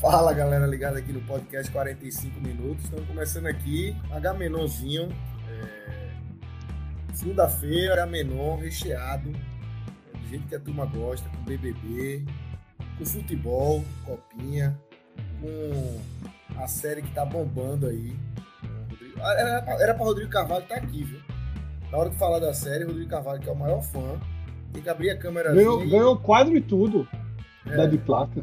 Fala galera ligada aqui no podcast 45 minutos. Estamos começando aqui, H-Menonzinho. É... Segunda-feira, H-Menon recheado, é, do jeito que a turma gosta, com BBB, com futebol, copinha, com a série que tá bombando aí. Era, era pra Rodrigo Carvalho estar aqui, viu? Na hora de falar da série, Rodrigo Carvalho, que é o maior fã, tem que abrir a câmera Ganhou, ganhou quadro e tudo É. da de placa.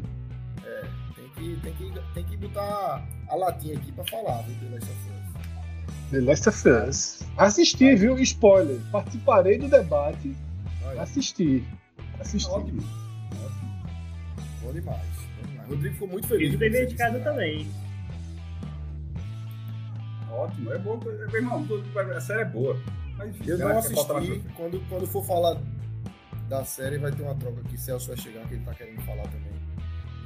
Tem que, tem, que, tem que botar a latinha aqui pra falar, viu, Us. The Last of Us. Assisti, viu? Spoiler. Participarei do debate. Olha, Assisti. Assisti. Ótimo. Bom demais. Bom demais. Rodrigo ficou muito feliz. Fiz o com dever de casa disse, também. Ótimo, é bom. É, meu irmão, tudo- a série é boa. Mas, enfim, Eu não assisti. Quando, quando for falar da série, vai ter uma troca aqui. Celso vai chegar, que ele tá querendo falar também.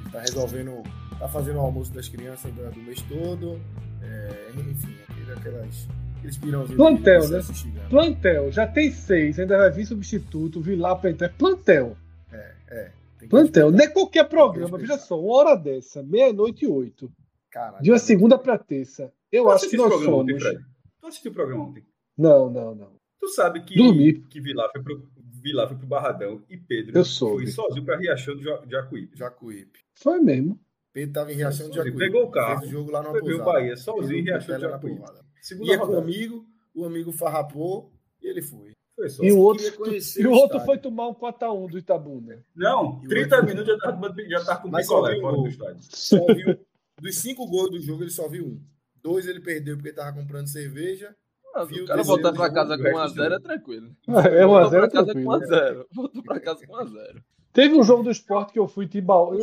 Ele tá resolvendo. Tá fazendo o almoço das crianças da- do mês todo. É, enfim, aquelas, aqueles pirãozinhos. Plantel, né? né? Plantel. Já tem seis. Ainda vai vir substituto. Vi lá pra entrar. Plantel. É, é. Plantel. Não é qualquer programa. Veja só. Uma hora dessa. Meia-noite e oito. Caralho. De uma segunda pra terça. Eu Tu acho que nós ontem, somos. Fred? Tu assistiu o programa ontem? Não, não, não. Tu sabe que, Dormi. que Vilar foi pro, Vilar foi pro Barradão e Pedro Eu soube. foi sozinho pra Riachão do Ja- Jacuípe. Jacuípe. Foi mesmo. Pedro tava em Riachão de Ele Jacuípe. pegou o carro, Fez o jogo lá foi ver o. Bahia sozinho em Pegou Riachão de. Segunda Ia com o rodada. amigo, o amigo farrapou e ele foi. Foi só. E o outro, e o o outro foi tomar um 4x1 do Itabuna. Não, E o 30 outro- minutos já tava, tomando- já tava com Mas só picolé fora do estádio. Só viu, dos cinco gols do jogo, ele só viu um. Dois ele perdeu porque tava comprando cerveja. Ah, Viu o cara voltar jogo, casa com resto 1x0 é jogo. tranquilo. É 1 a Voltou 0 pra casa com tranquilo. 1x0. Voltou pra casa com 1x0. Teve um jogo do esporte que eu fui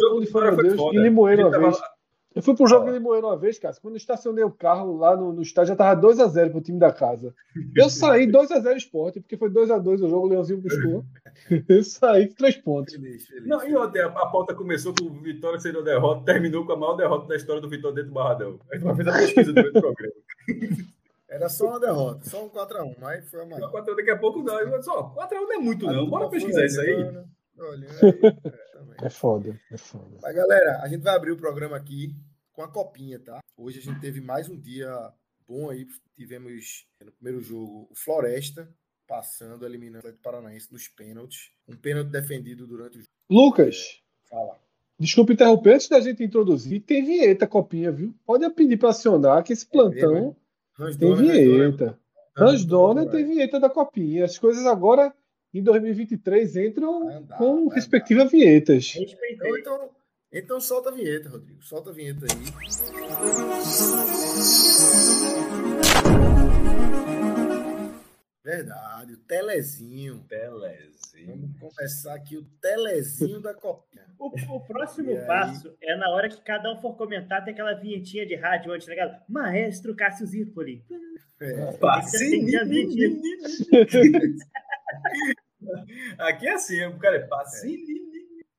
jogo Onde do foi, meu Deus? foi Em foda. Limoeiro uma vez. tava- Eu fui pro jogo Ó. em Limoeiro uma vez, cara. Quando eu estacionei o carro lá no, no estádio, já tava 2x0 pro time da casa. Eu saí 2x0 esporte, porque foi 2x2 o jogo, o Leãozinho buscou. Eu saí com 3 pontos. Feliz, feliz. Não, e ontem a, a pauta começou com o Vitória sendo derrota, terminou com a maior derrota da história do Vitória dentro do Barradão. A gente fez a pesquisa durante o programa. Era só uma derrota, só um 4x1, mas foi a maior. 4 daqui a pouco não. Eu disse, ó, 4 não é muito não. Bora pesquisar isso aí. olhando, aí. É, também. É foda, é foda. Mas galera, a gente vai abrir o programa aqui com a copinha, tá? Hoje a gente teve mais um dia bom aí. Tivemos no primeiro jogo o Floresta passando, eliminando o Atlético Paranaense nos pênaltis. Um pênalti defendido durante o jogo. Lucas, Fala. desculpa interromper, antes da gente introduzir, tem vinheta, copinha, viu? Pode pedir pra acionar, que esse plantão Hans tem vinheta. Hans Donner tem vinheta da copinha. As coisas agora, em 2023, entram andar, com respectivas vinhetas. Então, então, então solta a vinheta, Rodrigo. Solta a vinheta aí. Verdade, o Telezinho. Telezinho. Vamos confessar aqui o Telezinho da Copinha. O, o próximo E aí? passo é na hora que cada um for comentar, tem aquela vinhetinha de rádio antes, tá ligado? Maestro Cássio Zirpoli. É, Tem que ter a vinhetinha. Aqui é assim, o cara é passinho.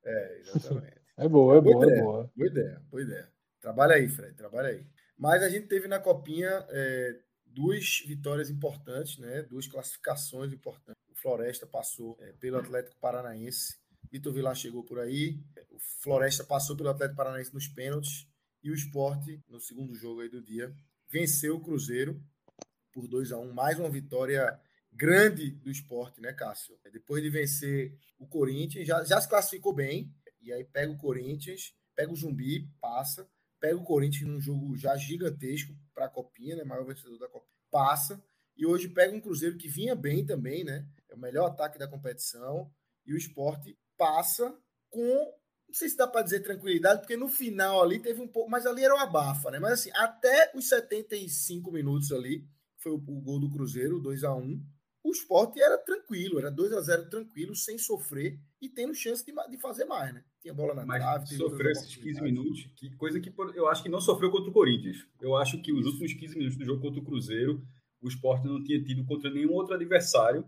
é, exatamente. É boa, é Boa boa, é ideia. boa. Boa ideia, boa ideia. Trabalha aí, Fred, trabalha aí. Mas a gente teve na Copinha é, duas vitórias importantes, né? Duas classificações importantes. O Floresta passou é, pelo Atlético Paranaense. Vitor Vilar chegou por aí. O Floresta passou pelo Atlético Paranaense nos pênaltis. E o Esporte, no segundo jogo aí do dia, venceu o Cruzeiro por 2 a 1 Mais uma vitória grande do esporte, né, Cássio? Depois de vencer o Corinthians, já, já se classificou bem. E aí pega o Corinthians, pega o Zumbi, passa. Pega o Corinthians num jogo já gigantesco para a Copinha, né? Maior vencedor da Copinha. Passa. E hoje pega um Cruzeiro que vinha bem também, né? melhor ataque da competição, e o esporte passa com. Não sei se dá para dizer tranquilidade, porque no final ali teve um pouco. Mas ali era uma abafa, né? Mas assim, até os 75 minutos ali, foi o, o gol do Cruzeiro, 2 a 1 o esporte era tranquilo, era 2 a 0 tranquilo, sem sofrer e tendo chance de, de fazer mais, né? Tinha bola na Mas trave. sofreu esses 15 minutos, que coisa que eu acho que não sofreu contra o Corinthians. Eu acho que os últimos 15 minutos do jogo contra o Cruzeiro, o esporte não tinha tido contra nenhum outro adversário.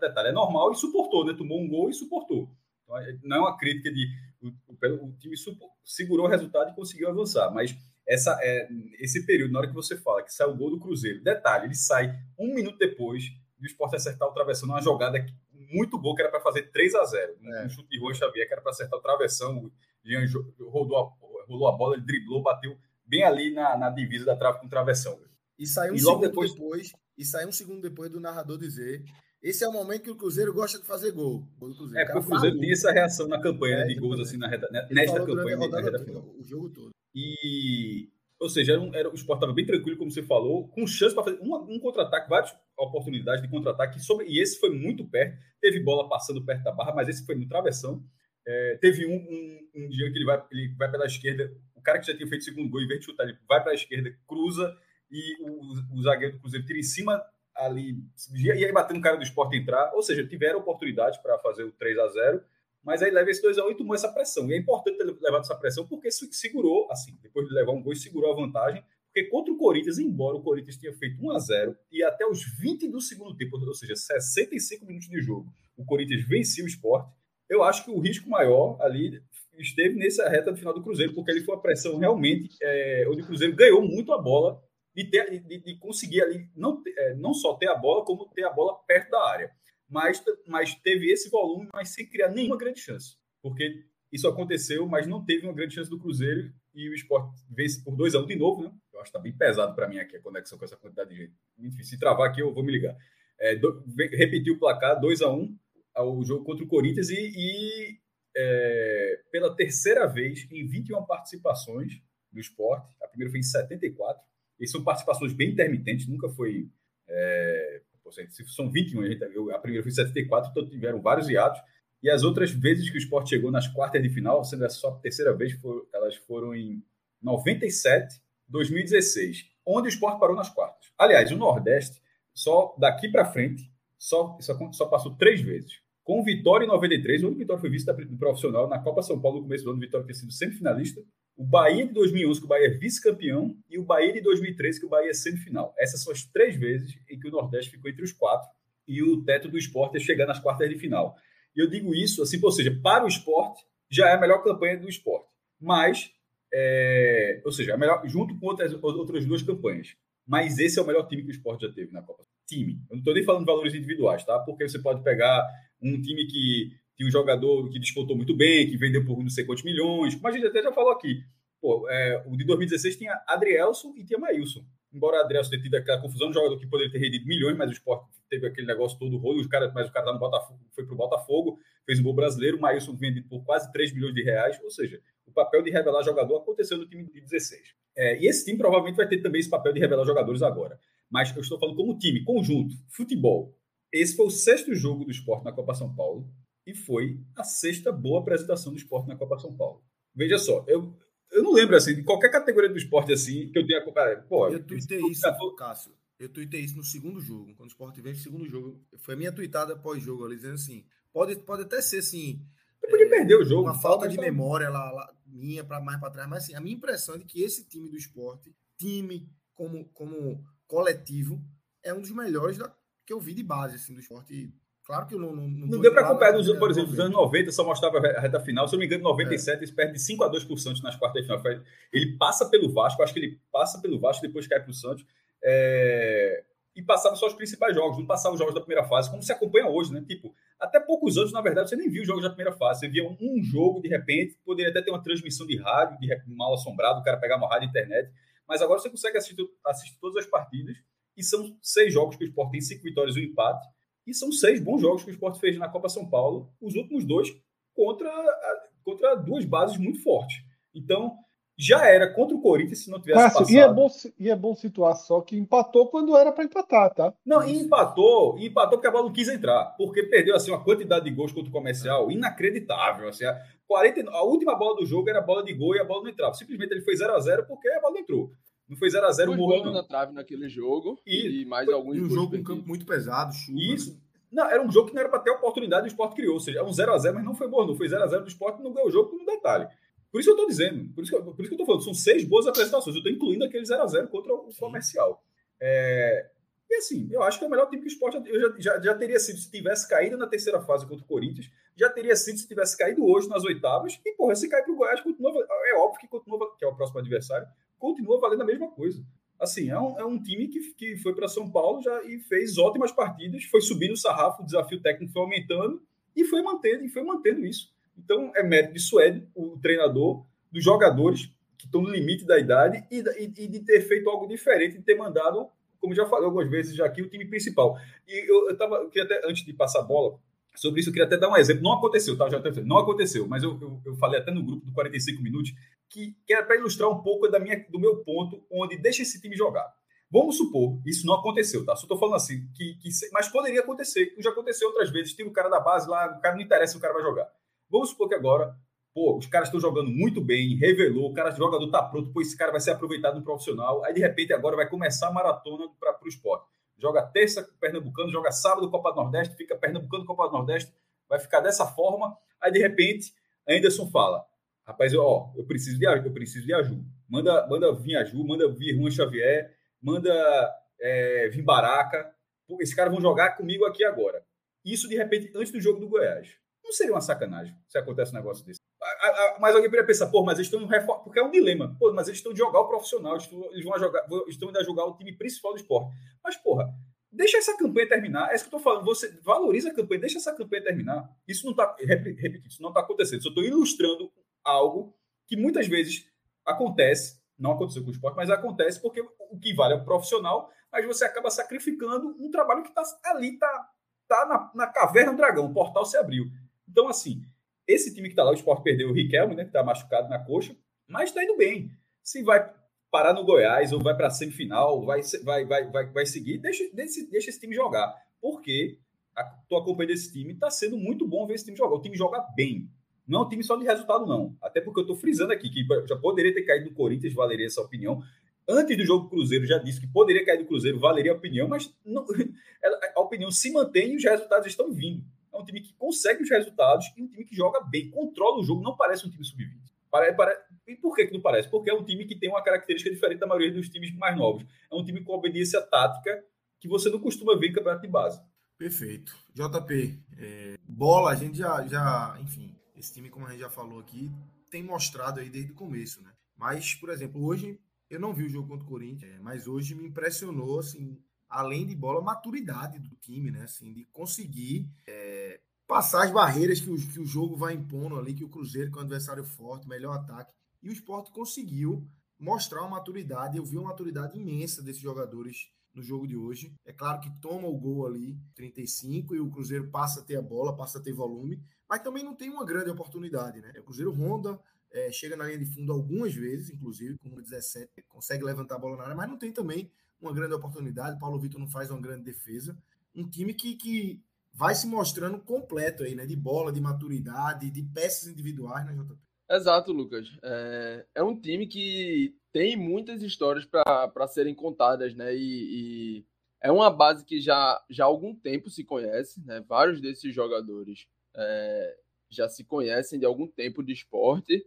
Detalhe, é normal e suportou, né? Tomou um gol e suportou. Então, é, não é uma crítica de. O, o, o time segurou o resultado e conseguiu avançar, mas essa, é, esse período, na hora que você fala que sai o gol do Cruzeiro, detalhe, ele sai um minuto depois e o Sport acertar o travessão numa jogada muito boa, que era para fazer 3 a 0 é. Um chute de Juan Xavier, que era para acertar o travessão. O Jean rodou a, rolou a bola, ele driblou, bateu bem ali na, na divisa da trave com o travessão. E saiu um e segundo depois... depois, e saiu um segundo depois do narrador dizer esse é o momento que o Cruzeiro gosta de fazer gol. gol é, porque o Cruzeiro tem essa reação na campanha é, de gols assim na reta, nesta campanha. Na reta o jogo todo. E ou seja, era, um, era o esporte estava bem tranquilo, como você falou, com chance para fazer um, um contra-ataque, várias oportunidades de contra-ataque, e esse foi muito perto. Teve bola passando perto da barra, mas esse foi no travessão. É, teve um, um, um, dia que ele vai, ele vai pela esquerda, o cara que já tinha feito o segundo gol, em vez de chutar, ele vai para a esquerda, cruza, e o, o, zagueiro do Cruzeiro tira em cima ali, e aí batendo no cara do esporte entrar. Ou seja, tiveram oportunidade para fazer o 3 a 0 mas aí leva esse 2x1 e tomou essa pressão. E é importante ter levado essa pressão porque segurou, assim, depois de levar um gol, segurou a vantagem. Porque contra o Corinthians, embora o Corinthians tenha feito 1x0 e até os 20 do segundo tempo, ou seja, 65 minutos de jogo, o Corinthians venceu o esporte, eu acho que o risco maior ali esteve nessa reta do final do Cruzeiro, porque ele foi uma pressão realmente é, onde o Cruzeiro ganhou muito a bola de, ter, de, de conseguir ali não, é, não só ter a bola, como ter a bola perto da área mas, mas teve esse volume, mas sem criar nenhuma grande chance. Porque isso aconteceu, mas não teve uma grande chance do Cruzeiro e o esporte vence por 2 a 1 um de novo, né? Eu acho que está bem pesado para mim aqui a conexão com essa quantidade de gente. Enfim, se travar aqui, eu vou me ligar. É, do, repetiu o placar 2 a 1 um, ao jogo contra o Corinthians e, e é, pela terceira vez em 21 participações do esporte, a primeira foi em 74, e são participações bem intermitentes, nunca foi é, se são 21, a, gente, eu, a primeira foi 74, então tiveram vários hiatos. E as outras vezes que o esporte chegou nas quartas de final, sendo essa só a terceira vez, for, elas foram em 97, 2016, onde o esporte parou nas quartas. Aliás, o Nordeste, só daqui para frente, só, só, só passou três vezes. Com Vitória em 93, onde Vitória foi vice do profissional na Copa São Paulo no começo do ano, Vitória tinha sido semifinalista o Bahia de 2011, que o Bahia é vice-campeão, e o Bahia de 2013, que o Bahia é semifinal. Essas são as três vezes em que o Nordeste ficou entre os quatro e o teto do esporte é chegar nas quartas de final. E eu digo isso, assim, ou seja, para o esporte, já é a melhor campanha do esporte. Mas, é, ou seja, a melhor, junto com outras, outras duas campanhas. Mas esse é o melhor time que o esporte já teve na Copa. Time. Eu não estou nem falando de valores individuais, tá? Porque você pode pegar um time que tinha um jogador que disputou muito bem, que vendeu por não sei quantos milhões, como a gente até já falou aqui. Pô, é, o de 2016 tinha Adrielson e tinha Maílson. Embora Adrielson tenha tido aquela confusão, um jogador que poderia ter rendido milhões, mas o esporte teve aquele negócio todo rolo, os cara, mas o cara tá no Botafogo, foi para o Botafogo, fez um gol brasileiro, o Maílson vendido por quase 3 milhões de reais, ou seja, o papel de revelar jogador aconteceu no time de 16. É, e esse time provavelmente vai ter também esse papel de revelar jogadores agora. Mas eu estou falando como time, conjunto, futebol. Esse foi o sexto jogo do esporte na Copa São Paulo e foi a sexta boa apresentação do esporte na Copa São Paulo. Veja só, eu, eu não lembro assim, de qualquer categoria do esporte assim que eu tenha. Pô, eu tuitei isso, isso Cássio. Eu tuitei isso no segundo jogo, quando o esporte veio no segundo jogo. Foi a minha tuitada pós-jogo ali, dizendo assim: pode, pode até ser assim. Eu podia é, perder o jogo. Uma falta de memória lá, lá minha para mais para trás, mas assim, a minha impressão é de que esse time do esporte, time como, como coletivo, é um dos melhores da, que eu vi de base assim, do esporte Claro que não. Não, não, não deu para acompanhar, nos, por exemplo, nos anos 90 só mostrava a reta final. Se eu não me engano, 97 é. eles perdem de 5 a 2 por Santos nas quartas de final. Ele passa pelo Vasco, acho que ele passa pelo Vasco depois cai para o Santos. É... E passava só os principais jogos, não passava os jogos da primeira fase, como se acompanha hoje, né? Tipo, até poucos anos, na verdade, você nem viu os jogos da primeira fase. Você via um, jogo, de repente, poderia até ter uma transmissão de rádio, de mal assombrado, o cara pegar uma rádio internet. Mas agora você consegue assistir, assistir todas as partidas. E são seis jogos que o Sport tem cinco vitórias e um empate e são seis bons jogos que o esporte fez na Copa São Paulo, os últimos dois contra, contra duas bases muito fortes. Então, já era contra o Corinthians se não tivesse Cássio, passado. e, é bom, e é bom situar só que empatou quando era para empatar, tá? Não, e empatou, e empatou porque a bola não quis entrar. Porque perdeu assim, uma quantidade de gols contra o comercial inacreditável. Assim, a, 40, a última bola do jogo era a bola de gol e a bola não entrava. Simplesmente ele foi 0x0 porque a bola não entrou. Não foi 0x0 Dois morreu, gols não. na trave naquele jogo E- e, mais foi- alguns E um jogo com perdidos. campo muito pesado, chuva. né? Isso. Não, era um jogo que não era para ter oportunidade, o Sport criou. Ou seja, é um 0x0, mas não foi bom. Não foi 0x0 do Sport, não ganhou o jogo no detalhe. Por isso que eu estou dizendo. Por isso que, eu- por isso que eu estou falando. São seis boas apresentações. Eu estou incluindo aquele 0x0 contra o comercial. É, E assim, eu acho que é o melhor time que o Sport. Eu já, já, já teria sido se tivesse caído na terceira fase contra o Corinthians. Já teria sido se tivesse caído hoje nas oitavas. E, porra, se cair para o Goiás, continua, é óbvio que continua, que é o próximo adversário, continua valendo a mesma coisa. Assim, é um, é um time que, que foi para São Paulo já e fez ótimas partidas, foi subindo o sarrafo, o desafio técnico foi aumentando e foi mantendo, e foi mantendo isso. Então, é mérito de Suede, o treinador, dos jogadores que estão no limite da idade e, e- e de ter feito algo diferente, de ter mandado, como já falei algumas vezes já aqui, o time principal. E eu, eu eu queria até, antes de passar a bola, sobre isso eu queria até dar um exemplo. Não aconteceu, tá? Já até, não aconteceu, mas eu, eu, eu falei até no grupo do 45 minutos que, que era para ilustrar um pouco da minha, do meu ponto, onde deixa esse time jogar. Vamos supor, isso não aconteceu, tá? Só tô falando assim, que, que mas poderia acontecer, já aconteceu outras vezes. Tira o cara da base lá, o cara não interessa o cara vai jogar. Vamos supor que agora, pô, os caras estão jogando muito bem, revelou, o cara o jogador tá pronto, pô, esse cara vai ser aproveitado no profissional. Aí de repente agora vai começar a maratona para o esporte. Joga terça com o Pernambucano, joga sábado Copa do Nordeste, fica Pernambucano Copa do Nordeste, vai ficar dessa forma. Aí de repente, Anderson fala: Rapaz, eu, ó, eu preciso de eu preciso de ajuda. Manda, manda vir Aju, manda vir Juan Xavier, manda é, vir Baraca. Esses caras vão jogar comigo aqui agora. Isso de repente antes do jogo do Goiás. Não seria uma sacanagem se acontece um negócio desse. A- a- Mas alguém poderia pensar, pô, mas eles estão no reforço. Porque é um dilema. Pô, mas eles estão de jogar o profissional, eles estão, eles vão jogar, estão ainda a jogar o time principal do esporte. Mas, porra, deixa essa campanha terminar. É isso que eu tô falando. Você valoriza a campanha, deixa essa campanha terminar. Isso não tá. rep- Repito, isso não tá acontecendo. Só estou ilustrando algo que muitas vezes acontece. Não aconteceu com o esporte, mas acontece porque o que vale é o profissional, mas você acaba sacrificando um trabalho que está ali, tá, tá na, na caverna do dragão, o portal se abriu. Então, assim, esse time que está lá, o esporte perdeu o Riquelme, né, que está machucado na coxa, mas está indo bem. Se vai parar no Goiás ou vai para a semifinal, vai, vai, vai, vai, vai seguir, deixa, deixa, deixa esse time jogar. Porque a tua acompanhando esse time está sendo muito bom ver esse time jogar. O time joga bem. Não é um time só de resultado, não. Até porque eu estou frisando aqui que já poderia ter caído no Corinthians, valeria essa opinião. Antes do jogo Cruzeiro, já disse que poderia cair do Cruzeiro, valeria a opinião, mas não, a opinião se mantém e os resultados estão vindo. É um time que consegue os resultados e um time que joga bem, controla o jogo, não parece um time sub-20. Pare- pare- E por que, que não parece? Porque é um time que tem uma característica diferente da maioria dos times mais novos. É um time com obediência tática que você não costuma ver em campeonato de base. Perfeito. JP, é, bola, a gente já, já, enfim, esse time, como a gente já falou aqui, tem mostrado aí desde o começo, né? Mas, por exemplo, hoje eu não vi o jogo contra o Corinthians, é, mas hoje me impressionou, assim, além de bola, a maturidade do time, né? Assim, de conseguir é, passar as barreiras que o, que o jogo vai impondo ali, que o Cruzeiro, que é um adversário forte, melhor ataque. E o Sport conseguiu mostrar uma maturidade, eu vi uma maturidade imensa desses jogadores no jogo de hoje. É claro que toma o gol ali, 35, e o Cruzeiro passa a ter a bola, passa a ter volume, mas também não tem uma grande oportunidade, né? O Cruzeiro ronda, é, chega na linha de fundo algumas vezes, inclusive, com o 17, consegue levantar a bola na área, mas não tem também uma grande oportunidade. Paulo Vitor não faz uma grande defesa. Um time que, que vai se mostrando completo aí, né? De bola, de maturidade, de peças individuais, né, JP? Exato, Lucas. É, é um time que tem muitas histórias para serem contadas, né? E, e é uma base que já, já há algum tempo se conhece, né? Vários desses jogadores é, já se conhecem de algum tempo de esporte.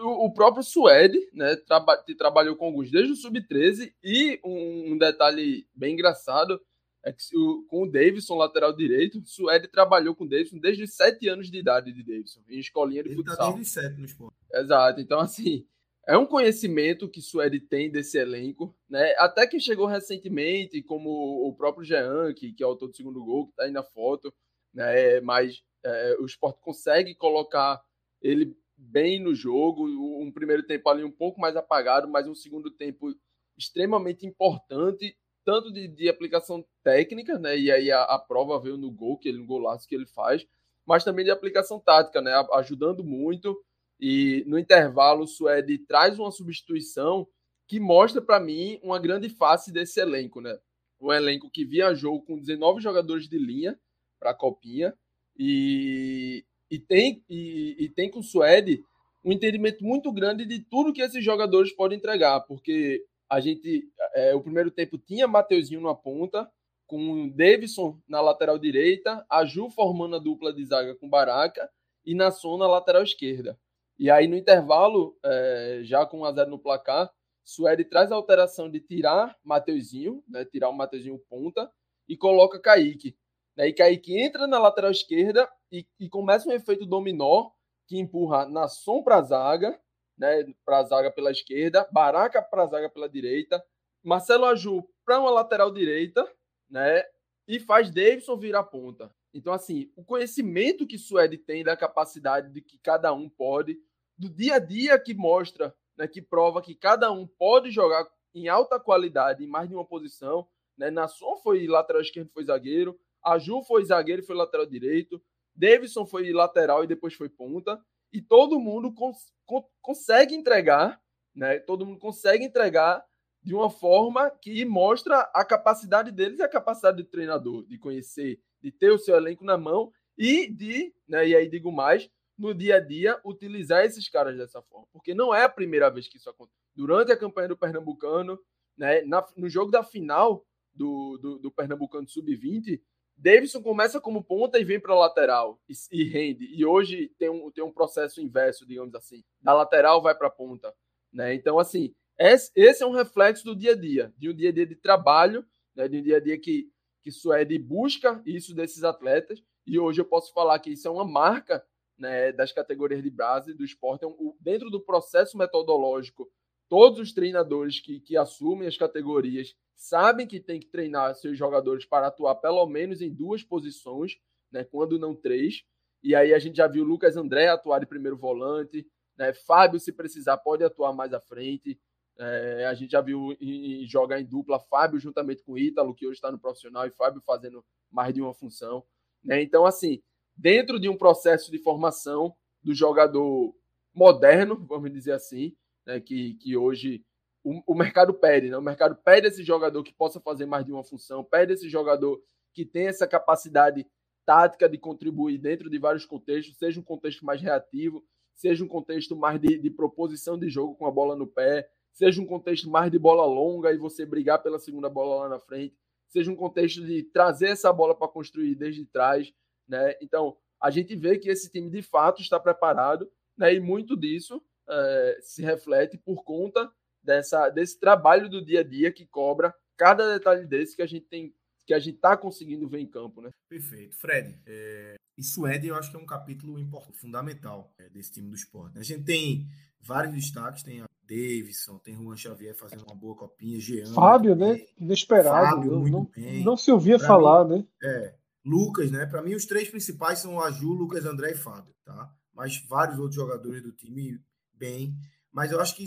O, o próprio Suede, né? Traba, que trabalhou com alguns desde o Sub-13 e um, um detalhe bem engraçado é que o- com o Davidson, lateral direito, Suede trabalhou com o Davidson desde os sete anos de idade de Davidson, em escolinha de Ele tá futsal. desde 7 no esporte. Exato. Então, assim, é um conhecimento que Suede tem desse elenco, né? Até que chegou recentemente, como o próprio Jean, que, que é o autor do segundo gol, que tá aí na foto, né? Mas é, o Sport consegue colocar ele bem no jogo, um primeiro tempo ali um pouco mais apagado, mas um segundo tempo extremamente importante, tanto de, de aplicação técnica, né? E aí a, a prova veio no gol, que ele no golaço que ele faz, mas também de aplicação tática, né? Ajudando muito E no intervalo, o Suede traz uma substituição que mostra para mim uma grande face desse elenco, né? Um elenco que viajou com 19 jogadores de linha para a Copinha e, e, tem, e, e tem com o Suede um entendimento muito grande de tudo que esses jogadores podem entregar, porque a gente, é, o primeiro tempo tinha Mateuzinho na ponta, com o Davidson na lateral direita, a Ju formando a dupla de zaga com Baraca e Nasson na lateral esquerda. E aí no intervalo, é, já com 1 a 0 no placar, Suede traz a alteração de tirar Mateuzinho, né, tirar o Mateuzinho ponta e coloca Kaique. Né, e Kaique entra na lateral esquerda e, e começa um efeito dominó que empurra Nasson para a zaga, né, para a zaga pela esquerda, Baraca para a zaga pela direita, Marcelo Aju para uma lateral direita, né, e faz Davidson virar ponta. Então, assim, o conhecimento que Suede tem da capacidade de que cada um pode, do dia a dia que mostra, né, que prova que cada um pode jogar em alta qualidade em mais de uma posição. Né? Nasson foi lateral esquerdo, foi zagueiro. Aju foi zagueiro e foi lateral direito. Davidson foi lateral e depois foi ponta, e todo mundo cons consegue entregar, né? Todo mundo consegue entregar de uma forma que mostra a capacidade deles e a capacidade do treinador de conhecer, de ter o seu elenco na mão e de, né, e aí digo mais, no dia a dia utilizar esses caras dessa forma, porque não é a primeira vez que isso acontece. Durante a campanha do Pernambucano, né, na, no jogo da final do, do, do Pernambucano Sub-20, Davidson começa como ponta e vem para a lateral e, e, rende. E hoje tem um, tem um processo inverso, digamos assim. Da lateral vai para a ponta. Né? Então, assim, esse, esse, é um reflexo do dia a dia, de um dia a dia de trabalho, né? de um dia a dia que, que Suede busca isso desses atletas. E hoje eu posso falar que isso é uma marca né, das categorias de base do esporte. Então, dentro do processo metodológico, todos os treinadores que, que assumem as categorias sabem que tem que treinar seus jogadores para atuar pelo menos em duas posições, né, quando não três. E aí a gente já viu Lucas André atuar de primeiro volante, né, Fábio, se precisar, pode atuar mais à frente. É, a gente já viu em, em, jogar em dupla Fábio juntamente com Ítalo, que hoje está no profissional, e Fábio fazendo mais de uma função. Né? Então, assim, dentro de um processo de formação do jogador moderno, vamos dizer assim, né, que, que hoje o, o, mercado pede, né? O mercado pede esse jogador que possa fazer mais de uma função, pede esse jogador que tem essa capacidade tática de contribuir dentro de vários contextos, seja um contexto mais reativo, seja um contexto mais de, de proposição de jogo com a bola no pé, seja um contexto mais de bola longa e você brigar pela segunda bola lá na frente, seja um contexto de trazer essa bola para construir desde trás, né? Então, a gente vê que esse time de fato está preparado, né? E muito disso é, se reflete por conta dessa, desse trabalho do dia a dia que cobra cada detalhe desse que a gente tem que a gente está conseguindo ver em campo, né? Perfeito. Fred, é, isso é, eu acho que é um capítulo importante, fundamental é, desse time do esporte. A gente tem vários destaques, tem a Davidson, tem Juan Xavier fazendo uma boa copinha, Jean. Fábio, né? Inesperado. Fábio, não, muito bem. não se ouvia pra falar, mim, né? É. Lucas, né? Para mim, os três principais são o Aju, Lucas, André e Fábio, tá? Mas vários outros jogadores do time bem. Mas eu acho que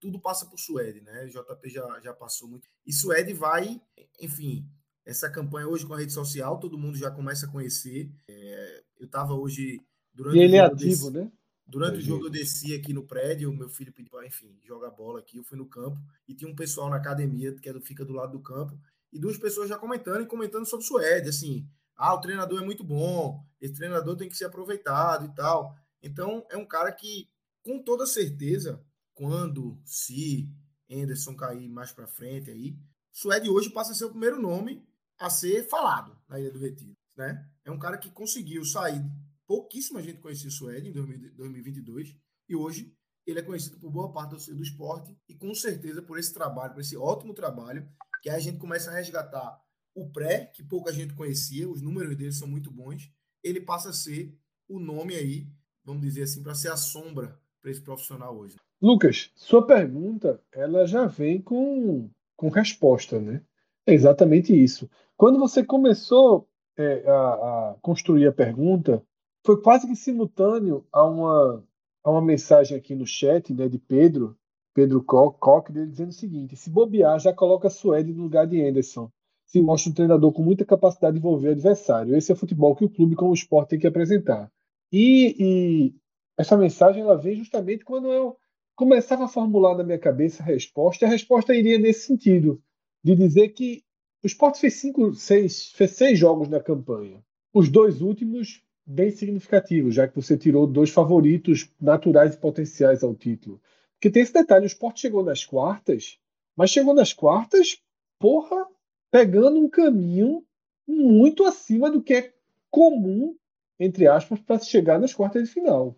tudo passa por Suede, né? O JP já, já passou muito. E Suede vai, enfim, essa campanha hoje com a rede social, todo mundo já começa a conhecer. É, eu estava hoje. Durante e ele é ativo, desci, né? Durante é o jogo eu desci aqui no prédio, meu filho pediu para, enfim, jogar bola aqui. Eu fui no campo e tinha um pessoal na academia que fica do lado do campo e duas pessoas já comentando e comentando sobre Suede, assim, ah, o treinador é muito bom, esse treinador tem que ser aproveitado e tal. Então, é um cara que, com toda certeza, quando, se Anderson cair mais para frente aí, Suede hoje passa a ser o primeiro nome a ser falado na Ilha do Retiro, né? É um cara que conseguiu sair, pouquíssima gente conhecia Suede em 2022 e hoje ele é conhecido por boa parte do, do esporte e com certeza por esse trabalho, por esse ótimo trabalho que a gente começa a resgatar o pré, que pouca gente conhecia, os números dele são muito bons, ele passa a ser o nome aí, vamos dizer assim, para ser a sombra para esse profissional hoje. Lucas, sua pergunta ela já vem com, com resposta, né? É exatamente isso. Quando você começou é, a, a, construir a pergunta, foi quase que simultâneo a uma, a uma mensagem aqui no chat né, de Pedro, Pedro Koch, dizendo o seguinte: se bobear, já coloca Suede no lugar de Anderson. Se mostra um treinador com muita capacidade de envolver o adversário. Esse é o futebol que o clube, como o esporte, tem que apresentar. E, e essa mensagem ela vem justamente quando eu começava a formular na minha cabeça a resposta, e a resposta iria nesse sentido, de dizer que o Sport fez cinco, seis, fez seis jogos na campanha. Os dois últimos bem significativos, já que você tirou dois favoritos naturais e potenciais ao título. Porque tem esse detalhe, o Sport chegou nas quartas, mas chegou nas quartas, porra, pegando um caminho muito acima do que é comum, entre aspas, para se chegar nas quartas de final.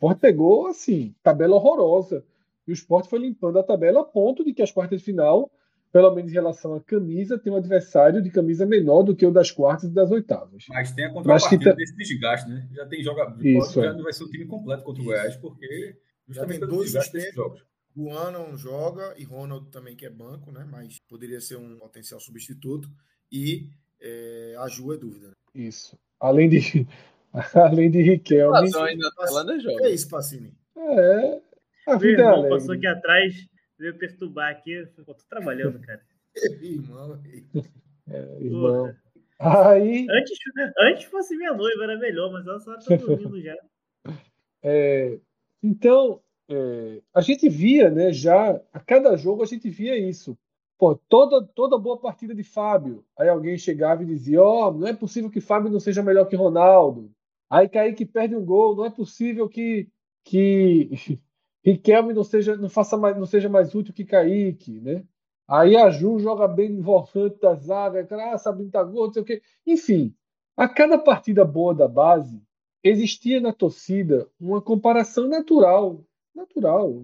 O Sport pegou, assim, tabela horrorosa. E o Sport foi limpando a tabela a ponto de que as quartas de final, pelo menos em relação à camisa, tem um adversário de camisa menor do que o das quartas e das oitavas. Mas tem a contrapartida tá- desse desgaste, né? Já tem jogador. Isso, já é. não vai ser o time completo contra o Goiás, porque Já tem justamente dois desgaste jogos. O Ana joga e Ronald também, que é banco, né? Mas poderia ser um potencial substituto. E é, a Ju é dúvida. né? Isso. Além de, além de Riquelme. Que joga. é isso, Pacini? É. A vida é irmão alegre. passou aqui atrás, veio perturbar aqui. "Pô, tô trabalhando, cara. Irmão, É, irmão. Aí, Antes, antes fosse minha noiva, era melhor, mas ela só tá dormindo já. é, então, é, a gente via, né, já, a cada jogo a gente via isso. Pô, toda, toda boa partida de Fábio. Aí alguém chegava e dizia: Ó, não é possível que Fábio não seja melhor que Ronaldo. Aí Kaique perde um gol, não é possível que, que Riquelme não seja, não faça mais, não seja mais útil que Kaique, né? Aí a Ju joga bem no volante da zaga, ah, Sabino tá gordo, não sei o quê. Enfim, a cada partida boa da base, existia na torcida uma comparação natural, natural,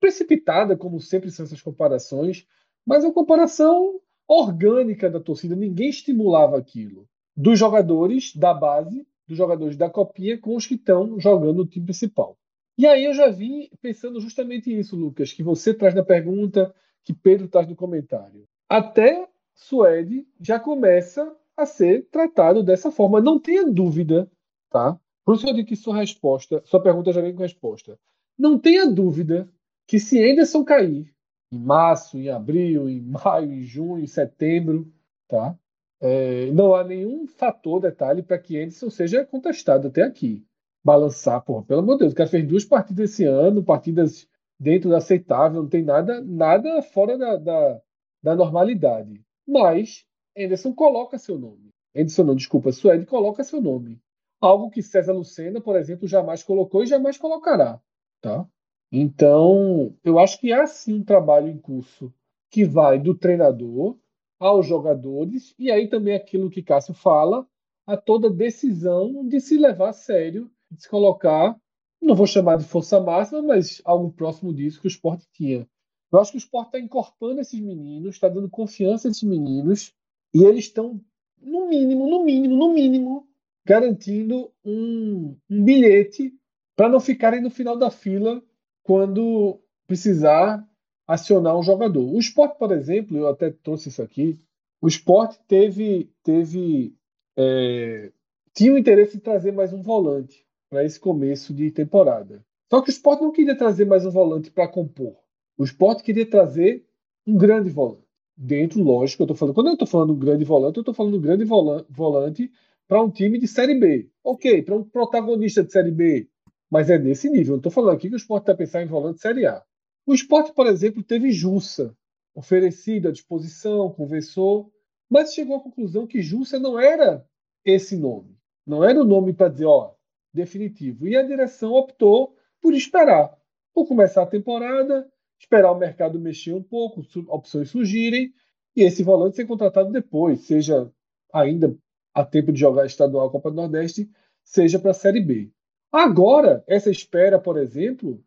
precipitada, como sempre são essas comparações, mas uma comparação orgânica da torcida. Ninguém estimulava aquilo. Dos jogadores da base, dos jogadores da copinha, com os que estão jogando o time principal. E aí eu já vim pensando justamente isso, Lucas, que você traz na pergunta, que Pedro traz no comentário. Até Suede já começa a ser tratado dessa forma. Não tenha dúvida, tá? Por isso eu digo que sua resposta, sua pergunta já vem com resposta. Não tenha dúvida que se Anderson cair em março, em abril, em maio, em junho, em setembro, tá? É, não há nenhum fator, detalhe, para que Anderson seja contestado até aqui. Balançar, porra, pelo amor de Deus, o cara fez duas partidas esse ano, partidas dentro do aceitável, não tem nada, nada fora da, da, da normalidade. Mas Anderson coloca seu nome. Anderson não, desculpa, Suede coloca seu nome. Algo que César Lucena, por exemplo, jamais colocou e jamais colocará. Tá? Então, eu acho que há sim um trabalho em curso que vai do treinador aos jogadores, e aí também aquilo que Cássio fala, a toda decisão de se levar a sério, de se colocar, não vou chamar de força máxima, mas algo próximo disso que o esporte tinha. Eu acho que o esporte está incorporando esses meninos, está dando confiança a esses meninos, e eles estão, no mínimo, no mínimo, no mínimo, garantindo um, um bilhete para não ficarem no final da fila quando precisar acionar um jogador. O esporte, por exemplo, eu até trouxe isso aqui, o esporte teve, teve é, tinha o interesse em trazer mais um volante para esse começo de temporada. Só que o esporte não queria trazer mais um volante para compor. O esporte queria trazer um grande volante. Dentro, lógico, eu estou falando. Quando eu estou falando um grande volante, eu estou falando um grande volan- volante para um time de Série B. Ok, para um protagonista de Série B. Mas é nesse nível. Eu não estou falando aqui que o esporte está pensando em volante de Série A. O esporte, por exemplo, teve Jussa oferecido à disposição, conversou, mas chegou à conclusão que Jussa não era esse nome. Não era o nome para dizer, ó, definitivo. E a direção optou por esperar. Por começar a temporada, esperar o mercado mexer um pouco, opções surgirem, e esse volante ser contratado depois, seja ainda a tempo de jogar estadual Copa do Nordeste, seja para a Série B. Agora, essa espera, por exemplo,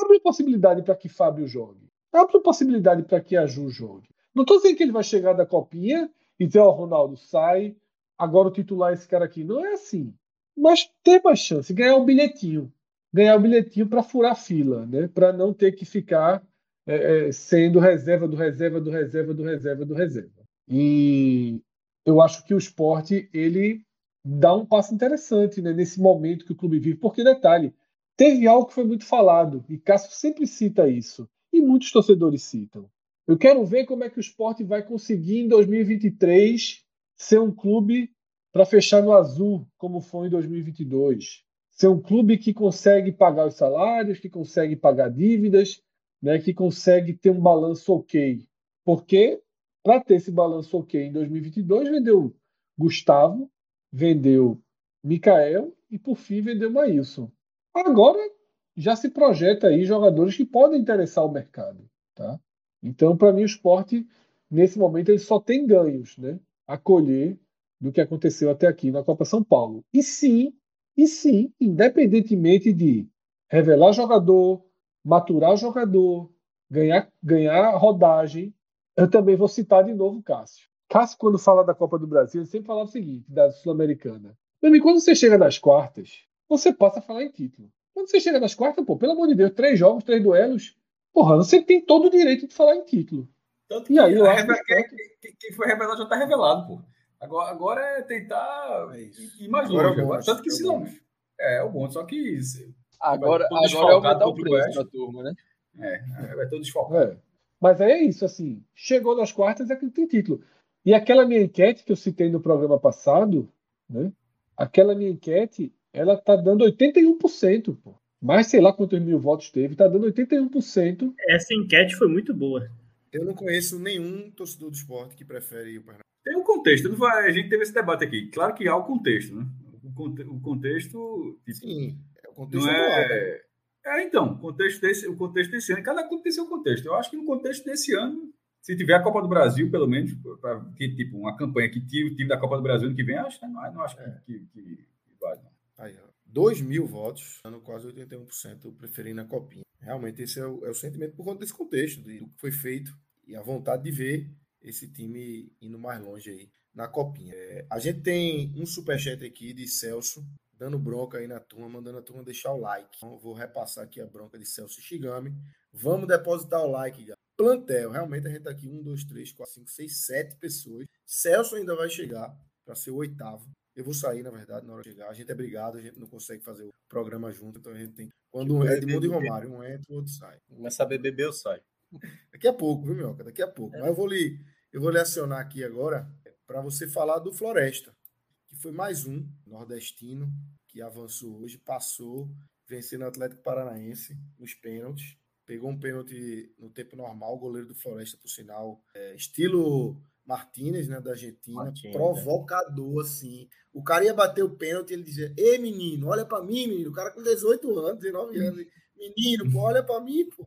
abre possibilidade para que Fábio jogue. Abre possibilidade para que a Ju jogue. Não estou dizendo que ele vai chegar da copinha e dizer, ó, Ronaldo, sai, agora o titular é esse cara aqui. Não é assim. Mas ter mais chance, ganhar um bilhetinho. Ganhar um bilhetinho para furar fila, né? para não ter que ficar é, é, sendo reserva do reserva do reserva do reserva do reserva. E eu acho que o esporte ele dá um passo interessante né, nesse momento que o clube vive. Porque, detalhe, teve algo que foi muito falado, e Cássio sempre cita isso, e muitos torcedores citam. Eu quero ver como é que o esporte vai conseguir em 2023 ser um clube para fechar no azul, como foi em 2022. ser um clube que consegue pagar os salários, que consegue pagar dívidas, né, que consegue ter um balanço ok. Porque, para ter esse balanço ok em 2022, vendeu Gustavo, vendeu Mikael e, por fim, vendeu Maílson. Agora já se projeta aí jogadores que podem interessar o mercado. Tá? Então, para mim, o esporte, nesse momento, ele só tem ganhos né, a colher do que aconteceu até aqui na Copa São Paulo. E sim, e sim, independentemente de revelar jogador, maturar jogador, ganhar, ganhar rodagem, eu também vou citar de novo o Cássio. Cássio, quando fala da Copa do Brasil, ele sempre falava o seguinte, da Sul-Americana. Quando você chega nas quartas, você passa a falar em título. Quando você chega nas quartas, pô, pelo amor de Deus, três jogos, três duelos, porra, você tem todo o direito de falar em título. Tanto e aí, eu acho que... quem foi revelado já está revelado, pô. Agora, agora é tentar é ir mais longe. Agora, agora. Tanto que é se não. É, é o bom, só que. Agora, agora é aumentar o preço da turma, né? É, vai todo desfalcado. É. Mas é isso, assim. Chegou nas quartas é que tem título. E aquela minha enquete que eu citei no programa passado, né? Aquela minha enquete, ela tá dando 81%, pô. Mais sei lá quantos mil votos teve, tá dando 81%. Essa enquete foi muito boa. Eu não conheço nenhum torcedor do esporte que prefere o Pernambuco. Tem um contexto, não vai, a gente teve esse debate aqui. Claro que há o contexto, né? O, contexto. Tipo, Sim, é o contexto não é, né? é, então, o contexto desse, o contexto desse ano, cada clube tem seu contexto. Eu acho que no contexto desse ano, se tiver a Copa do Brasil, pelo menos, para tipo, uma campanha que tire o time da Copa do Brasil ano que vem, acho, não, não acho é. que, que, que, vale. Aí, ó. 2 mil votos, dando quase 81% preferindo a Copinha. Realmente, esse é o, é o sentimento por conta desse contexto, do que foi feito e a vontade de ver esse time indo mais longe aí na copinha. É, a gente tem um superchat aqui de Celso, dando bronca aí na turma, mandando a turma deixar o like. Então, vou repassar aqui a bronca de Celso Shigami. Vamos depositar o like, galera. Plantel, realmente a gente tá aqui, um, dois, três, quatro, cinco, seis, sete pessoas. Celso ainda vai chegar para ser o oitavo. Eu vou sair, na verdade, na hora de chegar. A gente é brigado, a gente não consegue fazer o programa junto, então a gente tem. Quando um é Edmundo e Romário, um entra, o outro sai. Começa a beber, eu saio. Daqui a pouco, viu, Minhoca? Daqui a pouco. É. Mas eu vou lhe, eu vou lhe acionar aqui agora para você falar do Floresta, que foi mais um nordestino que avançou hoje, passou, vencendo o Atlético Paranaense nos pênaltis. Pegou um pênalti no tempo normal, o goleiro do Floresta, por sinal, é, estilo Martinez, né, da Argentina, Martínez, provocador, é. assim. O cara ia bater o pênalti ele dizia: Ei, menino, olha para mim, menino. O cara com 18 anos, 19 anos. Menino, pô, olha para mim, pô.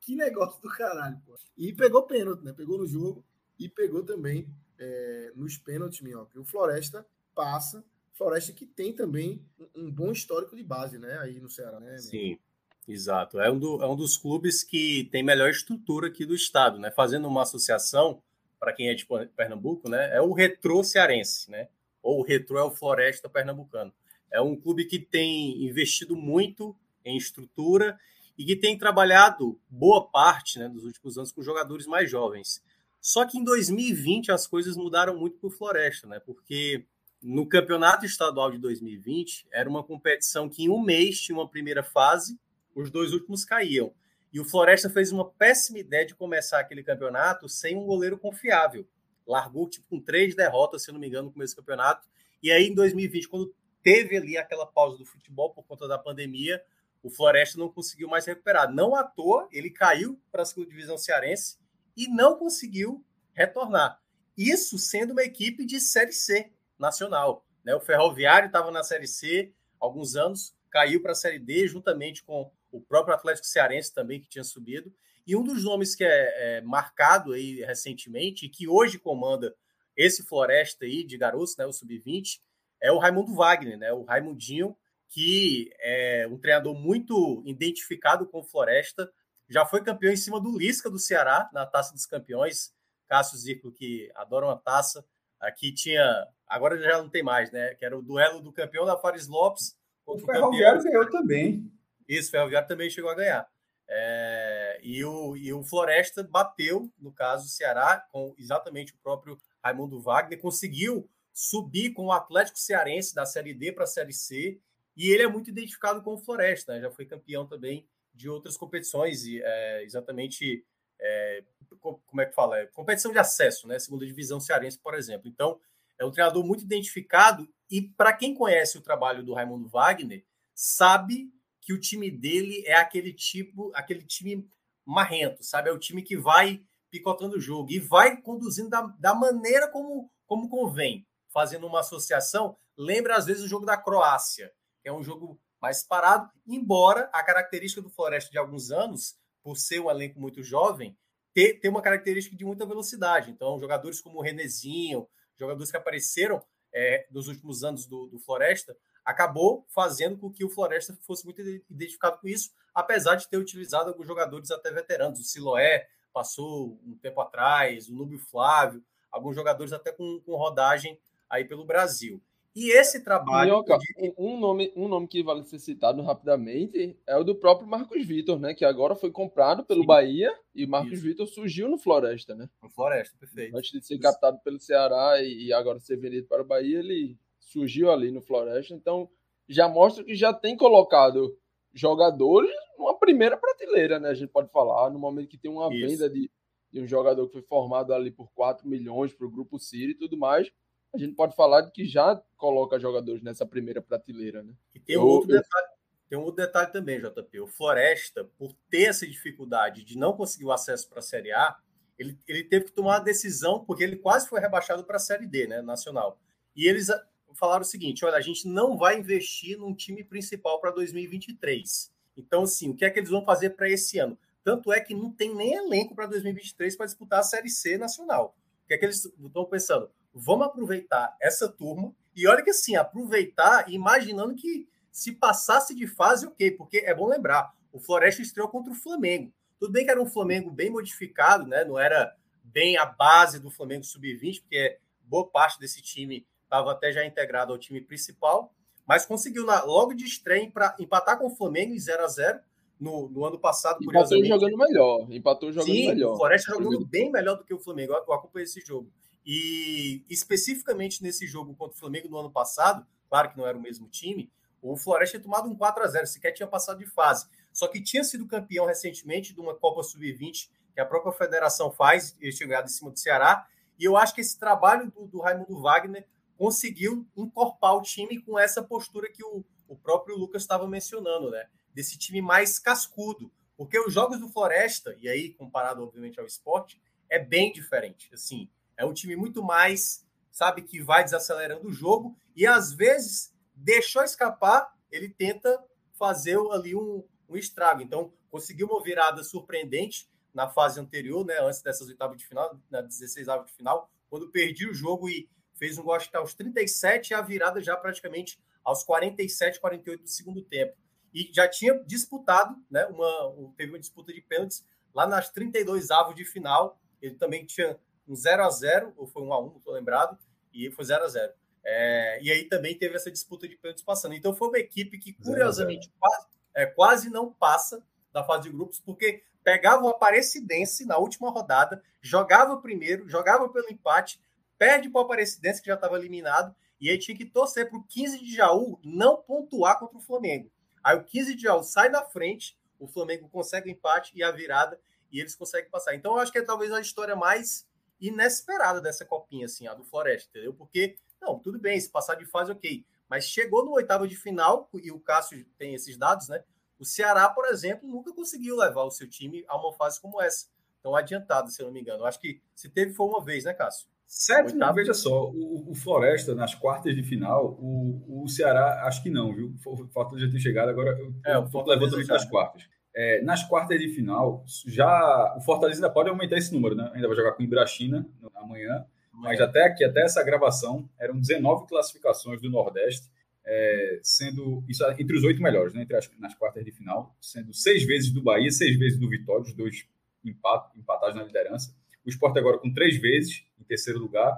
Que negócio do caralho, pô. E pegou pênalti, né? Pegou no jogo e pegou também é, nos pênaltis, Minhoca. O Floresta passa. Floresta que tem também um, um, bom histórico de base, né? Aí no Ceará, né? Sim, exato. É um, do, é um dos clubes que tem melhor estrutura aqui do estado, né? Fazendo uma associação, para quem é de Pernambuco, né? É o Retrô Cearense, né? Ou o Retrô é o Floresta Pernambucano. É um clube que tem investido muito em estrutura e que tem trabalhado boa parte né, dos últimos anos com jogadores mais jovens. Só que em 2020 as coisas mudaram muito para o Floresta, né? Porque no campeonato estadual de 2020 era uma competição que em um mês tinha uma primeira fase, os dois últimos caíam. E o Floresta fez uma péssima ideia de começar aquele campeonato sem um goleiro confiável. Largou tipo, com três derrotas, se não me engano, no começo do campeonato. E aí, em 2020, quando teve ali aquela pausa do futebol por conta da pandemia, o Floresta não conseguiu mais recuperar. Não à toa, ele caiu para a segunda divisão cearense e não conseguiu retornar. Isso sendo uma equipe de Série C nacional. Né? O Ferroviário estava na Série C há alguns anos, caiu para a Série D, juntamente com o próprio Atlético Cearense também, que tinha subido. E um dos nomes que é, é marcado aí recentemente e que hoje comanda esse Floresta aí de garotos, né, o Sub-20, é o Raimundo Wagner, né, o Raimundinho, que é um treinador muito identificado com Floresta, já foi campeão em cima do Lisca do Ceará, na Taça dos Campeões. Cássio Zico, que adora uma taça. Aqui tinha, agora já não tem mais, né? Que era o duelo do campeão da Fares Lopes. O Ferroviário ganhou também. Isso, Ferroviário também chegou a ganhar. É, e, o, e o Floresta bateu, no caso, o Ceará, com exatamente o próprio Raimundo Wagner, conseguiu subir com o Atlético Cearense da Série D para a Série C e ele é muito identificado com o Floresta, né? já foi campeão também de outras competições, e, é, exatamente, é, como é que fala? É, competição de acesso, né? Segunda divisão cearense, por exemplo. Então, é um treinador muito identificado, e para quem conhece o trabalho do Raimundo Wagner, sabe que o time dele é aquele tipo, aquele time marrento, sabe? É o time que vai picotando o jogo e vai conduzindo da, da maneira como, como convém, fazendo uma associação. Lembra às vezes o jogo da Croácia, que é um jogo mais parado, embora a característica do Floresta de alguns anos, por ser um elenco muito jovem, ter, ter uma característica de muita velocidade. Então, jogadores como o Renezinho, jogadores que apareceram é, nos últimos anos do, do Floresta, acabou fazendo com que o Floresta fosse muito identificado com isso, apesar de ter utilizado alguns jogadores até veteranos. O Siloé passou um tempo atrás, o Núbio Flávio, alguns jogadores até com, com rodagem aí pelo Brasil. E esse trabalho. Minhoca, um, nome, um nome que vale ser citado rapidamente é o do próprio Marcos Vitor, né? Que agora foi comprado pelo Sim. Bahia e o Marcos Vitor surgiu no Floresta, né? No Floresta, perfeito. Antes de ser captado pelo Ceará e agora ser vendido para o Bahia, ele surgiu ali no Floresta. Então já mostra que já tem colocado jogadores numa primeira prateleira, né? A gente pode falar, no momento que tem uma Isso. venda de, de um jogador que foi formado ali por 4 milhões para o Grupo Ciro e tudo mais a gente pode falar de que já coloca jogadores nessa primeira prateleira, né? E tem um, outro, detalhe, tem um outro detalhe também, JP. O Floresta, por ter essa dificuldade de não conseguir o acesso para a Série A, ele, ele teve que tomar uma decisão, porque ele quase foi rebaixado para a Série D, né, nacional. E eles falaram o seguinte: olha, a gente não vai investir num time principal para 2023. Então, assim, o que é que eles vão fazer para esse ano? Tanto é que não tem nem elenco para 2023 para disputar a Série C nacional. O que é que eles estão pensando? vamos aproveitar essa turma. E olha que assim, aproveitar imaginando que se passasse de fase, ok, porque é bom lembrar, o Floresta estreou contra o Flamengo. Tudo bem que era um Flamengo bem modificado, né? Não era bem a base do Flamengo sub-20, porque boa parte desse time estava até já integrado ao time principal, mas conseguiu na, logo de estreia para empatar com o Flamengo em 0 a 0 no, no ano passado. Empatou jogando melhor. Empatou jogando Sim, melhor. O Floresta jogando bem melhor do que o Flamengo. Eu acompanhei esse jogo. E especificamente nesse jogo contra o Flamengo no ano passado, claro que não era o mesmo time, o Floresta tinha tomado um 4 a 0 sequer tinha passado de fase. Só que tinha sido campeão recentemente de uma Copa Sub-20 que a própria federação faz, e chegado em cima do Ceará. E eu acho que esse trabalho do, do Raimundo Wagner conseguiu encorpar o time com essa postura que o, o próprio Lucas estava mencionando, né? Desse time mais cascudo. Porque os jogos do Floresta, e aí comparado, obviamente, ao esporte, é bem diferente. Assim, é um time muito mais, sabe, que vai desacelerando o jogo e às vezes deixou escapar, ele tenta fazer ali um, um estrago. Então, conseguiu uma virada surpreendente na fase anterior, né, antes dessas oitavas de final, na 16 de final, quando perdi o jogo e fez um gol acho que aos 37 e a virada já praticamente aos 47, 48 do segundo tempo. E já tinha disputado, né, uma, teve uma disputa de pênaltis lá nas 32 avos de final. Ele também tinha um 0 a 0 ou foi um a 1 não estou lembrado, e foi 0 a 0 é, E aí também teve essa disputa de pênaltis passando. Então foi uma equipe que, curiosamente, quase, é, quase não passa da fase de grupos, porque pegava o Aparecidense na última rodada, jogava primeiro, jogava pelo empate, perde para o Aparecidense, que já estava eliminado, e aí tinha que torcer para o 15 de Jaú não pontuar contra o Flamengo. Aí o 15 de Jaú sai da frente, o Flamengo consegue o empate e a virada, e eles conseguem passar. Então eu acho que é talvez a história mais inesperada dessa copinha, assim, a do Floresta, entendeu? Porque, não, tudo bem, se passar de fase, ok. Mas chegou no oitavo de final, e o Cássio tem esses dados, né? O Ceará, por exemplo, nunca conseguiu levar o seu time a uma fase como essa. Tão adiantado, se eu não me engano. Acho que se teve foi uma vez, né, Cássio? Sétimo, Oitavo. veja só, o, o, Floresta nas quartas de final, o, o Ceará acho que não, viu? O Fortaleza já ter chegado, agora eu, é, o Fortaleza levando nas quartas. É, nas quartas de final, já o Fortaleza ainda pode aumentar esse número, né? Ainda vai jogar com o Ibrachina amanhã, mas até aqui, até essa gravação, eram 19 classificações do Nordeste, é, sendo isso entre os oito melhores, né? Entre as, nas quartas de final, sendo seis vezes do Bahia, seis vezes do Vitória, os dois empat, empatados na liderança. O Sport agora com três vezes em terceiro lugar.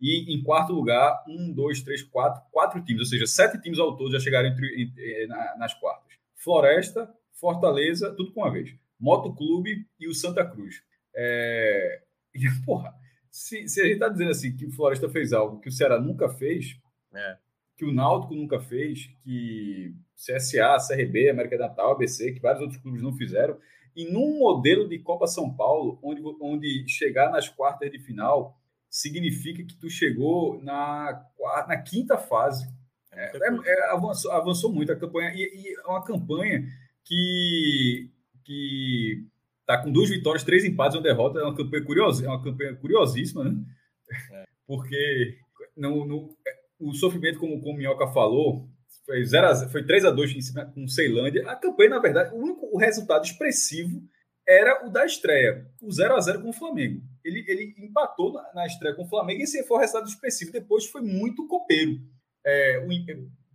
E em quarto lugar, um, dois, três, quatro, quatro times, ou seja, sete times ao todo já chegaram entre, entre, nas quartas. Floresta, Fortaleza, tudo com uma vez. Moto Clube e o Santa Cruz. É... E, porra, se, se a gente está dizendo assim que o Floresta fez algo que o Ceará nunca fez, é. que o Náutico nunca fez, que CSA, CRB, América Natal, ABC, que vários outros clubes não fizeram, e num modelo de Copa São Paulo, onde, onde chegar nas quartas de final significa que tu chegou na, na quinta fase É, é, é, avançou, avançou, muito a campanha. E, e é uma campanha que, que tá com duas vitórias, três empates e uma derrota. É uma campanha curiosa, é uma campanha curiosíssima, né? É. Porque no, no, o sofrimento, como, como o Minhoca falou, foi, 0 a, foi 3 a 2 em cima com Ceilândia. A campanha, na verdade, o único o resultado expressivo era o da estreia, o 0 a 0 com o Flamengo. Ele, ele empatou na, na estreia com o Flamengo e esse foi o resultado expressivo. Depois foi muito copeiro. É, o,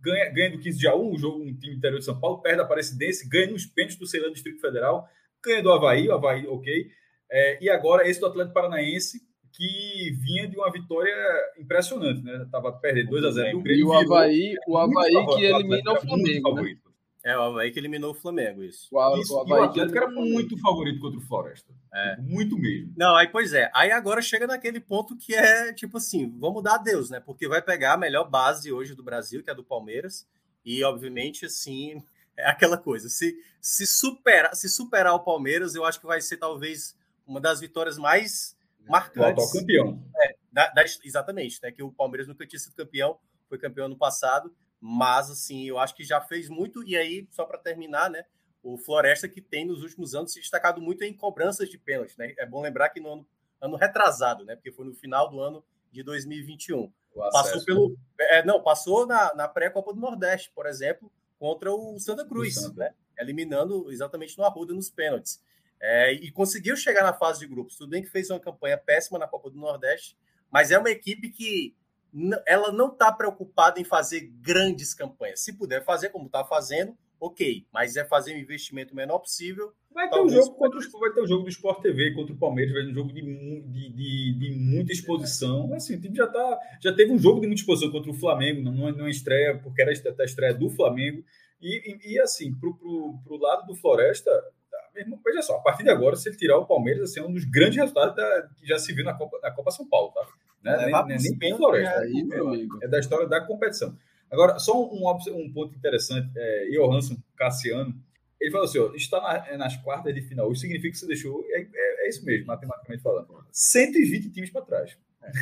ganha, ganha do 15 de a 1, o jogo um time interior de São Paulo, perde a Aparecidense, ganha nos pênaltis do Ceilândia Distrito Federal, ganha do Havaí, o Havaí, ok. É, e agora esse do Atlético Paranaense, que vinha de uma vitória impressionante, né? Tava perdendo 2 a 0 E o Havaí, o Havaí que elimina o Flamengo, né? É, o Havaí que eliminou o Flamengo, isso. O, isso, o, Havaí o Atlético era muito favorito contra o Floresta. É. Muito mesmo. Não, aí, pois é. Aí agora chega naquele ponto que é, tipo assim, vamos dar a Deus, né? Porque vai pegar a melhor base hoje do Brasil, que é a do Palmeiras. E, obviamente, assim, é aquela coisa. Se, se, superar, se superar o Palmeiras, eu acho que vai ser talvez uma das vitórias mais marcantes. O campeão. É, da, da, exatamente, né? Que o Palmeiras nunca tinha sido campeão, foi campeão no passado, mas assim, eu acho que já fez muito. E aí, só para terminar, né? O Floresta que tem nos últimos anos se destacado muito em cobranças de pênalti, né? É bom lembrar que no ano, ano retrasado, né? Porque foi no final do ano de 2021. Passou pelo. É, não, passou na, na pré-Copa do Nordeste, por exemplo, contra o Santa Cruz, né? Eliminando exatamente no Arruda nos pênaltis. É, e conseguiu chegar na fase de grupos. Tudo bem que fez uma campanha péssima na Copa do Nordeste, mas é uma equipe que ela não está preocupada em fazer grandes campanhas. Se puder fazer como está fazendo, ok. Mas é fazer um investimento menor possível. Vai ter, um jogo contra o, vai ter um jogo do Sport TV contra o Palmeiras, vai ter um jogo de, de, de, de muita exposição. Assim, o time já, tá, já teve um jogo de muita exposição contra o Flamengo, não, não estreia, porque era a estreia do Flamengo. E, e, e assim, para o lado do Floresta, mesmo, veja só, a partir de agora, se ele tirar o Palmeiras, assim, é um dos grandes resultados da, que já se viu na Copa, na Copa São Paulo, tá? Né? Nem, nem, nem bem Floresta. Aí, meu amigo. É da história da competição. Agora, só um, um ponto interessante, é, Johansson Cassiano, ele falou assim: ó, está na, é nas quartas de final. Isso significa que você deixou. É, é, é isso mesmo, matematicamente falando. 120 times para trás.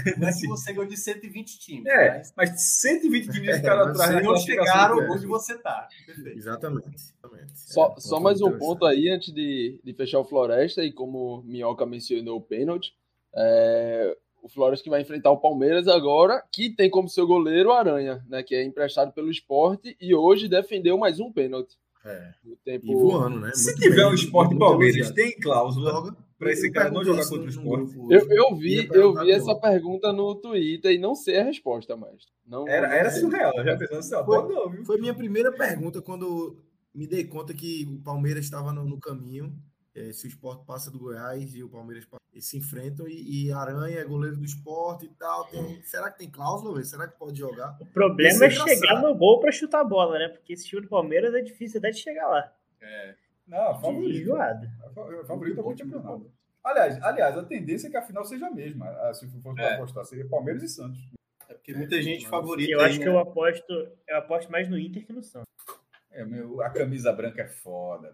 É, não é que você ganhou de 120 times. É, mas, mas 120 times ficaram é, atrás. Não chegaram onde você está. Exatamente. exatamente. Só, é, só mais um ponto aí antes de, de fechar o Floresta, e como Minhoca mencionou o pênalti, é, o Floresta que vai enfrentar o Palmeiras agora, que tem como seu goleiro o Aranha, né, que é emprestado pelo esporte e hoje defendeu mais um pênalti. É. No tempo... E voando, né? Se muito tiver o um esporte Palmeiras, tem cláusula para esse cara não jogar contra o esporte. Eu, eu vi, eu vi essa pergunta no Twitter e não sei a resposta, mais. Não, era, era surreal, já pensando assim, foi, não, viu? Foi minha primeira pergunta quando me dei conta que o Palmeiras estava no, no caminho. É, se o esporte passa do Goiás e o Palmeiras se enfrentam e, e, Aranha é goleiro do esporte e tal. Tem, será que tem cláusula? Véio? Será que pode jogar? O problema é, é chegar no gol para chutar a bola, né? Porque esse time do Palmeiras é difícil até de chegar lá. É. Não, favorito. Enjoado. Favorito é o campeonato. Aliás, aliás, a tendência é que a final seja a mesma, se for é. apostar, seria Palmeiras e Santos. É porque muita gente favorita. Eu acho aí, que né? eu aposto, eu aposto mais no Inter que no Santos. É, meu, a camisa branca é foda.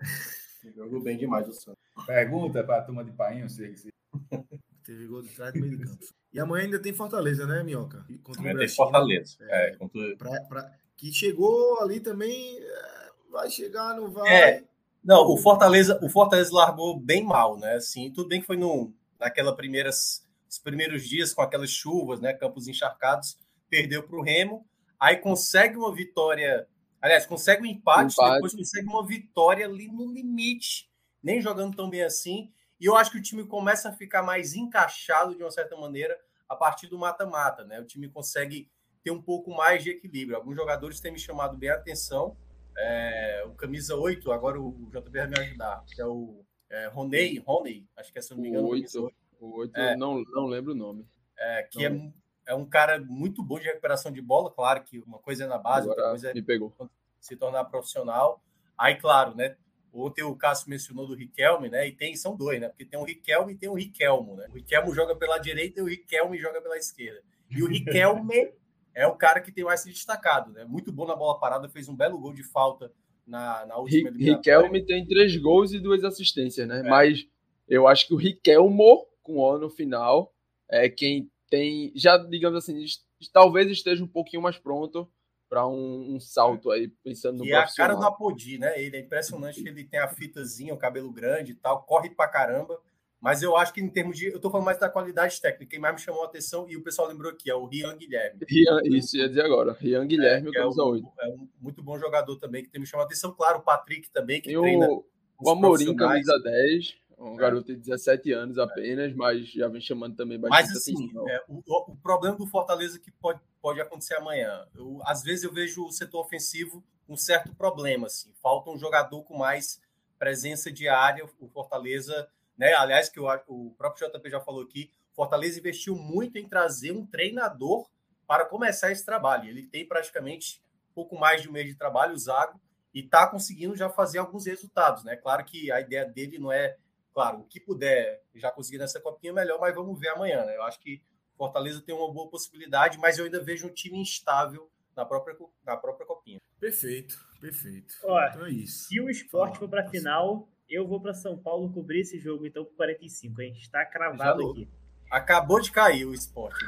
Jogou bem demais o Santos. Pergunta para a turma de Painho se, se... Teve gol de trás do meio de campo. E amanhã ainda tem Fortaleza, né, Minhoca? Contra amanhã tem Fortaleza. É, é contra... pra, pra, que chegou ali também. É, vai chegar, não vai. É, não, o Fortaleza, o Fortaleza largou bem mal, né? Assim, tudo bem que foi no, naquela primeiras, os primeiros dias com aquelas chuvas, né? Campos encharcados, perdeu para o Remo, aí consegue uma vitória, aliás, consegue um empate, empate, depois consegue uma vitória ali no limite, nem jogando tão bem assim. E eu acho que o time começa a ficar mais encaixado de uma certa maneira a partir do mata-mata, né? O time consegue ter um pouco mais de equilíbrio. Alguns jogadores têm me chamado bem a atenção é, o camisa 8, agora o JB vai me ajudar, que é o é, Roney, Roney, acho que é, se não me engano. O 8, o 8 é, não, não lembro o nome. É, que é, é um cara muito bom de recuperação de bola, claro que uma coisa é na base, agora outra coisa é me pegou. se tornar profissional. Aí, claro, né? Ontem o Cássio mencionou do Riquelme, né? E tem, são dois, né? Porque tem o Riquelme e tem o Riquelmo, né? O Riquelmo joga pela direita e o Riquelme joga pela esquerda. E o Riquelme é o cara que tem mais se destacado, né? Muito bom na bola parada, fez um belo gol de falta na, na última Riquelme tem três gols e duas assistências, né? É. Mas eu acho que o Riquelmo, com o ano final, é quem tem, já digamos assim, talvez esteja um pouquinho mais pronto para um, um, salto aí, pensando no E é a cara do Apodi, né? Ele é impressionante que ele tem a fitazinha, o cabelo grande e tal, corre pra caramba. Mas eu acho que em termos de. Eu tô falando mais da qualidade técnica. Quem mais me chamou a atenção, e o pessoal lembrou aqui, é o Rian Guilherme. Rian, isso, ia dizer agora. Rian Guilherme, é, é, um, é um muito bom jogador também, que tem me chamado a atenção. Claro, o Patrick também, que e treina. O, o Amorim, camisa 10 um garoto de 17 anos apenas, mas já vem chamando também bastante mas, assim, atenção. É, o, o, problema do Fortaleza que pode, pode acontecer amanhã. Eu, às vezes eu vejo o setor ofensivo um certo problema. Assim, falta um jogador com mais presença de área. O Fortaleza, né? Aliás, que o, o próprio JP já falou aqui, Fortaleza investiu muito em trazer um treinador para começar esse trabalho. Ele tem praticamente pouco mais de um mês de trabalho, o Zago, e está conseguindo já fazer alguns resultados. Né? Claro que a ideia dele não é Claro, o que puder já conseguir nessa copinha, melhor, mas vamos ver amanhã. Né? Eu acho que Fortaleza tem uma boa possibilidade, mas eu ainda vejo um time instável na própria, na própria copinha. Perfeito, perfeito. Ó, então é isso. Se o esporte for para a final, eu vou para São Paulo cobrir esse jogo, então, por 45. A gente está cravado aqui. Acabou de cair o esporte.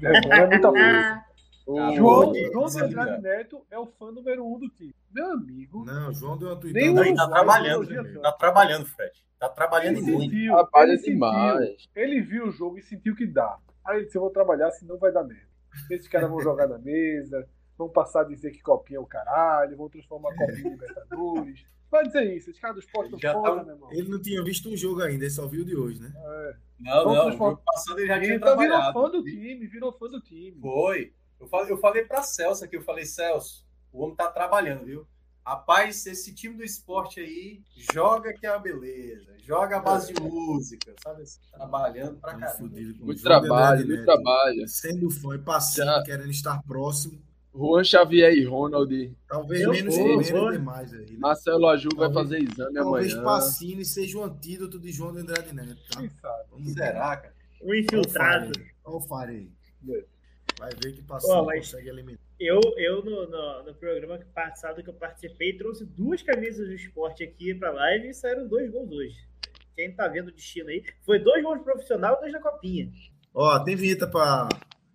Né? é muita coisa. O João, João de Andrade Neto é o fã número um do time. Meu amigo. Não, o João deu uma tweetada. Ele tá trabalhando. Tá trabalhando, Fred. Tá trabalhando ele muito. Sentiu, Trabalha ele demais. Sentiu, ele viu o jogo e sentiu que dá. Aí ele disse: Eu vou trabalhar, senão vai dar merda. Esses caras vão jogar na mesa, vão passar a dizer que copinha é o caralho, vão transformar a copinha em Libertadores. Dizer isso, esses caras dos postos fora, tá... meu irmão. Ele não tinha visto um jogo ainda, ele só viu de hoje, né? É. Não, não, transformar... o passado ele já tinha então, trabalhado. Virou fã do time, virou fã do time. Foi. Eu falei, eu falei pra Celso aqui, eu falei, Celso, o homem tá trabalhando, viu? Rapaz, esse time do esporte aí joga que é uma beleza. Joga a base de música, sabe? Trabalhando pra caramba. Muito trabalho, muito trabalho. Sendo fã e passando, querendo estar próximo. Juan Xavier e Ronald. Talvez eu menos, vou, menos vou. demais aí. Né? Marcelo Aju vai fazer exame talvez amanhã. Talvez Pacini seja o antídoto de João de Andrade Neto. Tá? Quem sabe? Será, cara? O infiltrado. Olha o Farei. Vai ver que passou, oh, consegue eliminar. Eu, eu no, no, no, programa passado que eu participei, trouxe duas camisas do esporte aqui pra live e saíram dois gols hoje. Quem tá vendo o destino aí, foi dois gols profissional e dois na copinha. Ó, tem vinheta pra.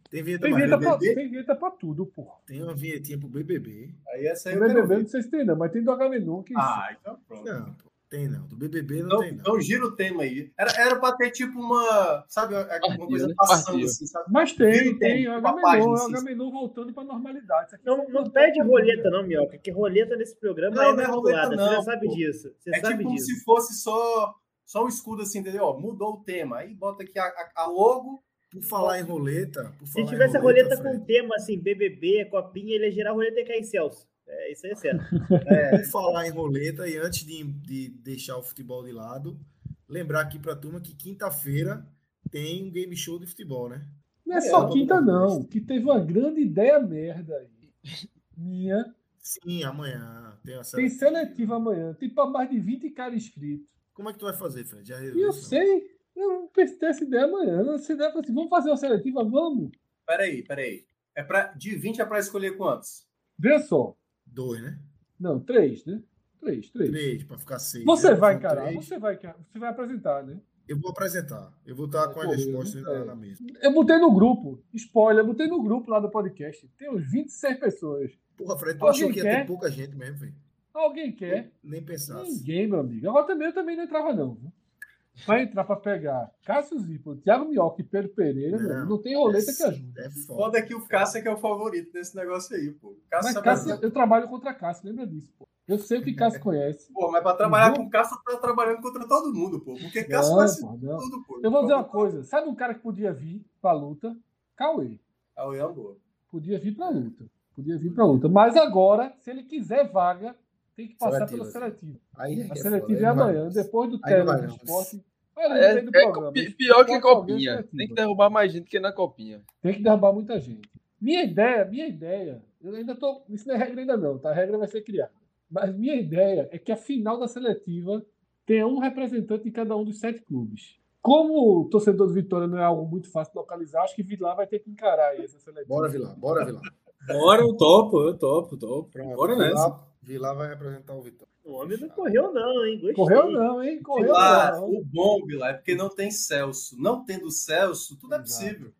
Tem vinheta, tem vinheta, pra, tem vinheta pra tudo, pô. Tem uma vinhetinha pro BBB. Aí essa aí o BBB não sei se tem, não, mas tem do H-Menu. Ah, então pronto. Não, pô. Tem não. Do BBB não então, tem não. Então gira o tema aí. Era, era pra ter tipo uma, sabe, uma coisa né? passando assim, sabe? Mas tem, tem. O o H-Menu voltando pra normalidade. Não, não pede roleta não, Mioca, que roleta nesse programa não, é não é roleta, não, Você já sabe pô. disso. Você é sabe tipo disso. se fosse só, só um escudo assim, entendeu? Mudou o tema. Aí bota aqui a, a, a logo por falar em roleta. Se tivesse a roleta, roleta com tema assim, BBB, copinha, ele ia gerar a roleta e cair Celso. É, isso aí é certo. É, por falar em roleta, e antes de, de deixar o futebol de lado, lembrar aqui para a turma que quinta-feira tem um game show de futebol, né? Não é só quinta, não, que teve uma grande ideia merda aí. Minha. Sim, amanhã. Tem, a tem seletiva amanhã. Tem para mais de 20 caras inscritos. Como é que tu vai fazer, Fred? Já eu sei. Eu pensei essa ideia amanhã. Essa ideia assim, vamos fazer uma seletiva? Vamos. Peraí, peraí. É pra, de 20 é para escolher quantos? Vê só. Dois, né? Não, três, né? Três, três. Três, para ficar seis. Você né? vai encarar, você vai, você vai apresentar, né? Eu vou apresentar. Eu vou estar com as respostas é. na mesa. Eu botei no grupo. Spoiler, eu botei no grupo lá do podcast. Tem uns 26 pessoas. Porra, Fred, tu Alguém achou que ia quer? ter pouca gente mesmo, velho? Alguém quer? Nem pensasse. Ninguém, meu amigo. Agora também eu também não entrava, não. Vai entrar para pegar Cássio Zipo, Thiago Mioca e Pedro Pereira, não, não tem roleta é, que ajude. É foda é que o Cássio é que é o favorito desse negócio aí, pô. Cássio mas Cássio, eu trabalho contra Cássio, lembra disso, pô. Eu sei o que Cássio conhece. Pô, mas para trabalhar com Cássio, tá trabalhando contra todo mundo, pô. Porque Cássio vai ser tudo, pô. Eu vou dizer uma coisa. Sabe um cara que podia vir pra luta? Cauê. Cauê é boa. Podia vir pra luta. Podia vir pra luta. Mas agora, se ele quiser vaga, tem que passar pela seletiva. Aí é a seletiva é, é amanhã, depois do tele do esporte. É, é, pior que copinha. Tem que derrubar mais gente que na copinha. Tem que derrubar muita gente. Minha ideia, minha ideia, eu ainda tô. Isso não é regra ainda não, tá? A regra vai ser criada. Mas minha ideia é que a final da seletiva tenha um representante em cada um dos sete clubes. Como o torcedor do Vitória não é algo muito fácil de localizar, acho que Vilar vai ter que encarar aí essa seletiva. Bora, Vilar, bora, Vilar. Bora, eu topo, eu topo, topo. Pronto, bora nessa. Vilar vai representar o Vitória. O homem não correu, não, hein? Gostei. Correu, não, hein? Correu, lá, não. O bom, Vila, é porque não tem Celso. Não tendo Celso, tudo é possível.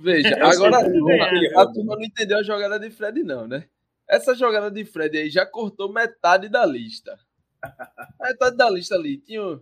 Veja, agora a turma, a turma não entendeu a jogada de Fred, não, né? Essa jogada de Fred aí já cortou metade da lista. metade da lista ali. Tinha,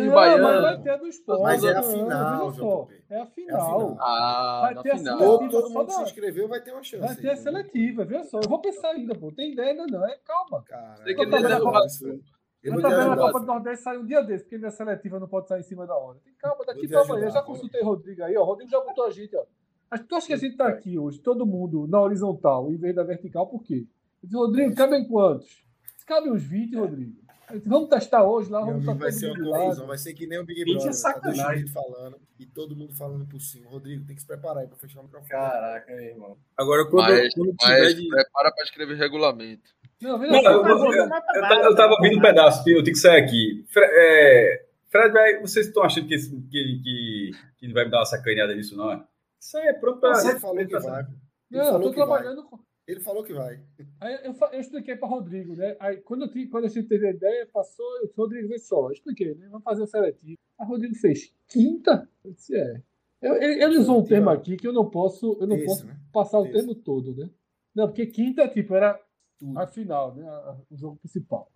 os Não, mas vai ter a do esporte. Mas é a final, veja só. É a É a final. Ah, Vai ter a final. seletiva. Todo, mundo da- se inscreveu, vai ter uma chance. Vai ter a seletiva, veja só. Eu vou pensar ainda, pô. Tem ideia ainda não. É calma. Cara, Tem que ajudar, eu- também na ajudar. Copa do Nordeste sai um dia desse, porque minha seletiva não pode sair em cima da hora. Tem calma, daqui pra amanhã. Já consultei o Rodrigo aí, ó. O Rodrigo já botou a gente, ó. Acho- Tu acha que a gente tá aqui hoje, todo mundo na horizontal, em vez da vertical, por quê? Eu disse, Rodrigo, cabem quantos? Cabe uns 20, Rodrigo. Vamos testar hoje lá, vamos estar vai ser uma confusão, vai ser que nem o Big Gente, é Brother. Tá dois sacanagem. juízes falando e todo mundo falando por cima. Rodrigo, tem que se preparar aí pra fechar o microfone. Caraca, meu irmão. Agora, quando, Mas, quando mas tiver de... prepara para escrever regulamento. Não, eu- eu- eu- Eu, tava- ouvindo um pedaço, eu tenho que sair aqui. Fre- é, Fred, vai, vocês estão achando que, esse- que, que, que não vai me dar uma sacaneada nisso, não? é? Isso aí é pronto pra. Ele falou que vai. Ele Não, eu tô vai. trabalhando com. Ele falou que vai. Aí eu, eu expliquei para Rodrigo, né? Aí quando, eu, tive- quando a gente teve a ideia, passou, eu disse, Rodrigo, vê só, eu expliquei, né? Vamos fazer o seletivo. Aí Rodrigo fez, quinta? Eu disse, é. Eu- Ele, ele usou um termo aqui que eu não posso, eu não Esse, posso né? passar o termo todo, né? Não, porque quinta, tipo, era Tudo. a final, né? A- a- o jogo principal.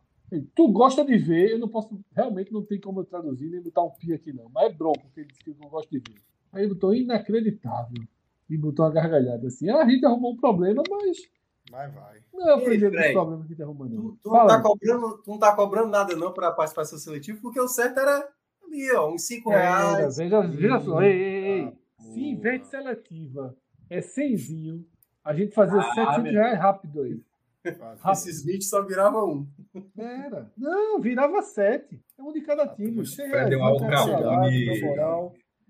Tu gosta de ver, eu não posso, realmente não tem como eu traduzir nem botar um pi aqui, não. Mas é bronco que ele disse que eu não gosto de ver. Aí ele botou inacreditável. E botou uma gargalhada assim. Ah, a gente arrumou um problema, mas Mas vai. não é o primeiro problemas que te arruma, não. Tu, tu não tá cobrando, tu não tá cobrando nada não para participar do seu seletivo, porque o certo era ali, ó, uns 5 Era, reais. veja, veja só, ei, ei, ei. Ah, Se em vez de seletiva é cenzinho, a gente fazia Ah, 700 meu. reais rápido aí. Rápido. Esses vídeos só viravam um. Era. Não, virava 7. É um de cada Ah, time. mas 100 Fred reais. deu um na alcabone.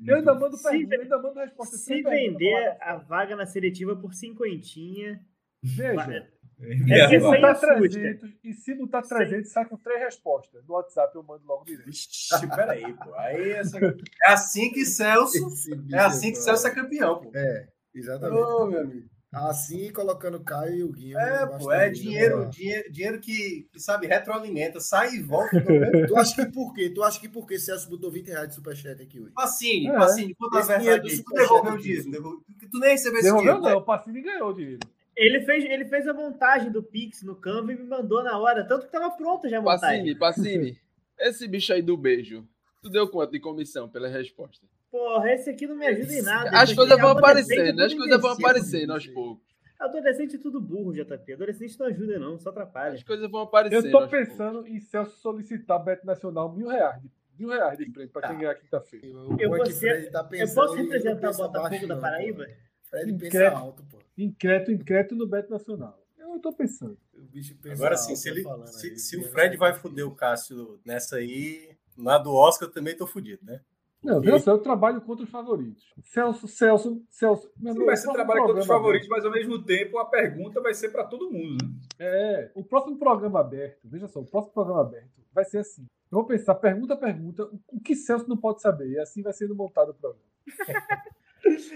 Eu ainda mando Se pergunta, ainda mando resposta. Se vender a vaga na seletiva por cinquentinha, Veja, e É se botar. 300, e se botar 300, sai com três respostas. No WhatsApp eu mando logo direto. Vixe, peraí, pô. Aí essa... É assim que Celso. Esse É assim que é Celso é campeão, pô. É, exatamente. Ô, meu amigo. Assim, colocando o Caio e o Guinho. É, pô, é dinheiro, dinheiro, dinheiro que, que, sabe, retroalimenta, sai e volta. Tu acha que por quê? Tu acha que por quê Celso botou 20 reais de superchat aqui hoje? Pacine, É. Pacine, conta a verdade. Tu devolveu o dinheiro, tu nem recebeu esse dinheiro. né? não, o Pacini ganhou o dinheiro. ele fez, ele fez a montagem do Pix no Canva e me mandou na hora, tanto que tava pronta já a montagem. Pacini, Pacini. Esse bicho aí do beijo. Tu deu quanto de comissão pela resposta? Porra, esse aqui não me ajuda em nada. As Esse coisas é vão aparecendo, as coisas vão aparecendo aos poucos. Adolescente é tudo burro, JP. Adolescente não ajuda, não, só atrapalha. As coisas vão aparecendo. Eu tô aos poucos. pensando em Celso solicitar Beto Nacional mil reais. de- Mil reais de prêmio pra quem ganhar quinta-feira. Eu é vou ser- tá Eu pensando, posso representar o Botafogo baixo, da Paraíba? Fred pensa Incrédito. alto, pô. Increto, increto no Beto Nacional. Eu tô pensando. O bicho pensa Agora sim, se, tá ele, se, se o Fred é vai foder o Cássio nessa aí, na do Oscar eu também tô fudido, né? Não, só, eu trabalho contra os favoritos. Celso, Celso, Celso. meu Sim, ser próximo trabalho com os favoritos, mas ao mesmo tempo a pergunta vai ser para todo mundo. Né? É, o próximo programa aberto, veja só, o próximo programa aberto vai ser assim. Eu vou pensar, pergunta a pergunta, o- o que Celso não pode saber, e assim vai sendo montado o programa.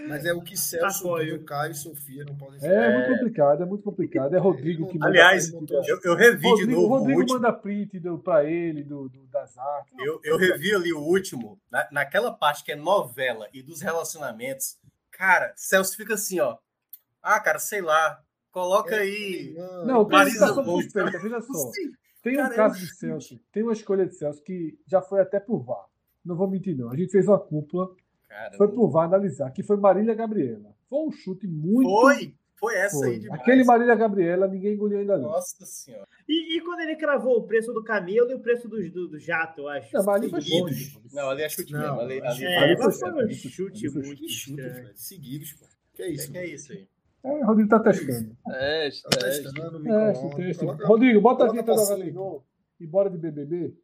Mas é o que Celso, Apoio. Guinho, Caio e Sofia não podem É, saber. muito complicado, é muito complicado. É Rodrigo que manda Aliás, print, eu, eu revi de Rodrigo, novo o Rodrigo último. manda print do, pra ele do, do- das artes. Eu, eu revi ali o último, na, naquela parte que é novela e dos relacionamentos. Cara, Celso fica assim, ó. Ah, cara, sei lá. Coloca aí. Mano, Não, Marisa situação Monte. suspeita, veja só. Tem um Cara, é caso de. Celso, tem uma escolha de Celso que já foi até por VAR. Não vou mentir, não. A gente fez uma cúpula, cara, foi por VAR analisar, que foi Marília Gabriela. Foi um chute muito. Foi, foi essa Foi. aí demais. Aquele Marília Gabriela, ninguém engoliu ainda não. Nossa senhora. E, e quando ele cravou o preço do camelo e o preço do, do, do jato, eu acho. Não, mas ali foi chute. Não, ali é chute Não, mesmo. Ali, ali É, ali foi foi um chute ali foi muito Que chute. Fred. Seguidos, pô. Que é Que, isso? que é isso aí? É, o Rodrigo tá testando. Teste, Tá teste. testando, me É, teste. coloca- Rodrigo, bota a vinheta da. Galegol e bora de BBB.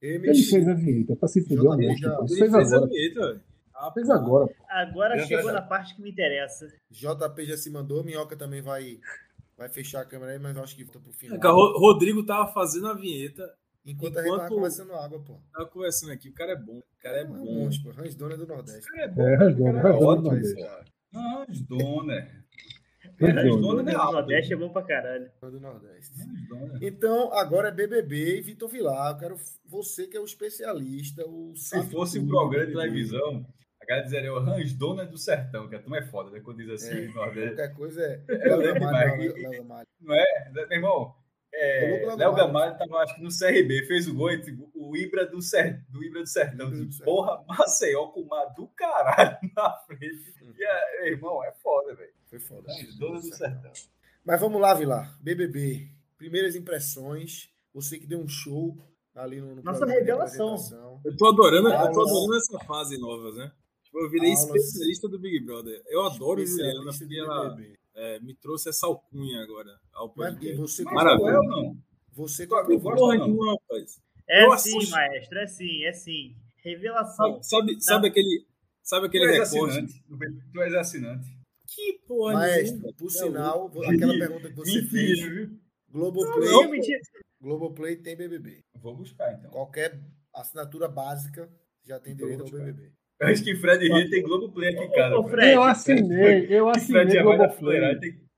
Ele fez a vinheta pra se o já- pô. ele Fez Fez a agora. vinheta, velho. Ah, Fez agora. pô. Agora Já, chegou já. na parte que me interessa. JP já se mandou, Minhoca também vai, vai fechar a câmera aí, mas eu acho que volta pro final. É, cara, Ro- Rodrigo tava fazendo a vinheta, Enquanto a gente tava enquanto- conversando água, pô. tava conversando aqui. O cara é bom. O cara é bom. monstro, pô. Hans Donner do Nordeste. O cara é bom. É, o cara é Rasdona do ótimo. Nordeste. cara. Não, Hans Donner. Rasdona. Hans O Donner é alto. Nordeste é bom pra caralho. Do Nordeste. Então, agora é BBB e Vitor Vilar. Eu quero você que é o especialista, o Se fosse um programa do de televisão, galera dizeria o Ransdona do Sertão, que a turma é foda, né? Quando diz assim, É, Nordeste. Qualquer coisa é. Eu Léo lembro Gamalho, Léo Gamalho. Não é? Meu irmão, é, Léo Léo Gamalho. Gamalho tava, acho que no CRB, fez o gol entre o Ibra do, Ser, do Ibra do Sertão. Ibra do Sertão. Porra, Maceió com uma do caralho na frente. E, é, irmão, é foda, velho. Foi foda. Do Sertão. Mas vamos lá, Vilar. BBB. Primeiras impressões. Você que deu um show ali no, no Nossa revelação. Eu tô adorando, eu tô adorando essa fase nova, né? Tipo, eu virei Aulas. especialista do Big Brother. Eu adoro Juliana, porque ela BBB. é, me trouxe essa alcunha agora ao Mas e podcast. você, Mas Maravilha. eu não. você gosto. Porra não. nenhuma, rapaz. É Eu sim, assisto. maestro, é sim, é sim. Revelação. Sabe, sabe, sabe aquele, sabe Tu aquele és recorte? assinante. Tu és assinante. Que porra Maestro, nenhuma. por É sinal, aquela pergunta que você fez? Globoplay, Não, mentira. Globoplay tem BBB. Vou buscar, então. Qualquer assinatura básica já tem direito ao. BBB. Acho que Fred Rio tem Globoplay aqui, cara. Ô, Fred, Eu assinei, eu assinei é Globoplay.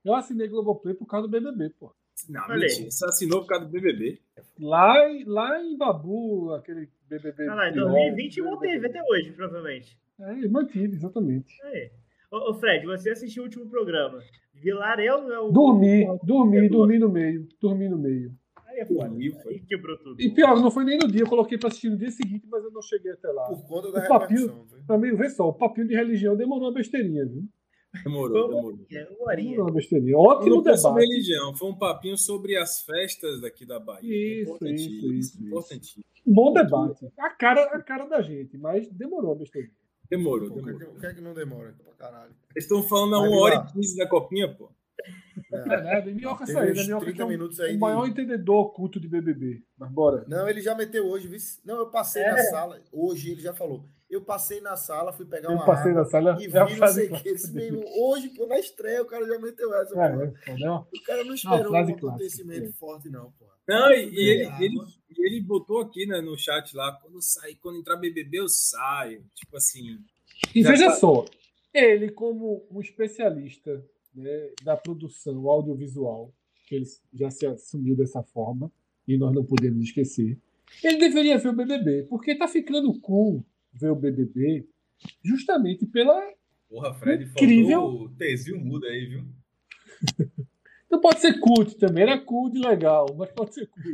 Eu assinei Globoplay por causa do BBB, pô. Não, Olha mentira. Você assinou por causa do BBB. Lá, em- lá em Babu, aquele BBB. Tá lá, em pior, 2020 BBB. manteve até hoje, provavelmente. É, mantive, exatamente. Aí. Ô, Fred, você assistiu o último programa. Vilarel é o. Dormi, o- dormi, dormi no meio. Dormi no meio. Aí é foda. Aí quebrou tudo. E pior, não foi nem no dia, eu coloquei pra assistir no dia seguinte, mas eu não cheguei até lá. Por conta da O papinho- mim, vê só, o papinho de religião demorou uma besteirinha, viu? Demorou, Como- demorou. É. Demorou uma besteirinha. Não Ótimo foi sobre religião, foi um papinho sobre as festas daqui da Bahia. Isso, isso, isso. importantíssimo. Bom debate. A cara, a cara da gente, mas demorou a besteirinha. Demorou, Pô, O que, é demorou. que- o que é que não demora? Pra caralho. Eles estão falando a Vai 1 lá. hora e 15 da copinha, pô. É. É Minhoca saiu, né? Minhoca 30 que é um, minutos aí o de- maior entendedor oculto de BBB. Mas bora. Não, ele já meteu hoje. viu? Não, eu passei É. na sala. Hoje ele já falou. Eu passei na sala, fui pegar Eu uma passei água na sala. e vi é a não sei o que. Esse mesmo, hoje, pô, na estreia, o cara já meteu essa. pô. É, é, entendeu? O cara não esperou um frase clássica, acontecimento é. forte, não, pô. Não, e, e ele, ele, ele botou aqui né, no chat lá, quando sair, quando entrar BBB, eu saio. Tipo assim. E veja tá- só, ele como um especialista né, da produção audiovisual, que ele já se assumiu dessa forma, e nós não podemos esquecer, ele deveria ver o BBB, porque tá ficando cool ver o BBB justamente pela... Porra, Fred, Incrível. faltou o Tezinho muda aí, viu? Não pode ser cult também, era cult legal, mas pode ser cult.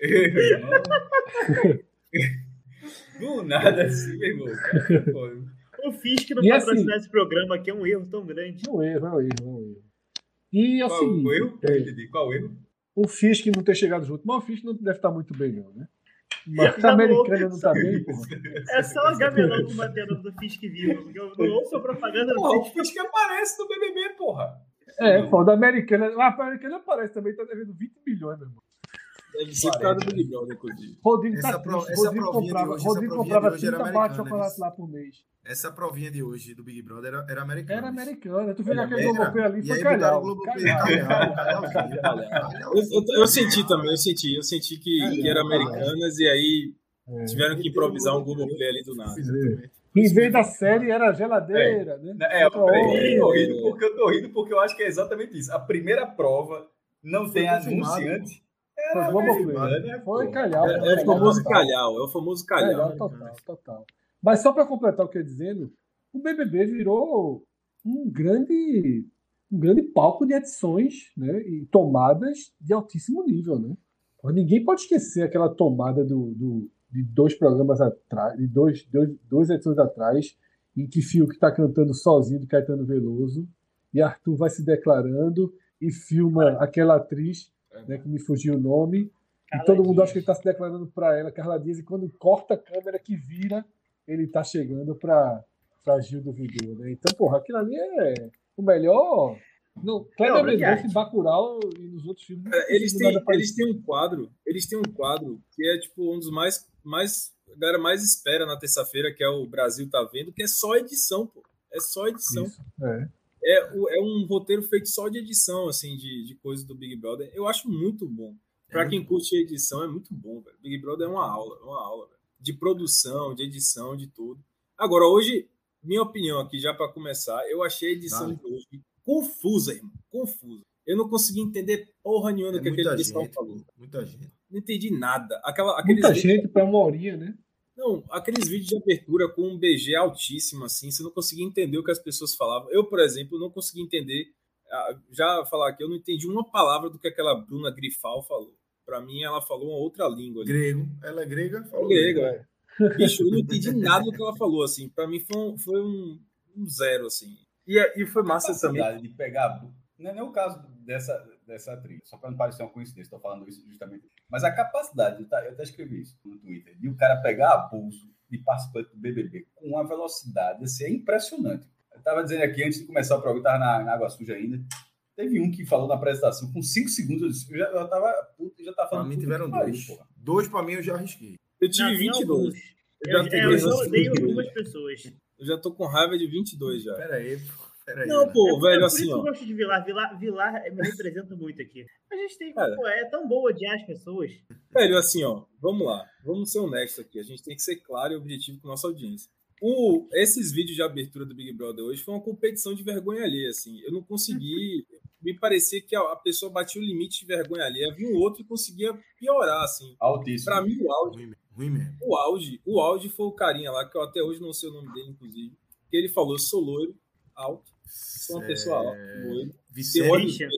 Irmão. Do nada assim, meu irmão. Cara. O Fisk não E patrocinar assim- esse programa aqui é um erro tão grande. É um erro, é um erro, é um erro. E é o Qual seguinte, o erro? é, Eu. Qual o erro? o Fisk não ter chegado junto, mas o Fisk não deve estar muito bem não, né? Mas Tá a americana não tá bem, porra. É só o Gamelão que mantendo do Fisk vivo. Eu não ouço a propaganda do Porra, o Fisk. Fisk aparece no BBB, porra. É, foda, americana. A americana aparece também, tá devendo 20 milhões, meu irmão. Deve ser por causa do Big Brother, inclusive. Rodrigo Essa tá pro- triste. essa Rodrigo provinha de comprava, hoje, essa Rodrigo comprava de hoje era 30 barras de chocolate lá por mês. Essa provinha de hoje do Big Brother era, era americana. Era americana. Tu viu aquele Globoplay ali, foi calhau. Eu, senti também, eu senti, eu senti que, que era americanas e aí É. tiveram que improvisar um Globoplay ali do nada. Exatamente. Em vez da série, era geladeira, né? É, eu tô rindo, porque eu tô rindo porque eu acho que é exatamente isso. A primeira prova não tem confirmado. Anunciante. Foi Era Globoplay. americana, Foi calhau. É, é o famoso total. calhau, é o famoso Calhau calhau. total, total. Mas só para completar o que eu ia dizendo, o BBB virou um grande, um grande palco de edições né, e tomadas de altíssimo nível. Né? Ninguém pode esquecer aquela tomada do, do- de dois programas atrás, de dois, dois, duas edições atrás, em que Fiuk está cantando sozinho de Caetano Veloso e Arthur vai se declarando e filma aquela atriz né, que me fugiu o nome. E Carla todo mundo Dias. acha que ele está se declarando para ela, Carla Dias, e quando corta a câmera que vira, ele está chegando para Gil do Vigor. Né? Então, porra, aquilo ali é o melhor. Não, Kleber Mendonça em Bacurau e nos outros filmes. tem Eles têm, eles têm um quadro, eles têm um quadro que é tipo um dos mais, mais a galera mais espera na terça-feira, que é o Brasil tá vendo, que é só edição, pô. É só edição. Isso, é. É, é um roteiro feito só de edição, assim, de, de coisas do Big Brother. Eu acho muito bom. Pra É quem muito curte edição, é muito bom, velho. Big Brother é uma aula, é uma aula, velho. De produção, de edição, de tudo. Agora, hoje, minha opinião aqui, já pra começar, eu achei a edição de hoje confusa, irmão. Confusa. Eu não consegui entender porra nenhuma do É que aquele muita pessoal falou. muita gente. Não entendi nada. Aquela, Muita gente para uma horinha, né? Não, aqueles vídeos de abertura com um BG altíssimo, assim, você não conseguia entender o que as pessoas falavam. Eu, por exemplo, não conseguia entender. ah, Já falar aqui, eu não entendi uma palavra do que aquela Bruna Grifal falou. Para mim, ela falou uma outra língua. ali. Grego. Ela é grega? Falou Grego, é. Bicho, eu não entendi nada do que ela falou, assim. Para mim foi um, foi um, um zero, assim. E, e foi massa também. de pegar. Não é nem o caso dessa, dessa atriz, só para não parecer uma coincidência, estou falando isso justamente. Mas a capacidade, tá, eu até escrevi isso no Twitter, de o cara pegar abuso de participante do BBB com uma velocidade, assim, é impressionante. Eu estava dizendo aqui, antes de começar o programa, estava na, na Água Suja ainda. Teve um que falou na apresentação, com 5 segundos, eu, disse, eu já, eu tava, puto, já tava Pra falando. mim puta tiveram dois. porra. Dois pra mim eu já arrisquei. Eu tive Não, tem 22. alguns. Eu Eu, já é, tenho eu odeio 22. algumas pessoas. Eu já tô com raiva de 22 já. Pera aí, pô. Pera aí. Não, né? pô, É velho, por assim, isso que eu gosto de Vilar. Vilar, Vilar me representa muito aqui. A gente tem. Cara. Pô, é tão boa odiar as pessoas. Velho, assim, ó, vamos lá. Vamos ser honestos aqui. A gente tem que ser claro e objetivo com a nossa audiência. O, esses vídeos de abertura do Big Brother hoje foi uma competição de vergonha alheia, assim. Eu não consegui. Me parecia que a, pessoa batia o limite de vergonha alheia, vinha um outro e conseguia piorar, assim. Altíssimo. Pra mim, o auge, Ruim mesmo. Ruim mesmo. o auge, o auge foi o carinha lá, que eu até hoje não sei o nome dele, inclusive. Que ele falou: sou loiro, alto, sou uma pessoa alta. Tem Vicente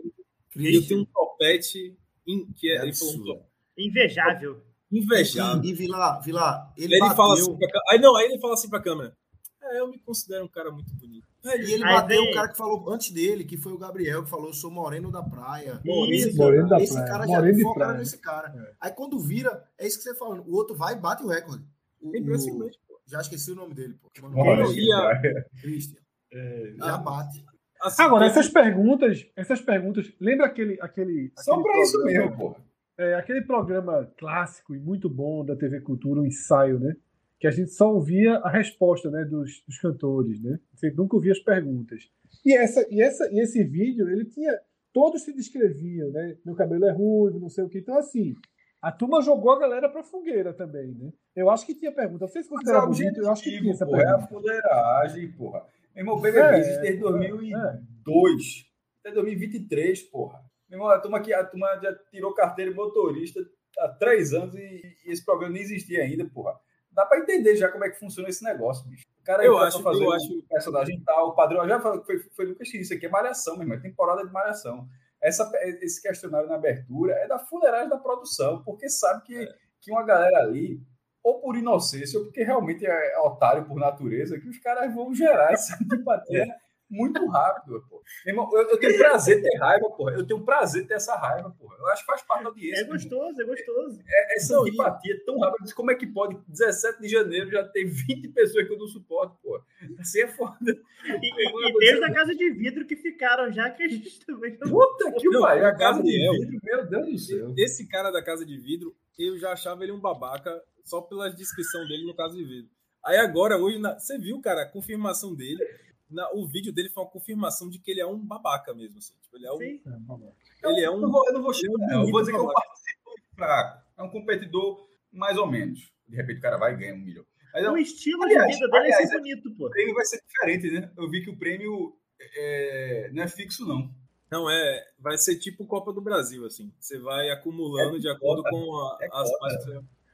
e eu tenho um topete in- que é, É ele falou um Invejável. invejável. E, e Vilar, Vilar, ele, Aí ele fala assim pra câmera. Aí não, aí ele fala assim pra câmera. É, eu me considero um cara muito bonito. Velho, e ele Aí bateu vem- o cara que falou antes dele, que foi o Gabriel, que falou, eu sou moreno da praia. Isso. esse Moreno da esse praia. cara Moreno já foca praia. nesse cara. É. Aí quando vira, é isso que você falando. O outro vai e bate o recorde. O, é impressionante, pô. o- já esqueci o nome dele, pô. Mano, Olha, Não, e a- Christian. É, Já bate. assim, Agora, essas perguntas, essas perguntas, lembra aquele, aquele, Só aquele pra isso programa- mesmo, porra. É, aquele programa clássico e muito bom da TV Cultura, um ensaio, né? Que a gente só ouvia a resposta, né, dos, dos cantores, né? Você nunca ouvia as perguntas. E essa, e essa, e esse vídeo, ele tinha, todos se descreviam, né? Meu cabelo é ruivo, não sei o que. Então assim, a turma jogou a galera pra fogueira também, né? Eu acho que tinha pergunta. Vocês Mas é consideram bonito? Eu acho que tinha essa porra, é a pergunta. fuleiragem, porra. Meu irmão, BBB É, existe desde é, 2002 até 2023, porra. Meu irmão, a turma, aqui, a turma já tirou carteira de motorista há três anos e, e esse programa nem existia ainda, porra. Dá pra entender já como é que funciona esse negócio, bicho. O cara Eu acho- fazer eu acho- personagem tal, o padrão. Já falei, foi, foi Lucas que isso aqui é malhação, meu irmão. É temporada de malhação. Essa, esse questionário na abertura é da fuleiragem da produção, porque sabe que, que uma galera ali, ou por inocência, ou porque realmente é otário por natureza, que os caras vão gerar essa antipatia muito rápido, pô. Irmão, eu, eu tenho prazer ter raiva, porra. Eu tenho prazer ter essa raiva, porra. Eu acho que faz parte da audiência. É gostoso, é gostoso. É- essa Não, e- antipatia tão rápida. Como é que pode? 17 de janeiro já ter 20 pessoas que eu não suporto, pô. Assim é foda. E, e, e tem os da casa de vidro que ficaram já, que a gente também. Puta que pariu. A casa de vidro, meu Deus do céu. Esse cara da Casa de Vidro, eu já achava ele um babaca só pela descrição dele no Casa de Vidro. Aí agora, hoje, na- você viu, cara, a confirmação dele. na- o vídeo dele foi uma confirmação de que ele é um babaca mesmo. Assim. Tipo, ele é um. Sim. Ele é Eu não um. vou, eu não vou ele é um. Eu vou dizer que é um babaca. participante fraco. É um competidor mais ou menos. De repente o cara vai e ganha um milhão. Mas é O um- estilo Aliás, de vida dele é aliás, ser bonito, pô. o prêmio vai ser diferente, né? Eu vi que o prêmio é, não é fixo, não. Não, é. Vai ser tipo Copa do Brasil, assim. Você vai acumulando de acordo com a- É as cota. partes.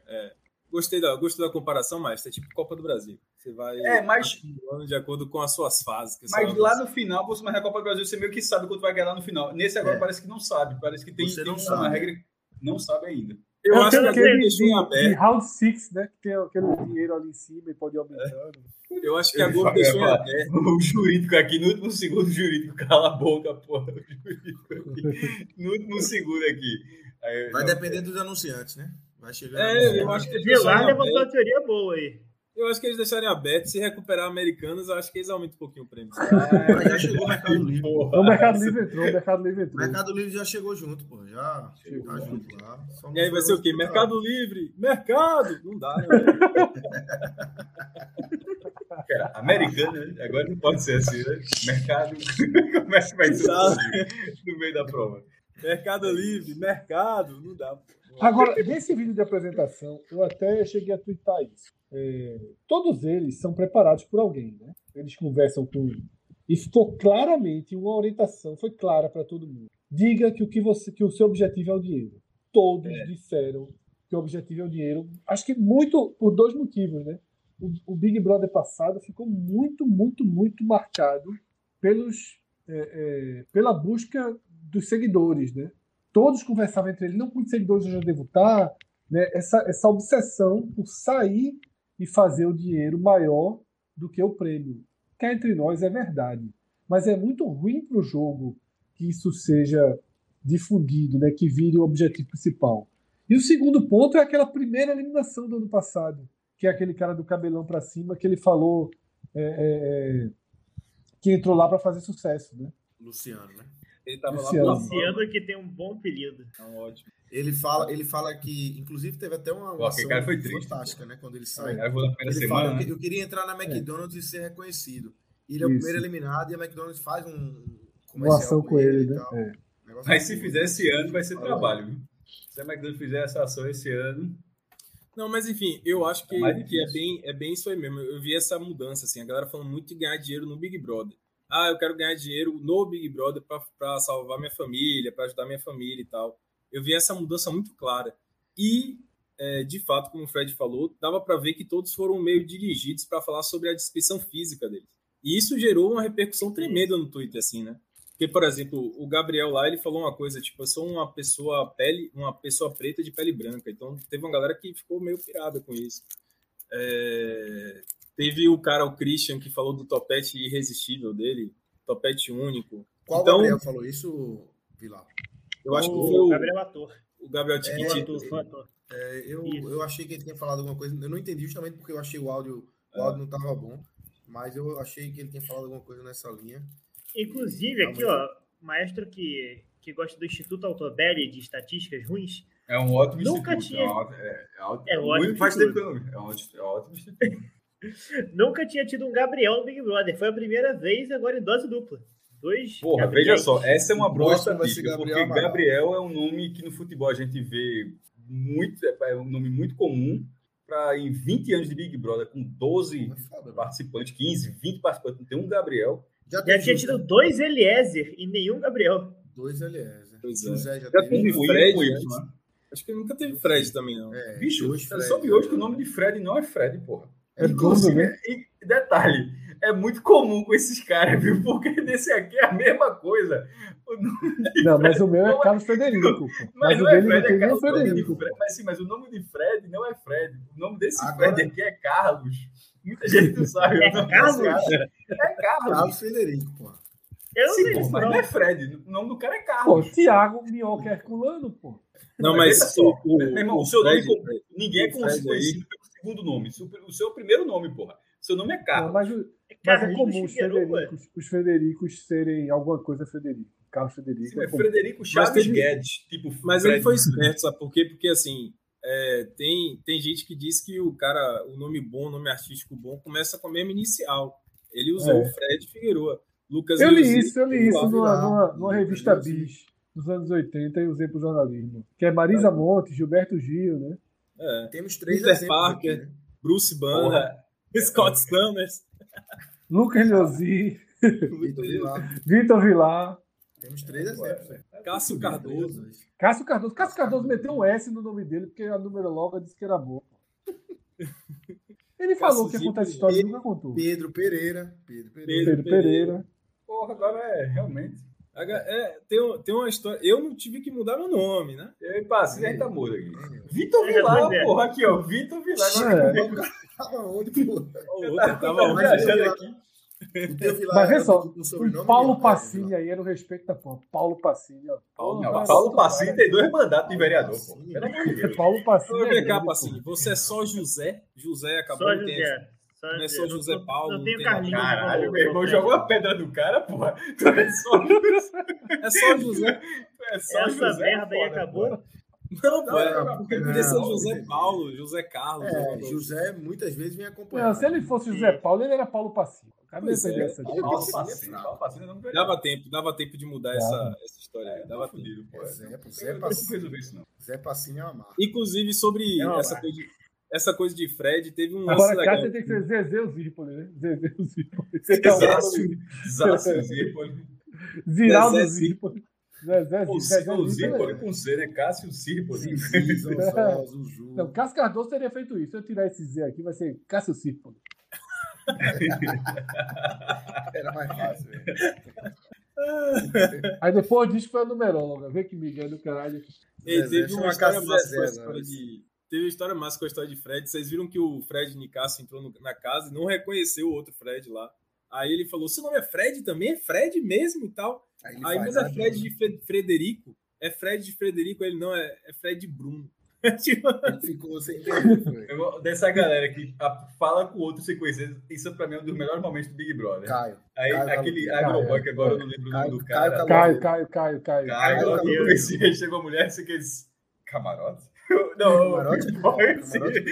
É. Gostei da, gostei da comparação, mas é tipo Copa do Brasil. Você vai É, mas- de acordo com as suas fases. que Mas lá no final, você na Copa do Brasil, você meio que sabe quanto vai ganhar lá no final. Nesse agora É. parece que não sabe. Parece que tem, Você tem não uma sabe. regra que não sabe ainda. Eu É acho que a aquele deixou de, de aberto. Round Six, né? Que tem aquele dinheiro ali em cima e pode ir aumentando. Eu acho que a Eu Globo ia deixou aberto. O jurídico aqui, no último segundo, o jurídico cala a boca, porra. O jurídico aqui. No último segundo aqui. Aí, Vai não, depender dos anunciantes, né? Vai chegando. É, eu acho que eles Vilar levantou uma teoria boa aí. Eu acho que eles deixarem aberto. Se recuperar americanas, eu acho que eles aumentam um pouquinho o prêmio. Mas já chegou o Mercado Livre. porra. O Mercado Livre entrou, o Mercado Livre O entrou. Mercado Livre já chegou junto, pô. Já tá junto lá. Só não E aí vai ser o quê? Mercado Livre! Mercado! Não dá, né? Cara, americano, né? agora não pode ser assim, né? Mercado. Como é que vai ser no meio da prova? Mercado Livre, mercado! Não dá. Agora, nesse vídeo de apresentação, eu até cheguei a twittar isso. É, todos eles são preparados por alguém, né? Eles conversam com. E ficou claramente uma orientação, foi clara para todo mundo. Diga que o que você, que o seu objetivo é o dinheiro. Todos disseram que o objetivo é o dinheiro. Acho que muito por dois motivos, né? O, o Big Brother passado ficou muito, muito, muito marcado pelos, é, é, pela busca dos seguidores, né? Todos conversavam entre eles, não quantos seguidores eu já devo estar, né? Essa, essa obsessão por sair e fazer o dinheiro maior do que o prêmio. Que entre nós é verdade. Mas é muito ruim para o jogo que isso seja difundido, né? que vire o objetivo principal. E o segundo ponto é aquela primeira eliminação do ano passado, que é aquele cara do cabelão para cima que ele falou é, é, é que entrou lá para fazer sucesso, né? Luciano, né? Ele tava Luciano. lá Luciano que tem um bom apelido. Então, ótimo. Ele fala, ele fala que, inclusive, teve até uma, Pô, aquele cara foi triste, fantástica, né? Quando ele na primeira Ele semana. fala, né? eu, queria entrar na McDonald's e ser reconhecido. E ele é o Isso. primeiro eliminado e a McDonald's faz um Uma ação com ele, e né? É. Mas se fizer esse ano, vai ser trabalho, viu? Se a McDonald's fizer essa ação esse ano, Não, mas enfim, eu acho que, É que é, bem, é bem isso aí mesmo. Eu vi essa mudança, assim, a galera falando muito de ganhar dinheiro no Big Brother. Ah, eu quero ganhar dinheiro no Big Brother para salvar minha família, para ajudar minha família e tal. Eu vi essa mudança muito clara. E, é, de fato, como o Fred falou, dava para ver que todos foram meio dirigidos para falar sobre a descrição física deles. E isso gerou uma repercussão tremenda no Twitter, assim, né? Porque, por exemplo, o Gabriel lá, ele falou uma coisa, tipo, eu sou uma pessoa pele, uma pessoa preta de pele branca. Então, teve uma galera que ficou meio pirada com isso. É, Teve o cara, o Christian, que falou do topete irresistível dele, topete único. Qual Então- Gabriel falou isso, Vilar? Eu acho que O foi o Gabriel Ator. o Gabriel O Tiquitito. ator, o ator. É, eu, Isso. eu achei que ele tinha falado alguma coisa. Eu não entendi justamente porque eu achei o áudio, o áudio não estava bom. Mas eu achei que ele tinha falado alguma coisa nessa linha. Inclusive, aqui, ó, maestro que, que gosta do Instituto Altobelli de Estatísticas Ruins, é um ótimo Nunca instituto. tinha- É, um ótimo- é, é, ótimo- É um ótimo muito faz tempo que eu não. É um ótimo, é um ótimo instituto. Nunca tinha tido um Gabriel no Big Brother. Foi a primeira vez, agora em dose dupla. Dois. Porra, Gabriéis. veja só, essa é uma boa estatística, Gabriel porque Amaral. Gabriel é um nome que no futebol a gente vê muito, é um nome muito comum para em 20 anos de Big Brother, com 12 É foda, participantes, 15, 20 participantes, tem um Gabriel. Já Já tinha tido dois Eliezer e nenhum Gabriel. dois Eliezer. Pois é. José já Já teve. teve Um Fred, Y, né? Acho que nunca teve Fred também, não. É, Bicho, dois eu Fred, soube hoje que o nome de Fred não é Fred, porra. É Inclusive, né? e detalhe, é muito comum com esses caras, viu? Porque desse aqui é a mesma coisa. Não, mas o meu é é- Carlos Frederico. pô. Mas, Mas o não é Fred, é Carlos. O nome de Frederico. Fred- mas sim, mas o nome de Fred não é Fred. O nome desse Agora- Fred aqui é Carlos. Muita gente não sabe. É Carlos? É Carlos. Carlos Federico, pô. Eu não Sim, sei pô, mas não. é Fred. O nome do cara é Pô, Carlos. Thiago Minhoca Herculano, pô. Não, Mas mas só, o, o, Meu irmão, o o seu nome completo, ninguém é conhecido pelo segundo nome. O seu primeiro nome, porra. Seu nome é Não, Carlos. mas, o- mas é comum os. Federicos, os Federicos serem alguma coisa Federico. Carlos Federico. Sim, é é. Frederico Chaves teve- Guedes. Tipo, Mas Fred. ele foi esperto, sabe por quê? Porque assim, é, tem, tem gente que diz que o cara, o nome bom, o nome artístico bom, começa com a mesma inicial. Ele usou É. o Fred Figueroa. Lucas Eu li isso, eu li isso numa, numa, numa revista. Bis dos anos 80 e usei pro jornalismo. Que é Marisa Monte, Gilberto Gil, né? É, Temos três Peter exemplos Parker. aqui, né? Bruce Banner, Porra, Scott Summers. Lucas Leozzi, Vitor Vilar. Temos três exemplos. né? Cássio Cardoso. Cássio Cardoso. Cássio Cardoso meteu um S no nome dele porque a numeróloga disse que era boa. Ele falou que ia contar essa história e nunca contou. Pedro Pereira. Pedro Pereira. Pedro Pereira. porra, agora é realmente. É, tem, tem uma história. Eu não tive que mudar meu nome, né? Eu e Passinho, a gente tá mudo aqui. É. Vitor É, Vilar, é. porra, aqui, ó. Vitor Vilar. É. Agora Tava onde, pô? O outro tava eu Mas viajando eu- aqui. Vilar Mas vê só, o Paulo dele, Passini aí era o respeito da porra. Paulo Passini, ó. Paulo Não, Porra, Paulo tem dois mandatos de vereador, pô. De Deus. Paulo Passini. Então, é pô. Passinho. Você é só José? José acabou Só de ter. José. Não é só José Paulo, Não não tem Carlinhos. Caralho, meu irmão jogou a pedra do cara, porra. É só É só José. É só Essa José, merda aí acabou. porra. Não, pô, é porque podia ser. José Paulo, José Carlos. É. José muitas vezes vem acompanhando. Não, se ele fosse José Paulo, ele era Paulo Passini. O cara não ia Pois é. Paulo Passinho, Paulo é do Dava tempo, dava tempo de mudar essa, essa história. aí, Dava Dava tempo. fudido, pô. Zé, Zé Passinho. Zé Passinho é uma marca. Inclusive, sobre É essa coisa, de, essa coisa de Fred, teve um lance Agora, legal. Cássio tem que ser Zezé Zípoli, né? Zezé o Zácio? Zácio, Zípoli. Ziraldo Zezé. Zezé, Zezé Zirpoli o Zirpoli, Zirpoli é. com Z, né? Cássio Zirpoli. Não, Cássio Cardoso teria feito isso. Se eu tirar esse Z aqui, vai ser Cássio Círculo. Era mais fácil. Aí depois que foi a numeróloga. Vê que Miguel do caralho. Ei, Zezé teve uma história Cássio massa com a Zezé, história né? de. Teve uma história massa com a história de Fred. Vocês viram que o Fred Nicasso entrou no- na casa e não reconheceu o outro Fred lá. Aí ele falou: seu nome é Fred também? É Fred mesmo e tal. Aí, Aí, mas é a- Fred de Fre- Frederico. É Fred de Frederico, ele não, é, é Fred de Bruno. Tipo, Ele ficou sem entender. Eu Dessa galera que a- fala com o outro sem conhecer, isso pra mim é um dos melhores momentos do Big Brother. Caio. Aí Caio aquele Caio, agroboy, que agora eu não lembro o Caio- nome do Caio cara. Caio- Caio, Caio, Caio, Caio. Caio, Caio eu Caio. conheci, aí chegou a mulher, assim, aqueles camarote? Não, Camarote, boy, sim. camarote,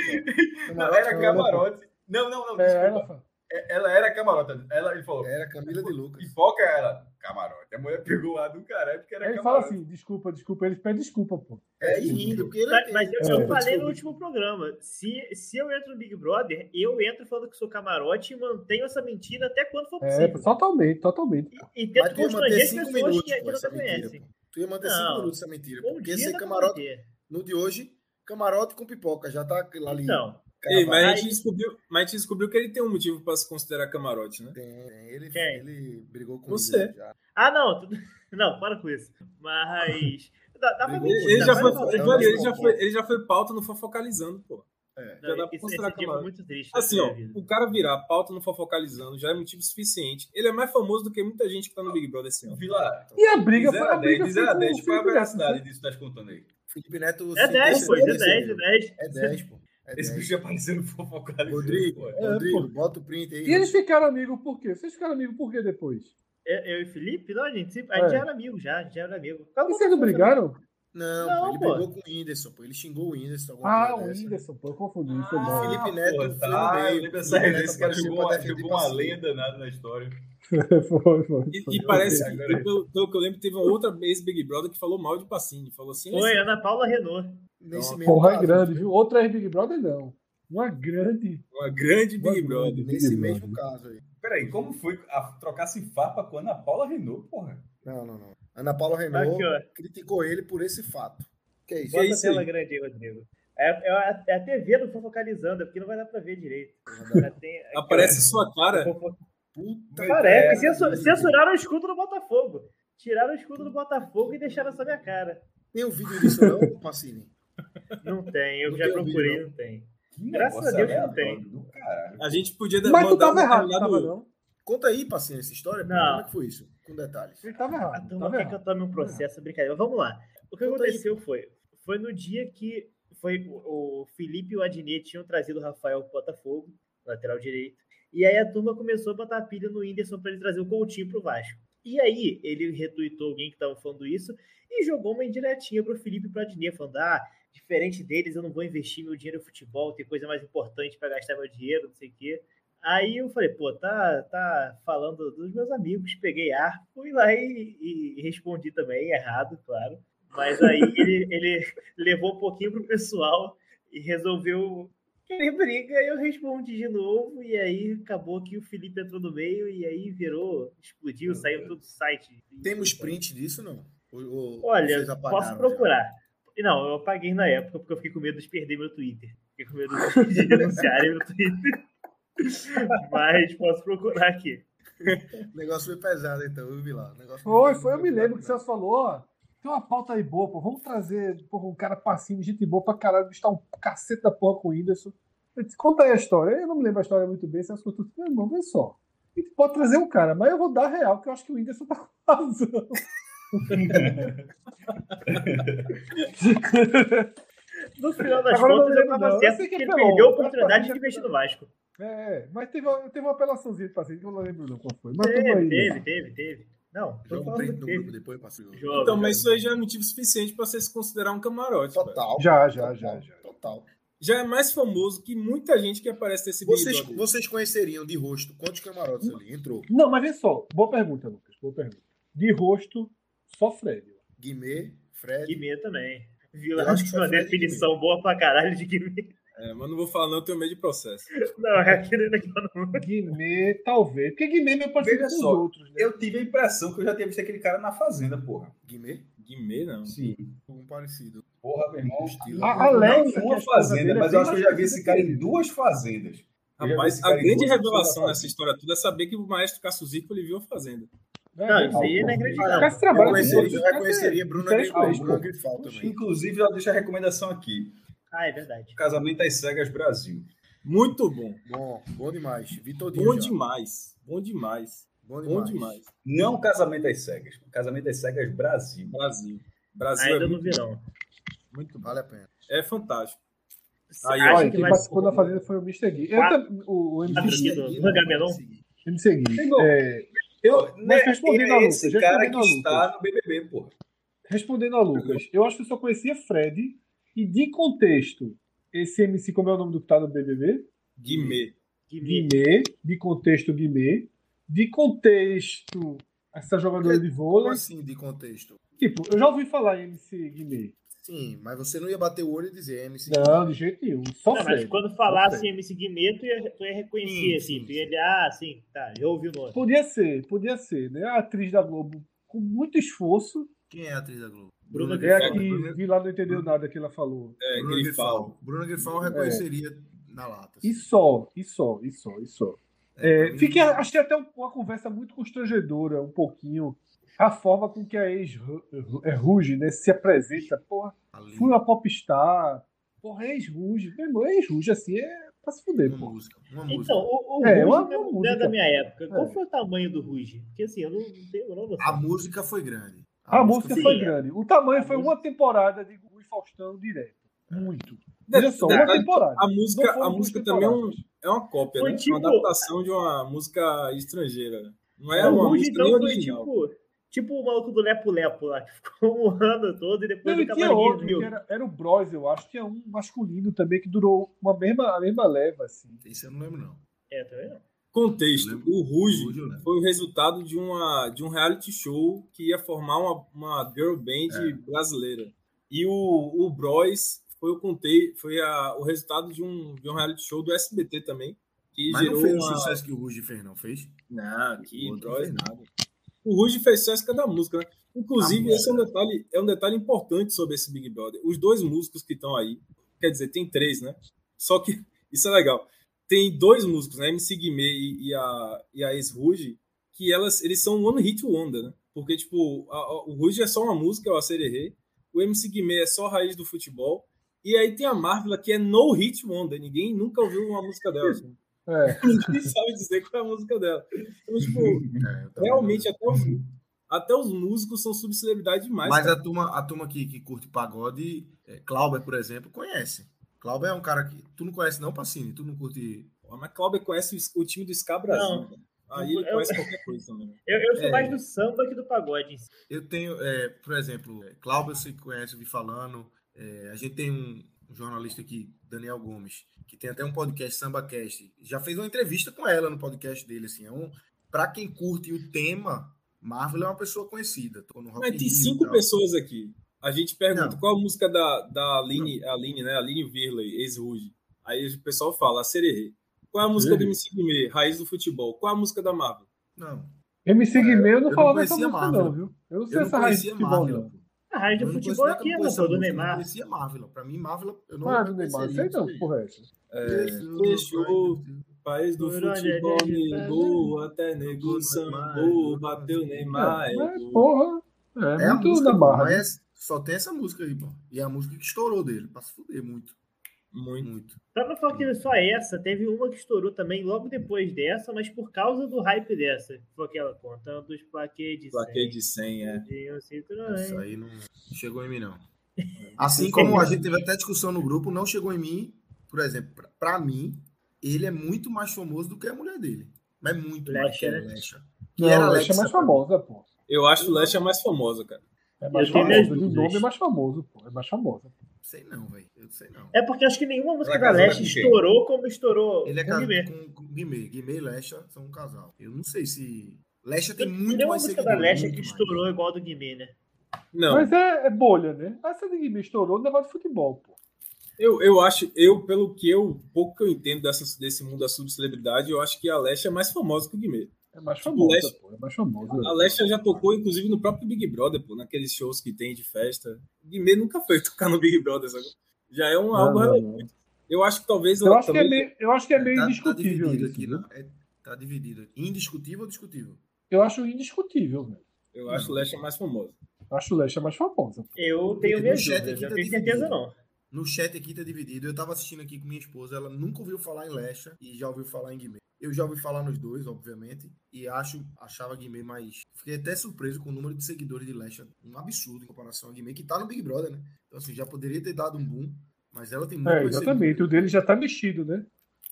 Não, Camarote, era camarote. Não, não, não, É, desculpa. ela fala. É, Ela era camarota. Ela, ele falou, Era Camila de Lucas. pipoca ela, camarote. A mulher pegou lá do caralho porque era Aí ele fala camarote. assim: desculpa, desculpa. Eles pedem desculpa, pô. É, e rindo, porque ele Mas, mas eu, eu É. falei no último programa, se, se eu entro no Big Brother, eu entro falando que sou camarote e mantenho essa mentira até quando for É, possível. totalmente, totalmente. E, e tento constranger as cinco pessoas minutos, que, pô, que não mentira, conhecem. Tu ia manter Não. cinco minutos essa mentira. Porque ser camarote, manter. No de hoje, camarote com pipoca. Já tá ali. Então, Ei, mas a gente, descobriu, mas a gente descobriu que ele tem um motivo pra se considerar camarote, né? Tem, tem. Ele, Quem? ele brigou com Você. ele já. ah, não, tudo- não, para com isso. Mas dá, dá pra Ele- Ele, mentir. ele já pra foi, não, ele, não, já não. foi, ele já foi pauta no Fofocalizando, pô. É. já dá pra esse, considerar esse camarote. muito triste. Assim, ó, vida. o cara virar pauta no Fofocalizando já é motivo suficiente. Ele é mais famoso do que muita gente que tá no Big Brother esse ano. Vila, E a briga foi 0 a a 10, briga de foi 0 a com 10, o qual é a Felipe Neto, velocidade né? disso que estás contando aí? Felipe Neto. É se 10, pô, é percebeu, 10, é percebeu. 10. É 10, pô. É Esse 10. bicho aparecendo fofocado. Rodrigo, Pô, É, Rodrigo, pô. bota o print aí. E eles ficaram amigos por quê? Vocês ficaram amigos por quê depois? Eu, eu e Felipe, não, a gente, sempre- a gente É. já era amigo, já, a gente já era amigo. Calma, vocês não brigaram? Não, Não, pô, ele pô. brigou com o Whindersson, pô. Ele xingou o Whindersson. alguma Ah, o. Whindersson, pô, eu confundi. Foi Ah, mal. Felipe Neto Pô, foi tá, no meio. esse cara jogou, uma, uma lenda na, na história. foi, foi, E, foi. e parece que, Agora- pelo, pelo que eu lembro, teve uma outra ex-Big Brother que falou mal de Pacini. Falou assim: Foi assim, Ana Paula Renault. Nesse mesmo Porra, é caso, grande, viu? Outra é Big Brother, não. Uma grande. uma grande Big Uma Brother. grande. Nesse Big mesmo Brother. caso aí. Peraí, como foi a, trocar esse farpa com Ana Paula Renault, porra? Não, não, não. Ana Paula Renault Aqui, criticou ele por esse fato. Que é isso? Bota isso a tela aí? grande aí, Rodrigo. É, é, a, é a TV do Fofocalizando, é porque não vai dar pra ver direito. Tem- Aparece ó, sua cara. Fofo- Puta Parece, É, censu- censuraram o escudo do Botafogo. Tiraram o escudo do Botafogo e deixaram só minha cara. Tem um vídeo disso não, Pacini? Não tem, eu Não já tem procurei, ouvido, não tem. Que Graças a Deus que não tem. A gente podia dar- Mas tu tava um errado, não tava não. Conta aí, Pacini, essa história. Não. Como é que foi isso? Com detalhes. Ele tava A errado. turma Tava quer que eu tome um processo, brincadeira. Vamos lá. O que Conta aí, aconteceu foi, foi no dia que foi o o Felipe e o Adnet tinham trazido o Rafael pro Botafogo, lateral direito. E aí a turma começou a botar pilha no Whindersson para ele trazer o Coutinho pro Vasco. E aí ele retuitou alguém que tava falando isso e jogou uma indiretinha pro Felipe Adnet, falando: ah, diferente deles, eu não vou investir meu dinheiro no futebol, tem coisa mais importante para gastar meu dinheiro, não sei o quê. Aí eu falei, pô, tá, tá falando dos meus amigos, peguei ar, fui lá e, e respondi também, errado, claro. Mas aí ele, ele levou um pouquinho pro pessoal e resolveu querer briga, e eu respondi de novo, e aí acabou que o Felipe entrou no meio, e aí virou, explodiu, saiu todo o site. Temos print disso, não? Ou- ou Olha, posso já? procurar. Não, eu apaguei na época porque eu fiquei com medo de perder meu Twitter. Fiquei com medo de de denunciarem meu Twitter. Mas posso procurar aqui. O negócio foi pesado, então, eu vi lá. O negócio Foi, foi, eu me lembro que o você falou, ó, tem uma pauta aí boa, pô, vamos trazer porra, um cara passinho, gente boa pra caralho, está um cacete da porra com o Whindersson. Disse, conta aí a história. Eu não me lembro a história muito bem, Celso contou, meu irmão, vê só. A gente pode trazer um cara, mas eu vou dar real, que eu acho que o Whindersson tá com razão. No final das Agora contas, eu tava certo que porque ele apelou, perdeu a oportunidade de parece- investir no Vasco. É, mas teve, teve uma apelaçãozinha de paciente que eu não lembro não qual foi. Mas tudo Teve, teve, teve, teve. Não, Joga o print no grupo depois, Então, mas isso aí já é motivo suficiente para você se considerar um camarote. Total. Já, já, já, já. Total. Já é mais famoso que muita gente que aparece nesse Vocês, Brother. vocês conheceriam de rosto quantos camarotes ali? Entrou. Não, mas vê só. Boa pergunta, Lucas. Boa pergunta. De rosto, só Fred. Guimê, Fred. Guimê também. Eu Vila acho que uma definição boa pra caralho de Guimê. É, mas não vou falar, não, eu tenho medo de processo. Não, é aquele não. Guimê, talvez. Porque Guimê é meu parceiro Veja com os só, outros, né? Eu tive a impressão que eu já tinha visto aquele cara na fazenda, porra. Guimê? Guimê, não. Sim. Um parecido. Porra, meu irmão. Estilo. A- a é uma fazenda, é mas eu acho que eu já vi esse cara em duas fazendas. Eu Rapaz, a grande revelação nessa história toda é saber que o maestro Cássio Zirco ele viu a Fazenda. Não, isso aí não é grande Eu conheceria, eu reconheceria Bruna Interessante, Grifal, também. Inclusive, já deixa a recomendação aqui. Ah, é verdade. Casamento às Cegas Brasil. Muito bom. Bom, bom demais. Vitor Dias. Bom já. demais. Bom demais. Bom Bom demais. demais. Não Casamento às Cegas. Casamento às Cegas Brasil. Brasil. Brasil Ainda é não muito, vi, não. muito bom. Vale a pena. É fantástico. Você Aí, Olha, que quem participou da fazenda foi o Mr. Gui. Eu tam- o, o MC, do Agamenon? MC Gui. É, eu, mas Né, respondendo é a Lucas, esse cara que está no BBB, porra. respondendo a Lucas, eu acho que eu só conhecia Fred e de contexto, esse MC, como é o nome do que tá no BBB? Guimê. Guimê. Guimê, de contexto Guimê, de contexto essa jogadora de Como vôlei. assim, de contexto? Tipo, eu já ouvi falar em MC Guimê. Sim, mas você não ia bater o olho e dizer MC. Não, de jeito nenhum. Só Não, mas quando falasse. MC Guimê, tu ia, tu ia reconhecer, Sim, assim. sim, Tu ia, ah, sim, tá, já ouvi o nome. Podia ser, podia ser, né? A atriz da Globo, com muito esforço, Quem é a atriz da Globo? Bruna é a Grifal. que Bruna, vi lá não entendeu nada que ela falou. É, Bruna Grifal. Grifal. Bruna Grifal eu reconheceria na lata. E só, e só, e só, e só. É, É, fiquei, achei até um- uma conversa muito constrangedora, um pouquinho. A forma com que a ex é, Ruge né, se apresenta. Porra, ali, fui uma popstar. Porra, ex-Ruge. Meu irmão, ex-Ruge assim é pra se fuder, uma pô. música. Uma música. Então, o, o É, Ruge uma- é- uma é música. da minha época. Qual É. foi o tamanho do Ruge? Porque assim, eu não, tenho não. A música foi grande. A, música sim. foi grande. O tamanho A foi música- uma temporada de Rui Faustão direto. Muito. Veja só, uma temporada. A música, a música também é, um- é uma cópia, Foi né? tipo- Uma adaptação de uma música estrangeira. Não é uma música então, nem foi original. tipo, tipo o maluco do Lepo Lepo lá, que ficou um ano todo e depois e nunca tinha outro, era, era o Bros, eu acho. Tinha um masculino também que durou uma mesma, a mesma leva, assim. Isso eu não lembro, não. É, também não. Contexto: o Ruge foi o resultado de, uma, de um reality show que ia formar uma, uma girl band É. brasileira. E o, o Bros foi, o, conte, foi a, o resultado de um, de um reality show do SBT também. Que Mas gerou não fez o uma... sucesso que o Ruge fez, não fez? Não, que O Bros nada. O Ruge fez sucesso cada música, né? Inclusive, Ah, esse é um, detalhe, é um detalhe importante sobre esse Big Brother. Os dois músicos que estão aí, quer dizer, tem três, né? Só que, isso é legal. Tem dois músicos, né? MC Guimê e, e a, e a ex-Ruge, que elas, eles são One Hit Wonder, né? Porque, tipo, a- a- o Ruge é só uma música, é o Acererê. O MC Guimê é só raiz do futebol. E aí tem a Marvel, que é No Hit Wonder. Ninguém nunca ouviu uma música dela. assim. É. Ninguém sabe dizer qual é a música dela. Então, tipo, É, realmente até os, até os músicos são subcelebridade demais. Mas cara. a turma, a turma que, que curte pagode, é, Clauber, por exemplo, conhece. Clauber é um cara que. Tu não conhece, não, Pacini? Tu não curte. Mas Cláudio conhece o, o time do Ska Brasil. Não. Aí ele Eu- conhece qualquer coisa também. né? Eu, eu sou É. mais do samba que do pagode. Eu tenho, é, por exemplo, é, Cláudio, você conhece, eu vi falando. É, a gente tem um, um jornalista aqui, Daniel Gomes, que tem até um podcast, SambaCast. Já fez uma entrevista com ela no podcast dele. Assim, é um, pra quem curte o tema, Marvel é uma pessoa conhecida. Tô no Rock Mas tem cinco pessoas aqui. A gente pergunta Não. qual a música da, da Aline, Aline, né? Aline Virley, ex-Ruge. Aí o pessoal fala, a Sererê. Qual é a música do. MC Guimê, Raiz do Futebol? Qual é a música da Marvel? Não, MC Guimê, eu não eu falava dessa conhecia música, Marvel. não, viu? Eu não sei eu não essa raiz de conhecia futebol, Marvel. não. A Eu do futebol aqui, não, conhecia pô, do música, Eu não Neymar. conhecia Marvel. Pra mim, Marvel, eu não é do Neymar, sei não, porra, é essa. É, fechou, país do futebol a negou, até negou, sambou, bateu Neymar. É, porra, é, É a muito música, na barra. mas só tem essa música aí, pô. E é a música que estourou dele, pra se fuder muito. Muito. Muito. Pra não falar que é só essa, teve uma que estourou também logo depois dessa, mas por causa do hype dessa. Foi aquela contando os plaquês de Plaquê de 100, é. Citroën. Isso aí não chegou em mim, não. Assim como a gente teve até discussão no grupo, não chegou em mim, por exemplo, pra, pra mim, ele é muito mais famoso do que a mulher dele. Mas muito mais Lecha, que a né? Lecha. Que Não, era a Lecha é mais famosa, pô. Eu acho o Leste a mais famosa, cara. É mais minhas De nome é mais famoso, pô. É mais famosa. Sei não, velho. Eu sei não. É porque acho que nenhuma música da Leste estourou como estourou Ele é com Guimê. com, com Guimê. Guimê e Lecha são um casal. Eu não sei se. Lecha tem muito Nenhuma mais música da Leste que mais. estourou igual a do Guimê, né? Não, Mas é, é bolha, né? Essa de Guimê estourou no negócio de futebol, pô. Eu, eu acho, eu, pelo que eu, pouco que eu entendo dessa, desse mundo da subcelebridade, eu acho que a Lesha é mais famosa que o Guimê. É mais Tipo, famosa, Leste- pô. É mais famosa. A Lesha já tocou, inclusive, no próprio Big Brother, pô, naqueles shows que tem de festa. O Guimê nunca foi tocar no Big Brother, sabe? Já é um Não, algo não, relevante. não. Eu acho que talvez Eu acho que é também- meio, eu acho que é meio Tá- tá indiscutível dividido isso. aqui, viu? não. É, tá dividido. Indiscutível ou discutível? Eu acho indiscutível, velho. Eu acho a Lesha mais famosa. Eu acho o Leste a mais famosa. Eu tenho minhas chat dúvidas, aqui não tá tenho certeza não. No chat aqui tá dividido. Eu tava assistindo aqui com minha esposa, ela nunca ouviu falar em Lesha e já ouviu falar em Guimê. Eu já ouvi falar nos dois, obviamente, e acho, achava Guimê mais. Fiquei até surpreso com o número de seguidores de Lesha. Um absurdo em comparação a Guimê, que tá no Big Brother, né? Então, assim, já poderia ter dado um boom, mas ela tem muito É, exatamente. O dele já tá mexido, né?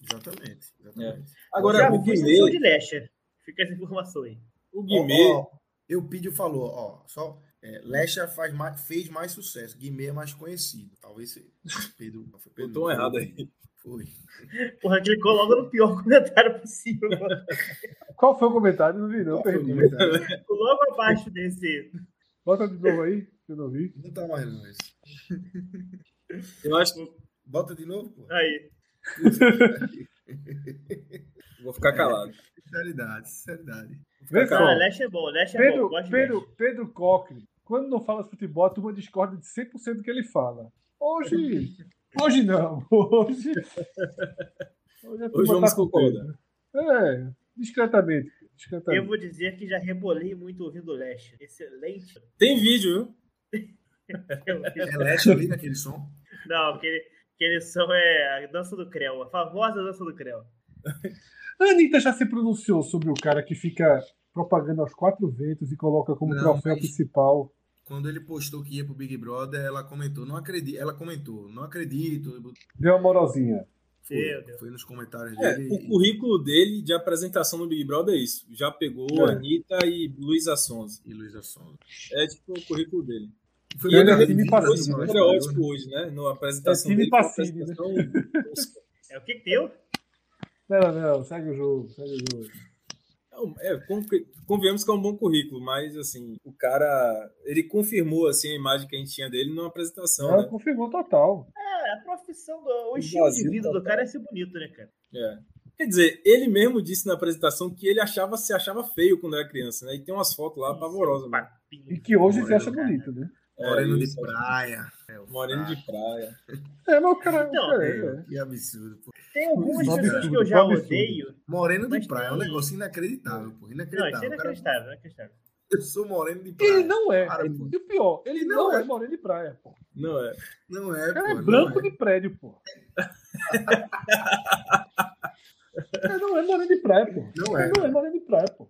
Exatamente, exatamente. Agora, Já o show de Guimê, Lesha. Fica essa informação aí. o Guimê, Ó, ó, Eupídio falou, ó, só é, Lesha faz mais, fez mais sucesso, Guimê é mais conhecido. Talvez. Pedro, não, foi Pedro, errado aí. Foi. Porra, clicou logo no pior comentário possível. mano. Qual foi o comentário? Não vi, não. Qual foi o logo abaixo desse. Bota de novo aí, que eu não vi. Não tá mais não esse. Eu acho que Bota de novo, pô. Aí. vou ficar calado. Sinceridade, sinceridade. Vê Ah. Lesha é bom, Lesha é bom. Pedro, Gosto de Pedro, Lesha. Pedro Coque, quando não fala de futebol, a turma discorda de 100% do que ele fala. Hoje, hoje não. Hoje, hoje a Hoje vamos com. Pedro. É, discretamente. Eu discretamente. vou dizer que já rebolei muito ouvindo Lesha. Excelente. Tem vídeo, viu? É Lesha ali naquele som? Não, aquele, aquele som é a dança do Creu, a famosa dança do Creu. A Anitta já se pronunciou sobre o cara que fica propagando aos quatro ventos e coloca como Não, troféu mas- principal. Quando ele postou que ia pro Big Brother, ela comentou, não acredito, ela comentou, não acredito. Deu uma morosinha. Foi, Deus. foi nos comentários É, dele. o currículo dele de apresentação no Big Brother é isso. Já pegou É. Anitta e Luísa Sonza. E Luísa Sonza. É tipo o currículo dele. Foi E ele é time passivo, estereótipo falamos, hoje, né? Na apresentação É time passivo, né? É o que que deu? Não, não, segue o jogo, segue o jogo. É, con- convenhamos que é um bom currículo, mas assim, o cara, ele confirmou assim a imagem que a gente tinha dele numa apresentação, Ela né? confirmou total. É, a profissão, do, o estilo de vida tá- do cara é ser bonito, né, cara? É. Quer dizer, ele mesmo disse na apresentação que ele achava se achava feio quando era criança, né? E tem umas fotos lá pavorosas, né? E que hoje se acha cara. bonito, né? É, Moreno de praia. É, Moreno de praia. É, mas o cara. Então, o cara É, é, que absurdo. Pô. Tem algumas é pessoas que eu já absurdo. odeio. Moreno de praia é um negócio inacreditável, pô. Não, isso Inacreditável. é O cara- inacreditável, inacreditável. eu sou moreno de praia. Ele não é. Para, pô. E o pior, ele Ele não, não é é. moreno de praia, pô. Não é. Não é, cara pô. é não branco é. de prédio, pô. Ele não é moreno de praia, pô. Não é. Ele não é moreno de praia, pô.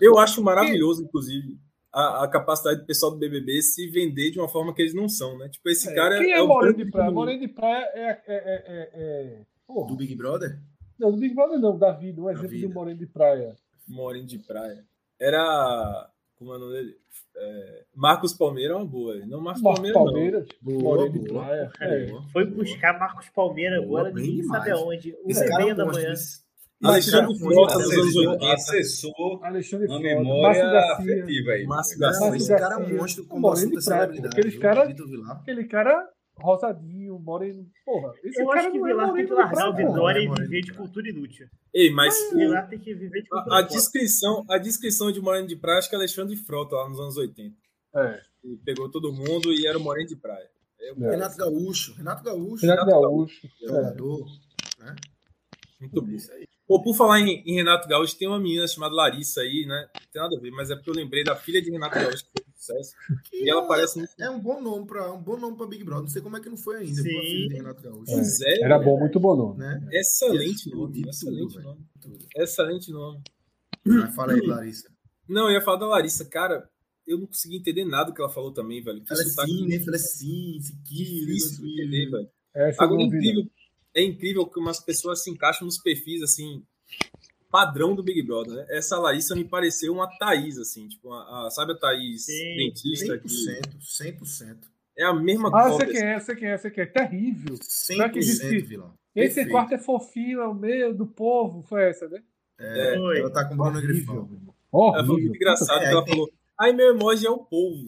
Eu acho maravilhoso, inclusive, a, a capacidade do pessoal do BBB se vender de uma forma que eles não são, né? Tipo, esse cara Quem é, o moreno de praia? do- Moreno de praia é. é, é, é, é... Do Big Brother? Não, do Big Brother não, da vida, um exemplo um moreno de praia. Moreno de praia. Era. Como é o nome dele? É, Marcos Palmeira é uma boa. Não Marcos Marcos Palmeira, não. Palmeiras, Boa, moreno de boa. É. Foi buscar Marcos Palmeira Boa, agora, ninguém sabe aonde. Esse e cara é meia da manhã. Alexandre Frota, é dos anos monstro. 80. Acessou Alexandre uma Frota, memória Garcia. afetiva aí. Márcio Não, Garcia. esse cara é um Garcia. monstro praia, pô. celebridade. Aqueles viu? cara-. Aquele cara rosadinho, moreno. Porra, esse Eu cara acho que não é Vilar tem moreno que largar o. Vitória e é viver de cultura inútil. Ei, mas o- Vilar tem que viver de cultura a, a inútil. descrição, a descrição de Moreno de Praia, acho que é Alexandre Frota, lá nos anos 80. É. Ele pegou todo mundo e era o Moreno de Praia. É, É. Renato Gaúcho. Renato Gaúcho. Renato Gaúcho. É. Jogador. Né? Muito bom. Isso aí. Pô, por falar em, em Renato Gaúcho, tem uma menina chamada Larissa aí, né? Não tem nada a ver, mas é porque eu lembrei da filha de Renato Gaúcho, que foi um sucesso. E ela parece muito. É um bom nome para um bom nome para Big Brother. Não sei como é que não foi ainda. Sim. Renato Gaúcho. É. É, Era velho. bom, muito bom nome. Né? Excelente nome, tudo, excelente velho. nome. Tudo. Excelente nome. Mas fala aí, Larissa. Não, eu ia falar da Larissa, cara. Eu não consegui entender nada do que ela falou também, velho. Que Fala sotaque assim, né? Fala assim, esse aqui. difícil de entender, velho. Essa Agora, é incrível, é incrível que umas pessoas se encaixam nos perfis, assim, padrão do Big Brother, né? Essa Larissa me pareceu uma Thaís, assim, tipo, a, a- sabe a Thaís Sim, dentista? Que 100%, 100%. é a mesma não. Ah, cópia, sei quem é, sei quem é, sei quem é. Terrível. 100% que disse- vilão. Esse Perfeito. quarto é fofinho, é o meu, do povo. Foi essa, né? É, Foi. ela tá com o Bruno Grifão. irmão. Ela falou muito engraçado, É, que ela tem- falou, aí meu emoji é o povo.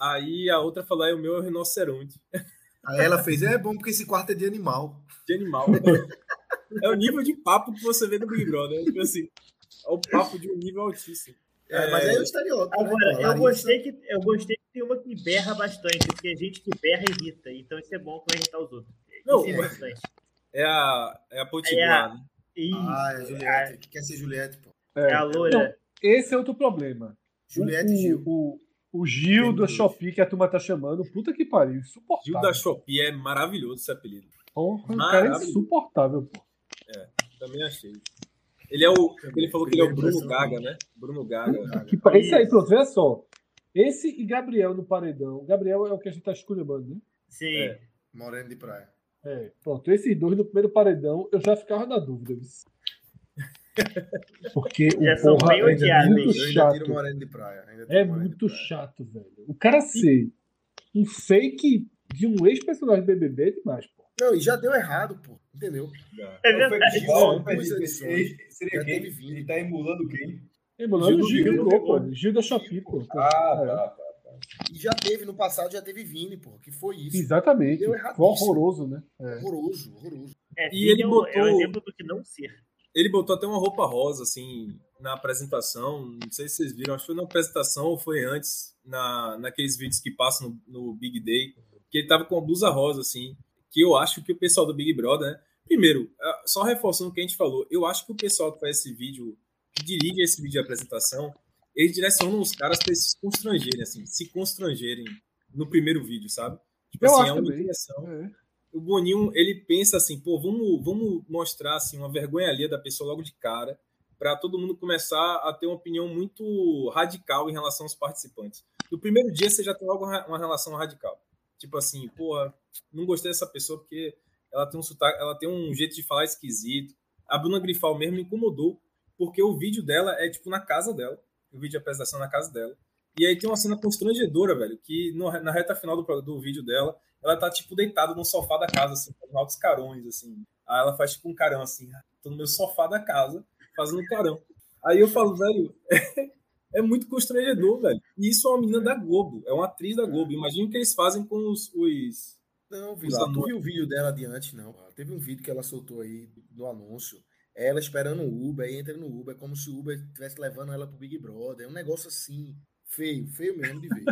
Aí a outra falou, aí o meu é o rinoceronte. Aí ela fez, é bom porque esse quarto é de animal. De animal. é o nível de papo que você vê no Big Brother. Tipo assim, é o papo de um nível altíssimo. É, mas é o estereótipo. né, Agora, pô? eu gostei, que, eu gostei que tem uma que berra bastante, porque a gente que berra irrita. Então isso é bom pra irritar os outros. Não, Isso é bastante. É a, é a É Potiguar, a- né? Isso, Ah, é a Juliette. Que quer ser Juliette, pô. é a loira. Esse é outro problema. Juliette o, Gil. O, o Gil dois. Shopee que a turma tá chamando, puta que pariu, Gil insuportável. da Shopee é maravilhoso esse apelido. Porra, o cara é insuportável, pô. Também achei. Ele é o. Ele falou que ele é o Bruno. Gaga, né? Bruno Gaga. Que pa- Esse aí, pronto, veja só. Esse e Gabriel no paredão. Gabriel é o que a gente tá esculhambando, né? Sim. É. Moreno de praia. É, pronto. Esses dois no primeiro paredão, eu já ficava na dúvida. viu? Porque Já o são porra é odiados. muito tiro chato. Moreno de praia. ainda tiro É muito praia. chato, velho. O cara ser um fake de um ex-personagem BBB é demais, pô. Não, e já deu errado, pô. Entendeu? É foi verdade. Seria quem? Ele tá emulando quem? Emulando o Gil Gil pô. Gil da Shopee, pô. Ah, É. tá, tá. E já teve, no passado já teve Vini, pô. Que foi isso. Exatamente. Foi horroroso, né? É. Horroroso, horroroso. É, E ele é o- botou- É o exemplo do que não ser. Ele botou até uma roupa rosa, assim, na apresentação. Não sei se vocês viram, acho que foi na apresentação ou foi antes, na, naqueles vídeos que passam no, no Big Day, que ele tava com uma blusa rosa, assim, que eu acho que o pessoal do Big Brother, né? Primeiro, ah, só reforçando o que a gente falou, eu acho que o pessoal que faz esse vídeo, que dirige esse vídeo de apresentação, eles direcionam os caras para eles se constrangerem, assim, se constrangerem no primeiro vídeo, sabe? Tipo Eu assim, acho é uma também. direção É. o Boninho, ele pensa assim, pô, vamos, vamos mostrar assim uma vergonha alheia da pessoa logo de cara, para todo mundo começar a ter uma opinião muito radical em relação aos participantes. No primeiro dia você já tem logo uma uma relação radical. Tipo assim, porra, não gostei dessa pessoa porque ela tem um sotaque, ela tem um jeito de falar esquisito. A Bruna Grifal mesmo me incomodou, porque o vídeo dela é tipo na casa dela, o vídeo de apresentação na casa dela. E aí tem uma cena constrangedora, velho, que no- na reta final do, do vídeo dela, ela tá, tipo, deitada no sofá da casa, assim, com altos carões, assim. Aí ela faz, tipo, um carão, assim, tô no meu sofá da casa, fazendo um carão. Aí eu falo, velho, é muito constrangedor, velho. E isso é uma menina da Globo, é uma atriz da Globo. Imagina o que eles fazem com os... os... Não, Vila, anúncios. viu o vídeo dela de antes, não. Teve um vídeo que ela soltou aí no anúncio. Ela esperando o Uber, aí entra no Uber, como se o Uber estivesse levando ela pro Big Brother. É um negócio assim, feio, feio mesmo de ver.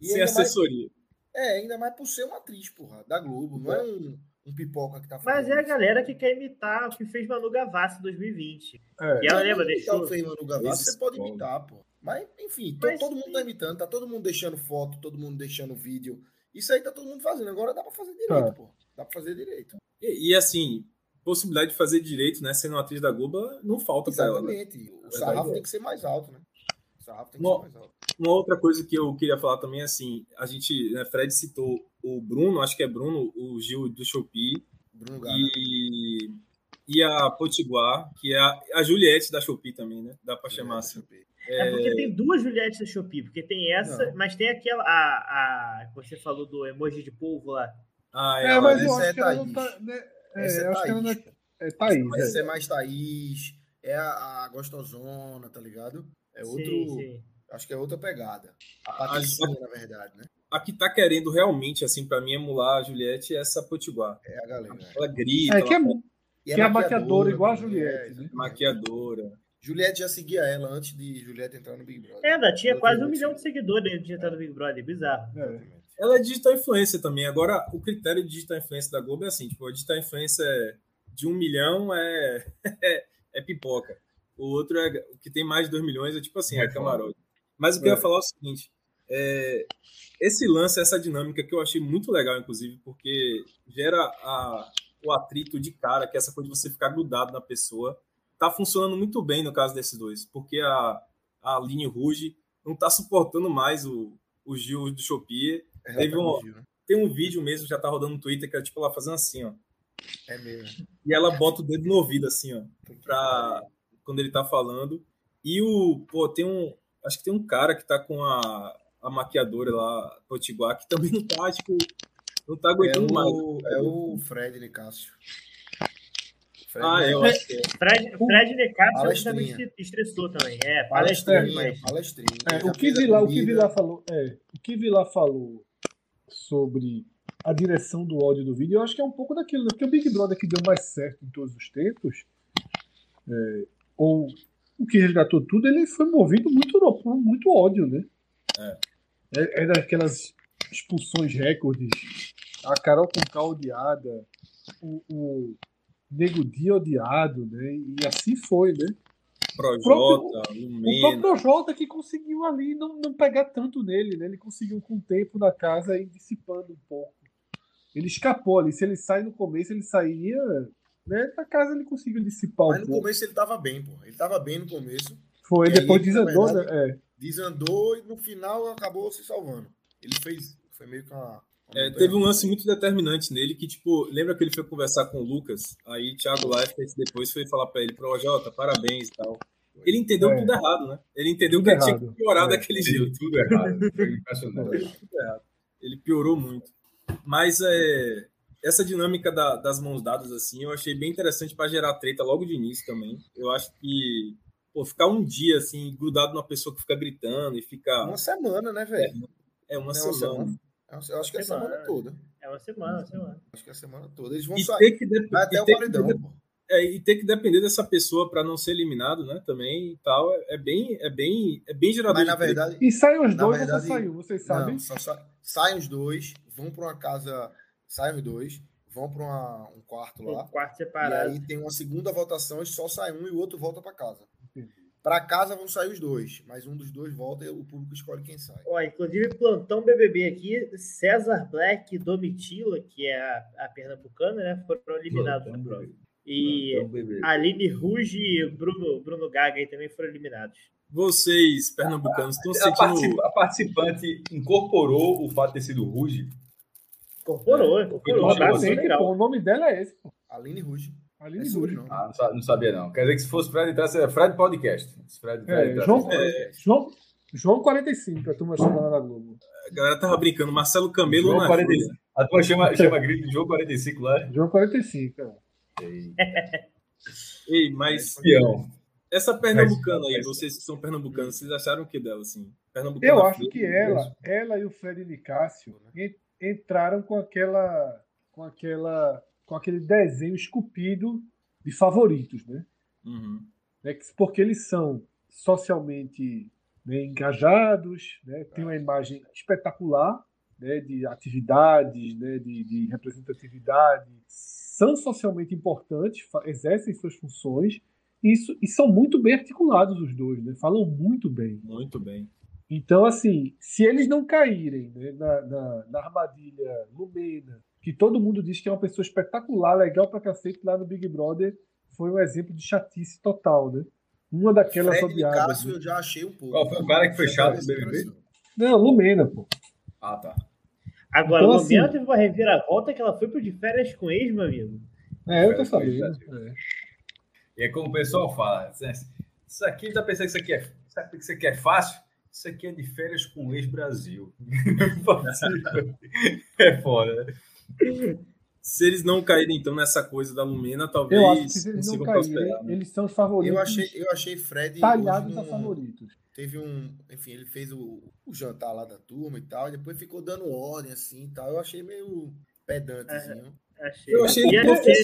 E sem ainda mais, assessoria. é, ainda mais por ser uma atriz, porra, da Globo. Não é um, um pipoca que tá Mas fazendo é a galera que quer imitar o que fez Manu Gavassi em 2020. É. E ela Mas lembra, deixou. Fernando Manu Gavassi, Esse você pode pode. imitar, pô. Mas, enfim, Mas todo mundo tá imitando, tá todo mundo deixando foto, todo mundo deixando vídeo. Isso aí tá todo mundo fazendo. Agora dá pra fazer direito, Tá. pô. Dá pra fazer direito. E, e, assim, possibilidade de fazer direito, né, sendo uma atriz da Globo, não falta pra ela, né? Exatamente. O Verdade sarrafo é. tem que ser mais alto, né? Tem que Bom, ser mais alto. Uma outra coisa que eu queria falar também, assim, a gente, né, Fred citou o Bruno, acho que é Bruno, o Gil do Shopee, Bruno Gaga. e, e a Potiguar, que é a, a Juliette da Shopee também, né? Dá pra chamar assim. É porque tem duas Juliettes da Shopee, porque tem essa, Não. mas tem aquela, a, a que você falou do emoji de polvo lá. Ah, é, É, mas eu acho é que ela não tá. Né, é, Essa é eu acho que ela não é. É Thaís, Essa é. é mais Thaís, é a, a gostosona, tá ligado? É outro. Sim, sim. Acho que é outra pegada. A A- Patricinha, na verdade, né? a que tá querendo realmente, assim, pra mim, emular a Juliette é essa Potiguar. É a galera. Ela grita, É que é, ela E que é a maquiadora igual a Juliette, é, né? maquiadora. Juliette já seguia ela antes de Juliette entrar no Big Brother. É, ela tinha Eu quase um milhão de seguidores de entrar no Big Brother, bizarro. É. Ela é digital influencer também. Agora, o critério de digital influencer da Globo é assim, tipo, a digital influencer é de um milhão é, é, é pipoca. O outro é o que tem mais de dois milhões é tipo assim, é camarote. Mas o que eu É. ia falar é o seguinte: é, esse lance, essa dinâmica que eu achei muito legal, inclusive, porque gera a- o atrito de cara, que é essa coisa de você ficar grudado na pessoa, tá funcionando muito bem no caso desses dois, porque a, a Aline Ruge não tá suportando mais o, o Gil do Shopee. Teve tá um- né? Tem um vídeo mesmo, já tá rodando no Twitter, que é tipo ela fazendo assim, ó. É mesmo. E ela bota o dedo no ouvido, assim, ó, pra quando ele tá falando. E o, pô, tem um. Acho que tem um cara que tá com a, a maquiadora lá, Potiguar, que também não tá, tipo, não tá É aguentando mais. o, é o Fred Nicásio. Fred Ah, é, eu Nicásio. acho que é. Fred, Fred Palestrinha. também se estressou também. É, palestrinha, Palestrinha, mas... palestrinha. É, o que fez a Vilar, o que. Vilar falou, é, o que Vilar falou sobre a direção do ódio do vídeo, eu acho que é um pouco daquilo, né? Porque o Big Brother que deu mais certo em todos os tempos, é, ou o que resgatou tudo, ele foi movido muito por muito ódio, né? É. É, é daquelas expulsões recordes, a Carol com odiada, o, o Nego Dia odiado, né? E assim foi, né? Projota, O próprio Projota que conseguiu ali não, não pegar tanto nele, né? Ele conseguiu com o tempo na casa ir dissipando um pouco. Ele escapou ali. Se ele sai no começo, ele saía. Né? Na casa ele conseguiu dissipar um Mas no pouco. começo ele tava bem, pô. Ele tava bem no começo. Foi, aí, depois desandou, né? É. Desandou e no final acabou se salvando. Ele fez. Foi meio que uma. É, teve um lance muito determinante nele que, tipo, lembra que ele foi conversar com o Lucas? Aí Thiago Leifert depois foi falar pra ele, pro Jota, parabéns e tal. Ele entendeu É. tudo errado, né? Ele entendeu Tudo que ele tinha que piorar É. daquele jeito. tudo errado. Foi impressionante. Tudo errado. Ele piorou muito. Mas é, essa dinâmica da- das mãos dadas, assim, eu achei bem interessante para gerar treta logo de início também. Eu acho que, pô, ficar um dia, assim, grudado numa pessoa que fica gritando e fica. Uma semana, né, velho? É uma Não, semana. Eu acho que é a Semana. semana toda. É uma semana, uma semana. Acho que é a semana toda. Eles vão E sair. ter que, dep- Vai até e o ter que paredão, dep- pô. É, e ter que depender dessa pessoa para não ser eliminado, né? Também e tal, é, é bem, é bem, é bem gerador Mas na verdade. E saem os Na dois, verdade, você saiu, vocês sabem? Não, só sa- saem os dois, vão para uma casa. Saem os dois, vão para um quarto lá. Um quarto E separado. aí tem uma segunda votação e só sai um e o outro volta para casa. Para casa vão sair os dois, mas um dos dois volta e o público escolhe quem sai. Ó, inclusive, plantão BBB aqui, César Black e Domitila, que é a, a pernambucana, né? Foram eliminados Plantão no. BBB. E Plantão. Aline Ruge e Bruno, Bruno Gaga aí também foram eliminados. Vocês, pernambucanos, estão A, sentindo. participa- a participante incorporou o fato de ter sido Ruge. Incorporou, incorporou. Legal. pô, o nome dela é esse, pô. Aline Ruge. Aline É Ruge. Ah, não, sa- não sabia, não. Quer dizer que se fosse Fred entrasse, é Fred Podcast. Fred, Fred É, João, É. João, João 45, a turma chama lá na Globo. A galera tava brincando, Marcelo Camelo João na 45. A tua chama, chama grito de João 45 lá. João 45, é. Ei, mas Espião. essa pernambucana aí, Mas- vocês que são pernambucanos, vocês acharam o que dela, assim? Pernambucana Eu acho que ela, ela e o Fred Nicásio en- entraram com aquela, com aquela, com aquele desenho esculpido de favoritos, né? Uhum. que- porque eles são socialmente né, engajados, né, têm uma imagem espetacular né, de atividades, né, de, de representatividade, são socialmente importantes, exercem suas funções isso, e são muito bem articulados os dois, né, falam muito bem. Muito bem. Então, assim, se eles não caírem né, na, na, na armadilha Lumena, que todo mundo diz que é uma pessoa espetacular, legal pra cacete lá no Big Brother, foi um exemplo de chatice total, né? Uma daquelas Fred odiadas. Cássio né? eu já achei um pouco. Qual foi o cara que foi chato do BBB? Não, Lumena, pô. Ah, tá. Agora, Então, Lumena assim- teve uma reviravolta que ela foi pro de férias com ex, meu amigo. É, eu tô sabendo. É. E é como o pessoal fala, né, isso aqui tá pensando que isso aqui é, sabe que isso aqui é fácil? Isso aqui é de férias com o ex-Brasil. é foda, né? Se eles não caírem, então, nessa coisa da Lumena, talvez Eu acho que se eles não caírem, né? eles são os favoritos Eu achei, eu achei Fred. talhados a favoritos. Teve um. Enfim, ele fez o, o jantar lá da turma e tal, e depois ficou dando ordem assim e tal. Eu achei meio pedantezinho. Achei. Eu achei E ele achei-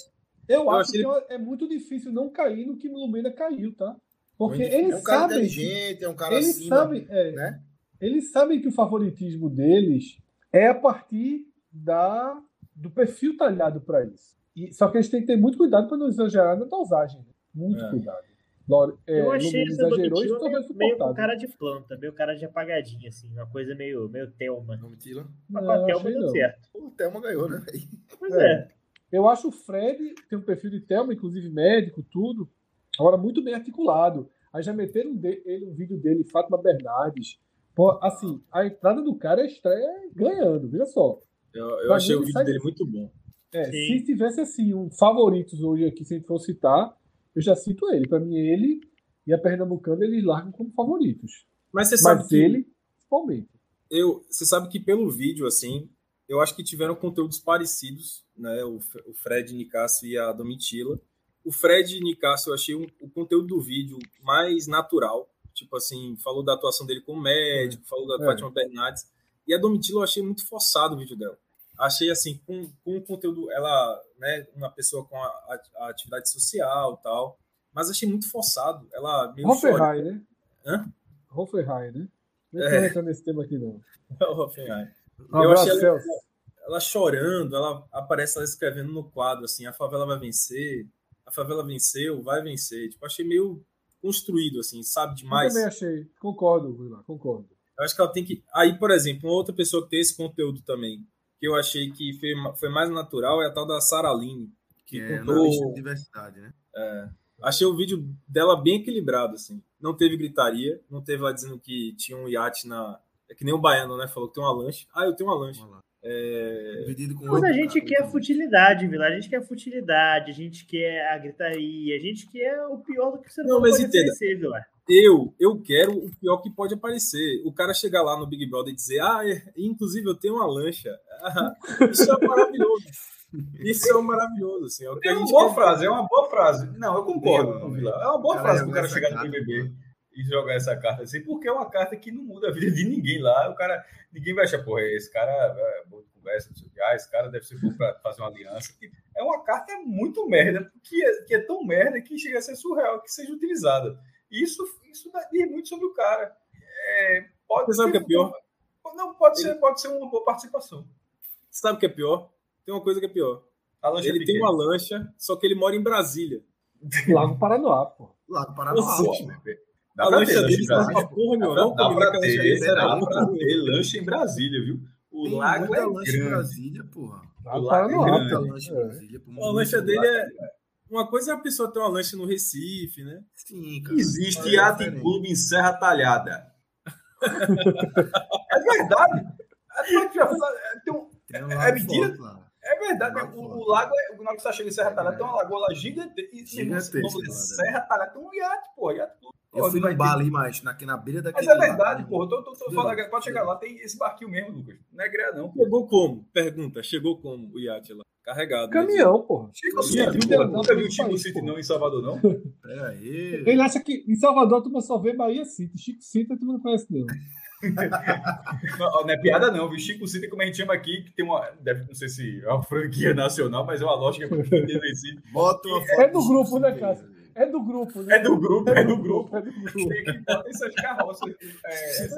Eu, Eu acho achei que é muito difícil não cair no que Lumena caiu, tá? Porque eles é um cara sabem. que- inteligente, é um cara Eles acima, sabem, é, né? eles sabem que o favoritismo deles é a partir da, do perfil talhado para isso. E, só que eles têm que ter muito cuidado para não exagerar na dosagem. né? Muito É. cuidado. Lore, é, Eu achei essa exagerou e tornou meio, meio com cara de planta, meio cara de apagadinha, assim, uma coisa meio, meio Thelma. Domitila. Mas Não, com a Thelma deu não. certo. O Thelma ganhou, né? Pois É. é. Eu acho o Fred tem um perfil de Thelma, inclusive médico, tudo. Agora, muito bem articulado. Aí já meteram ele um vídeo dele, Fátima Bernardes. Pô, assim, a entrada do cara é estreia ganhando, veja só. Eu, eu achei mim, o vídeo sai- dele muito bom. É, se tivesse assim, um favoritos hoje aqui, se a gente for citar, eu já cito ele. Para mim, ele e a Pernambucana eles largam como favoritos. Mas você sabe Mas que ele, principalmente. eu, você sabe que pelo vídeo, assim, eu acho que tiveram conteúdos parecidos, né? O, o Fred Nicasso e a Domitila. O Fred Nicasso, eu achei um- o conteúdo do vídeo mais natural. Tipo assim, falou da atuação dele como médico, falou da É. Fátima Bernardes. E a Domitila eu achei muito forçado o vídeo dela. achei assim, com, com o conteúdo, ela, né, uma pessoa com a, a, a atividade social tal, mas achei muito forçado. Ela meio Hoffenheim, né? Hã? Hoffenheim, né? Não É. é. entrar nesse tema aqui, não. Hoffenheim. Um Eu achei ela, ela chorando, ela aparece ela escrevendo no quadro assim, a favela vai vencer, a favela venceu, vai vencer. Tipo, achei meio construído assim, sabe Eu demais. também achei. Concordo, concordo. Eu acho que ela tem que. Aí, por exemplo, uma outra pessoa que tem esse conteúdo também, que eu achei que foi, foi mais natural, é a tal da Sara Aline. Que Que é contou- diversidade, né? Achei o vídeo dela bem equilibrado, assim. Não teve gritaria, não teve lá dizendo que tinha um iate na. É que nem o baiano, né? Falou que tem uma lanche. Ah, eu tenho uma lanche. Lá. É... Dividido com Mas a gente cara, quer oito. futilidade, Vila. A gente quer futilidade, a gente quer a gritaria, a gente quer o pior do que você Não, não mas pode entenda. oferecer, Vila. Eu, eu quero o pior que pode aparecer. O cara chegar lá no Big Brother e dizer, ah, é, inclusive eu tenho uma lancha. Ah, isso é maravilhoso. Isso é maravilhoso, assim. É o que É a uma gente boa quer. frase, é uma boa frase. Não, eu concordo com o Vila. É uma boa cara frase pro jogar cara essa chegar no carta, BBB e jogar essa carta assim, porque é uma carta que não muda a vida de ninguém lá. O cara, ninguém vai achar, porra, esse cara é conversa, não sei o que, ah, esse cara deve ser bom pra fazer uma aliança. É uma carta muito merda, que é, que é tão merda que chega a ser surreal que seja utilizada. Isso, isso dá- diz muito sobre o cara. É, pode Você sabe o que é pior? Não, pode ser, pode ser uma boa participação. Sabe o que é pior? Tem uma coisa que é pior. Ele tem pequena. uma lancha, só que ele mora em Brasília. Lago Paranoá, pô. Lá do Paraná. Nossa, Dá a pra lancha dele em não Brasília. pra porra, meu. Dá, Não, dá pra ter, dele, dá será? pra ter lanche em Brasília, viu? O Tem lago muita é lanche em grande. Brasília, porra. Lago Lá Paranoá, tem Muita pô. lanche É. Brasília. A lancha dele é. Uma coisa é a pessoa ter uma lancha no Recife, né? Sim, cara. Existe É Yacht diferente. Clube em Serra Talhada. é verdade. É, é, tem um- é lago mentira? é verdade. Lago O, Forte. o lago, é, o lago que você chega em Serra Talhada, tem uma lagoa lá gigante. E, Gigantesca, o é né? Serra Talhada tem um iate, pô. Yacht Clube. Eu Pô, fui no ter- bar ali, mas na, na beira daquele. Mas é verdade, pô. Eu tô, tô, tô falando, pode chegar lá, tem esse barquinho mesmo, Lucas. Não é greia, não. Chegou como? Pergunta, chegou como o iate lá? Carregado. né? Caminhão, porra. City, vida pô. é Nunca do o Chico City não em Salvador, não? Pera aí. Ele acha que em Salvador tu só vê Bahia City. Chico City tu não conhece, não. Não, não é piada, não, viu? Chico City, como a gente chama aqui, que tem uma. Deve, não sei se é uma franquia nacional, mas é uma lógica muito conhecida. Bota uma foto É do grupo, né, Cássio? É do grupo, né? É do grupo, é do grupo. É do grupo. Tem que botar essas carroças. É,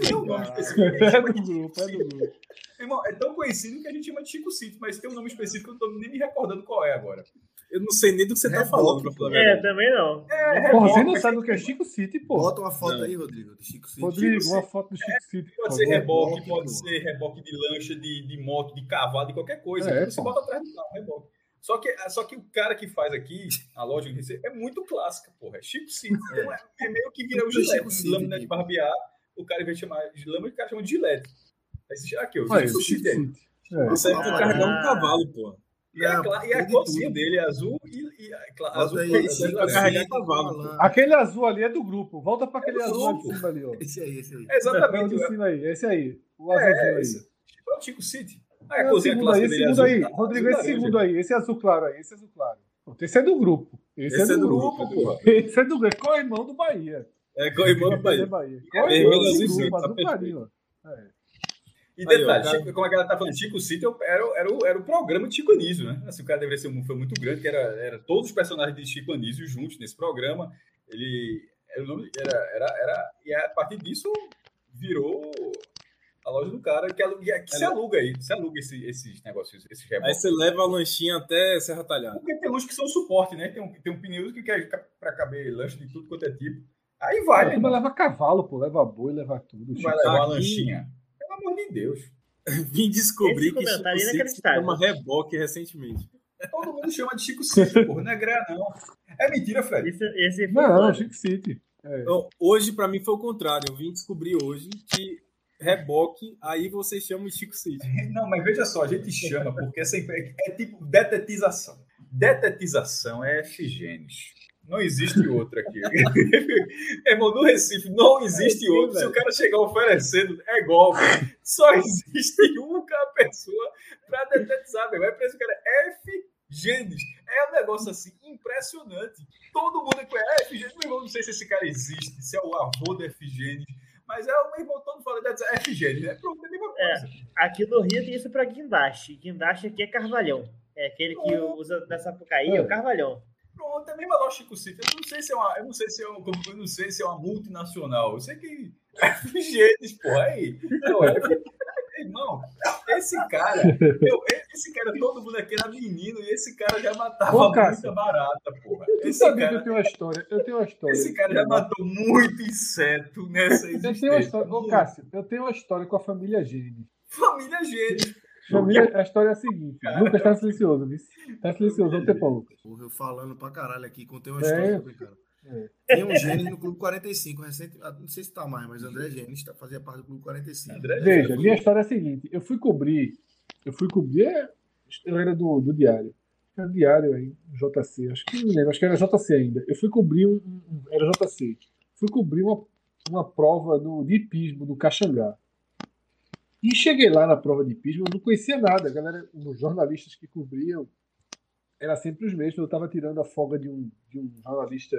tem um nome cara. específico. É do grupo, é do grupo. Irmão, é tão conhecido que a gente chama de Chico City, mas tem um nome específico que eu não tô nem me recordando qual é agora. Eu não sei nem do que você tá falando, pra falar É, verdade. também não. É, Porra, você não sabe o que é Chico City, pô. Bota uma foto Não. aí, Rodrigo, de Chico City. Rodrigo, Chico uma foto do Chico City. Pode ser reboque, pode ser reboque de lancha, de, de moto, de cavalo, de qualquer coisa. É, você pô. bota atrás do carro, reboque. Só que, só que o cara que faz aqui, a loja de é muito clássica, porra. É Chico City. Então é, é meio que vira o é City, Lâmina de barbear, o cara vai chamar de lâmina e o cara chama de gilete. Aí você chama aqui, ó. Olha, Chico aí. City. É. Isso aí é Ah. carregar um cavalo, pô. E a, e a de tudo. dele é azul e, e a, azul aí, pra carregar cavalo, pô. falando. Aquele azul ali é do grupo. Volta pra aquele É azul lá de grupo. ali, ó. Esse aí, esse aí. É Exatamente. de aí. Esse aí. O É, azulzinho é aí. esse. É o City. Ah, é É, segundo aí, é segundo azul. aí. Ah, Rodrigo, azul esse laranja. segundo aí. Esse azul claro aí. Esse azul claro. Pronto, Esse é do grupo. Esse, é, do, grupo. grupo, porra. Esse é do grupo. Co-irmão do Bahia. É corrimão do. Bahia. É Co-irmão vermelho, do azul, grupo, tá azul clarinho. É. E Aí, detalhe, ó, cara- como a galera tá falando, Chico City era, o- era, o, era o programa de Chico Anísio, né? Assim, o cara deveria ser um, foi muito grande, que era, era todos os personagens de Chico Anísio juntos nesse programa. Ele era, o nome- era, era, era- e a partir disso virou a loja do cara, que, alu- que se aluga aí, se aluga esse, esses negócios, esses Aí reboques. você leva a lanchinha até Serra Talhada. Porque tem uns que são suporte, né? Tem um, tem um pneu que quer para caber lanche de tudo quanto é tipo. Aí vai, A né? leva cavalo, pô. Leva boi, leva tudo. Vai levar uma Aqui- lanchinha. Pelo amor de Deus. Vim descobrir que Chico comentário é chama reboque recentemente. Todo mundo chama de Chico City, porra. Não é greia, não. É mentira, Fred. Esse, esse foi Não, foda. Chico City. É. Então, hoje, pra mim, foi o contrário. Eu vim descobrir hoje que reboque, aí vocês chamam de Chico City. Não, mas veja só, a gente chama porque essa empresa é tipo detetização. Detetização é Figênios. Não existe outra aqui. Irmão, no Recife não existe É, sim, outro. Se velho. o cara chegar oferecendo, é golpe. Só existe uma pessoa para detetizar, meu. É isso que cara é F. Gênesis. É um negócio assim impressionante. Todo mundo conhece. É, F. Gênesis, meu irmão, não sei se esse cara existe, se é o avô da F. Gênesis, Mas é o meu irmão todo falando é FG, né? Pronto, é a mesma É. coisa. Aqui no Rio tem isso pra guindaste. Guindaste aqui é carvalhão. É aquele que usa da Sapucaí, é o carvalhão. Pronto, é a mesma lógica Chico City. Eu não sei se é uma, eu não sei se é um, como- eu não sei se é uma multinacional. Eu sei que FG, porra, aí. Não, é Irmão, esse cara, eu- esse cara, todo mundo aqui era menino e esse cara já matava Ô, muita barata, porra. Esse sabia que eu cara, tenho uma história? Eu tenho uma história. esse cara já matou muito inseto nessa Eu tenho uma existência. história. Ô, Cássio, eu tenho uma história com a família Gene. Família Gênesis. Família, a história é a seguinte. Lucas tá silencioso, viu? Tá silencioso, não tem pão, Lucas. Porra, eu falando pra caralho aqui, contei uma É. história também, cara. É. Tem um Gênesis no Clube 45, recente, ah, não sei se tá mais, mas André Gênesis tá- fazia parte do Clube 45. André Veja, minha história é a seguinte. Eu fui cobrir. Eu fui cobrir. é, Eu era do, do diário. Era diário aí, JC. Acho que não lembro, acho que era JC ainda. Eu fui cobrir um. era JC. Fui cobrir uma, uma prova no, de hipismo do Caxangá. E cheguei lá na prova de hipismo, eu não conhecia nada. A galera, os jornalistas que cobriam, era sempre os mesmos. Eu estava tirando a folga de um, de um jornalista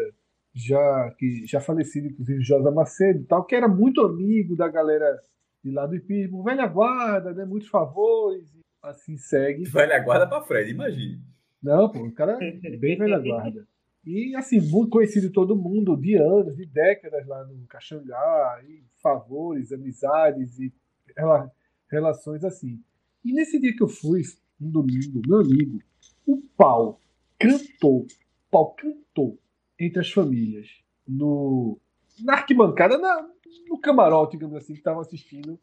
já que já falecido, inclusive Josa Macedo, e tal, que era muito amigo da galera de lá do hipismo, velha guarda, né, muitos favores, e assim segue. Velha guarda pra Fred, imagine. Não, pô, o cara é bem velha guarda. E assim, muito conhecido de todo mundo, de anos, de décadas lá no Caxangá, e favores, amizades e rela- relações assim. E nesse dia que eu fui, um domingo, meu amigo, o pau cantou, o pau cantou entre as famílias, no, na arquibancada, na, no camarote, digamos assim, que estavam assistindo.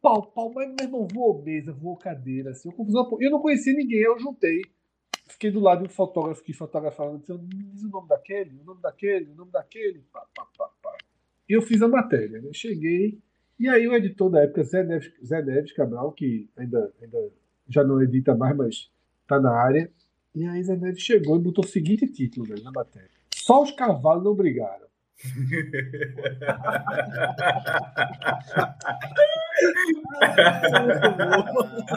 Pau, pau, mas meu irmão voou mesa, voou cadeira, assim, confusão. Eu não conhecia ninguém, eu juntei. Fiquei do lado de um fotógrafo que fotografava, dizendo, diz o nome daquele, o nome daquele, o nome daquele, pá, pá, pá, pá. E eu fiz a matéria, né? Cheguei, e aí o editor da época, Zé Neves, Zé Neves Cabral, que ainda, ainda já não edita mais, mas tá na área, e aí Zé Neves chegou e botou o seguinte título velho, na matéria. Só os cavalos não brigaram.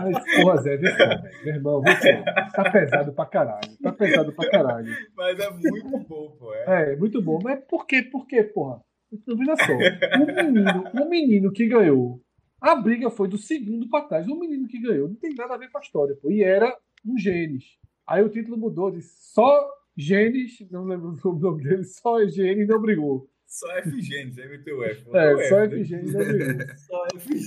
Mas, porra, Zé, vê só, velho. Meu irmão, só. Tá pesado pra caralho. Tá pesado pra caralho. Mas é muito bom, pô. É. É, muito bom. Mas por quê? Por quê, porra? Então, veja só. Um menino, um menino que ganhou. A briga foi do segundo pra trás. Um menino que ganhou. Não tem nada a ver com a história, pô. E era um Gênesis. Aí o título mudou de só Gênesis, não lembro o nome dele, só Gênesis não brigou. Só F Gênesis, aí meteu F. É, Botou só né? F Gênesis não brigou. Só F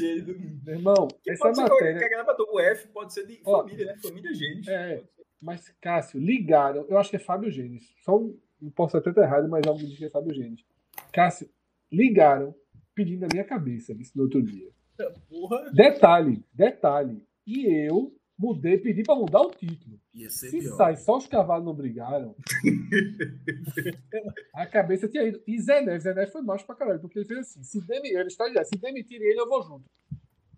Meu irmão, Que essa pode ser matéria. que a galera botou o F, pode ser de Ó, família, né? Família Gênesis. é. Ser. Mas, Cássio, ligaram. Eu acho que é Fábio Gênesis. Só um, não posso até estar errado, mas algo diz que é Fábio Gênesis. Cássio, ligaram pedindo a minha cabeça isso no outro dia. Porra. Detalhe, detalhe. E eu mudei, pedi para mudar o título. Ia ser Se pior. sai só os cavalos não brigaram, a cabeça tinha ido. E Zé Neves, Zé Neves foi macho pra caralho, porque ele fez assim: se, demi, ele está dizendo, se demitirem ele, eu vou junto.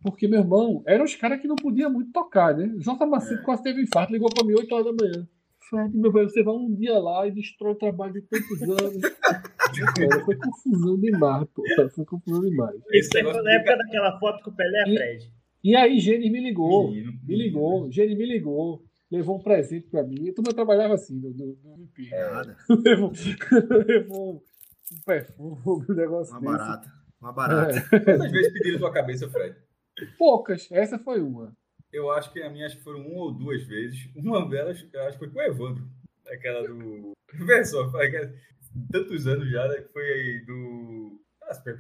Porque, meu irmão, eram os caras que não podiam muito tocar, né? J. Macedo É. quase teve infarto, ligou pra mim 8 horas da manhã. Fred, meu velho, você vai um dia lá e destrói o trabalho de tantos anos. Cara, foi confusão demais, pô. Foi confusão demais. Isso é negócio na época daquela foto com o Pelé, E- Fred. E aí, Gene me ligou. Menino, Me menino. ligou, Gene me ligou, levou um presente pra mim. Então eu trabalhava assim, no, no, no MP. Nada. levou, levou um perfume, um negócio Uma desse. barata. Uma barata. É, Quantas vezes pediram tua cabeça, Fred? poucas, essa foi uma. Eu acho que a minha acho que foram uma ou duas vezes. Uma delas, eu acho que foi com o Evandro. Aquela do. Vê só, tantos anos já, né? que foi do.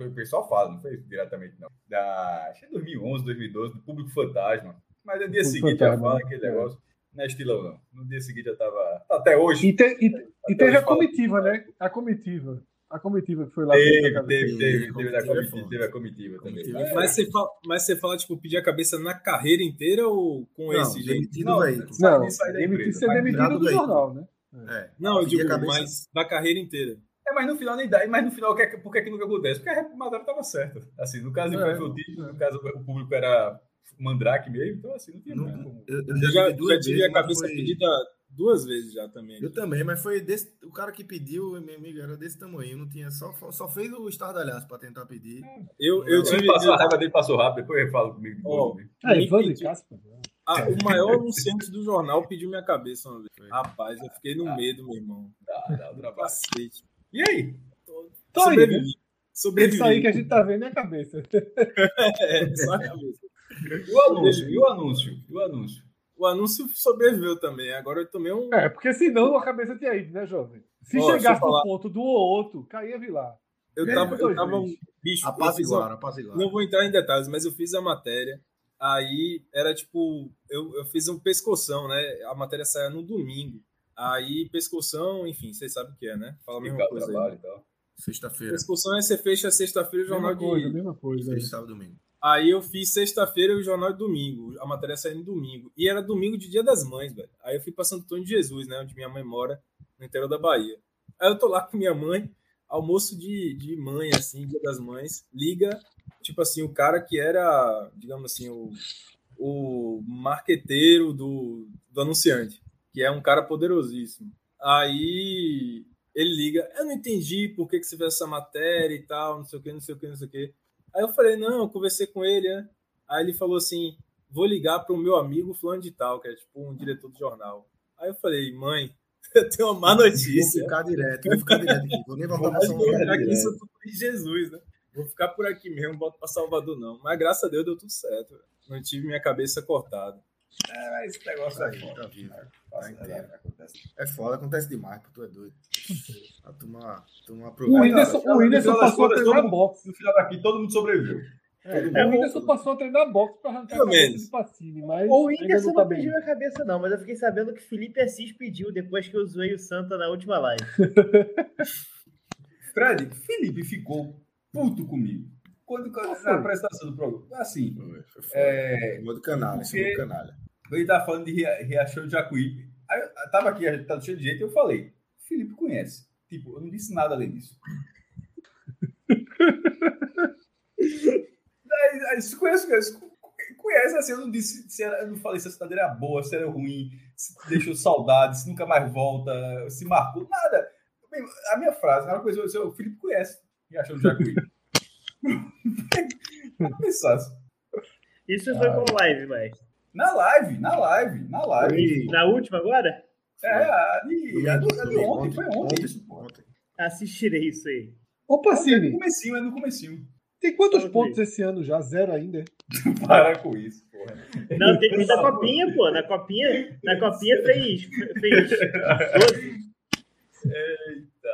O pessoal fala, não foi diretamente, não. Da. Acho que é 2011, 2012, do Público Fantasma. Mas no dia seguinte já fala né? aquele É. negócio. Não é estilão, não. No dia seguinte já tava. Até hoje. E, te- e- e teve hoje a fala- comitiva, né? A comitiva. A comitiva que foi lá. Teve, teve, teve, teve, a é comitiva, foda. teve a comitiva também. Comitiva é Mas você, fala, mas você fala, tipo, pedir a cabeça na carreira inteira ou com Não, esse jeito? demitido Não, Não, empresa, ser demitido do jornal, né? É. Não, eu digo, mas da carreira inteira. É, mas no final nem dá. Mas no final, que é- por que, que nunca acontece? Porque a matéria estava certa. Assim, no caso, É, foi o título, no caso, o público era Mandrake mesmo, então assim, não tinha Não- como. Eu, eu Eu já, tive já duas tive vezes, a cabeça foi- pedida duas vezes já também. Eu também, mas foi desse, o cara que pediu, meu amigo, era desse tamanho, não tinha só só fez o estardalhaço para tentar pedir. Eu, Eu eu tive. passou, a eu- raiva dele passou rápido, depois ele fala comigo. Ó, depois. Ah, Me Evandro e pediu- Caspa. né? ah, o maior anunciante do jornal pediu minha cabeça uma vez. Rapaz, eu fiquei no medo, meu irmão. Dá, dá o trabalho. Cacete. E aí? Tô aí, Sobrevivi. Isso aí que a gente tá vendo é a cabeça. É, só a cabeça. E o anúncio? E o anúncio? E o anúncio? O anúncio sobreviveu também. Agora eu tomei um. É, porque senão a cabeça tinha ido, né, jovem? Se eu chegasse no falar. ponto do ou outro, caía Vilar. Eu É, tava, eu tava um bicho. Apaziguar, apaziguar. Não vou entrar em detalhes, mas eu fiz a matéria. Aí era tipo, eu, eu fiz um pescoção, né? A matéria saía no domingo. Aí, pescoção, enfim, vocês sabem o que é, né? Fala a mesma Ficar coisa aí. trabalho e tal. Sexta-feira. Pescoção é você fecha sexta-feira o jornal Mesma coisa, de. mesma coisa. Sexta, sábado, domingo. Aí eu fiz sexta-feira o jornal de domingo. A matéria saiu no domingo. E era domingo de Dia das Mães, velho. Aí eu fui pra Santo Antônio de Jesus, né? Onde minha mãe mora, no interior da Bahia. Aí eu tô lá com minha mãe, almoço de, de mãe, assim, Dia das Mães. Liga, tipo assim, o cara que era, digamos assim, o, o marqueteiro do, do anunciante, que é um cara poderosíssimo. Aí ele liga, eu não entendi por que, que você fez essa matéria e tal, não sei o que, não sei o que, não sei o que. Aí eu falei, não, eu conversei com ele, né? Aí ele falou assim, vou ligar para o meu amigo fulano de tal, que é tipo um diretor do jornal. Aí eu falei, mãe, eu tenho uma má Vou notícia. ficar direto, vou ficar direto aqui. Vou nem voltar Vou Paulo. ficar aqui em de Jesus, né? Vou ficar por aqui mesmo, boto para Salvador não. Mas graças a Deus deu tudo certo. Não tive minha cabeça cortada. É, esse negócio Tá aí. vivo, tá vivo. Passa, Tá é, inteiro. É foda, acontece demais, pô, tu é doido. A turma, a turma O. Whindersson, o Whindersson passou a treinar todo- boxe. No final daqui, todo mundo sobreviveu. É, mundo- o Whindersson passou a treinar boxe pra arrancar a Pelo cabeça menos. de Pacini, mas O Whindersson não tá bem. pediu a cabeça, não, mas eu fiquei sabendo que Felipe Assis pediu depois que eu zoei o Santa na última live. Fred, Felipe ficou puto comigo. Quando, quando foi? na apresentação do programa. Assim, Foi, foi foda. é, Modo canalha, porque- modo canalha. Ele tava falando de Ria- Riachão de Jacuípe. Aí eu tava aqui, a gente tá cheio de gente, eu falei, Felipe conhece. Tipo, eu não disse nada além disso. aí, aí, se conhece, conhece, conhece, assim, eu não disse, se era, eu não falei se a cidade era boa, se era ruim, se deixou saudade, se nunca mais volta, se marcou, nada. A minha frase, a única coisa, eu- o Felipe conhece Riachão de Jacuípe. Não pensasse. Isso foi com live, mas. Na live, na live, na live. Na última agora? É, a de, a do- a de ontem, foi ontem. Ontem, ontem. Assistirei isso aí. Ô, É no Pacini, comecinho, é no comecinho. tem quantos pontos esse ano já? Zero ainda? Para com isso, porra. Não, tem, tem da copinha, pô. Na copinha, na copinha fez. fez 12.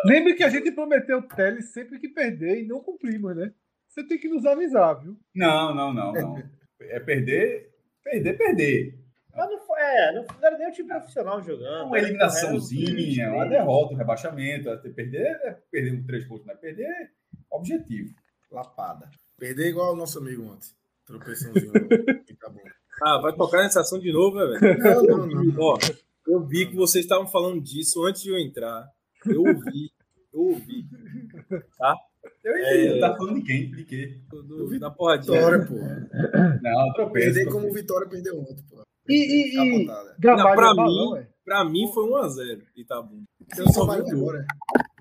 Lembre que a gente prometeu tele sempre que perder e não cumprimos, né? Você tem que nos avisar, viu? Não, não, não, não. É perder, perder, perder. Mas não foi, é, não era nem o time profissional jogando. Uma eliminaçãozinha, uma derrota, um rebaixamento. até Perder é perder um três pontos, mas perder é objetivo. Lapada. Perder igual o nosso amigo ontem. Tropeçãozinho. Ah, vai tocar nessa ação de novo, né, velho? Não, não, não. Ó, eu vi que vocês estavam falando disso antes de eu entrar. Eu ouvi. Eu ouvi. Eu entendi. Tá falando de quem? De quê? Do, do- da porradinha. Vitória, pô. Não, tropeço. Perder tropeço. como o Vitória perdeu ontem, pô. E, e, e Não, pra é balão, mim- é? Pra mim foi 1x0 Itabuna. Eu Sim, só vai vi o gol. embora.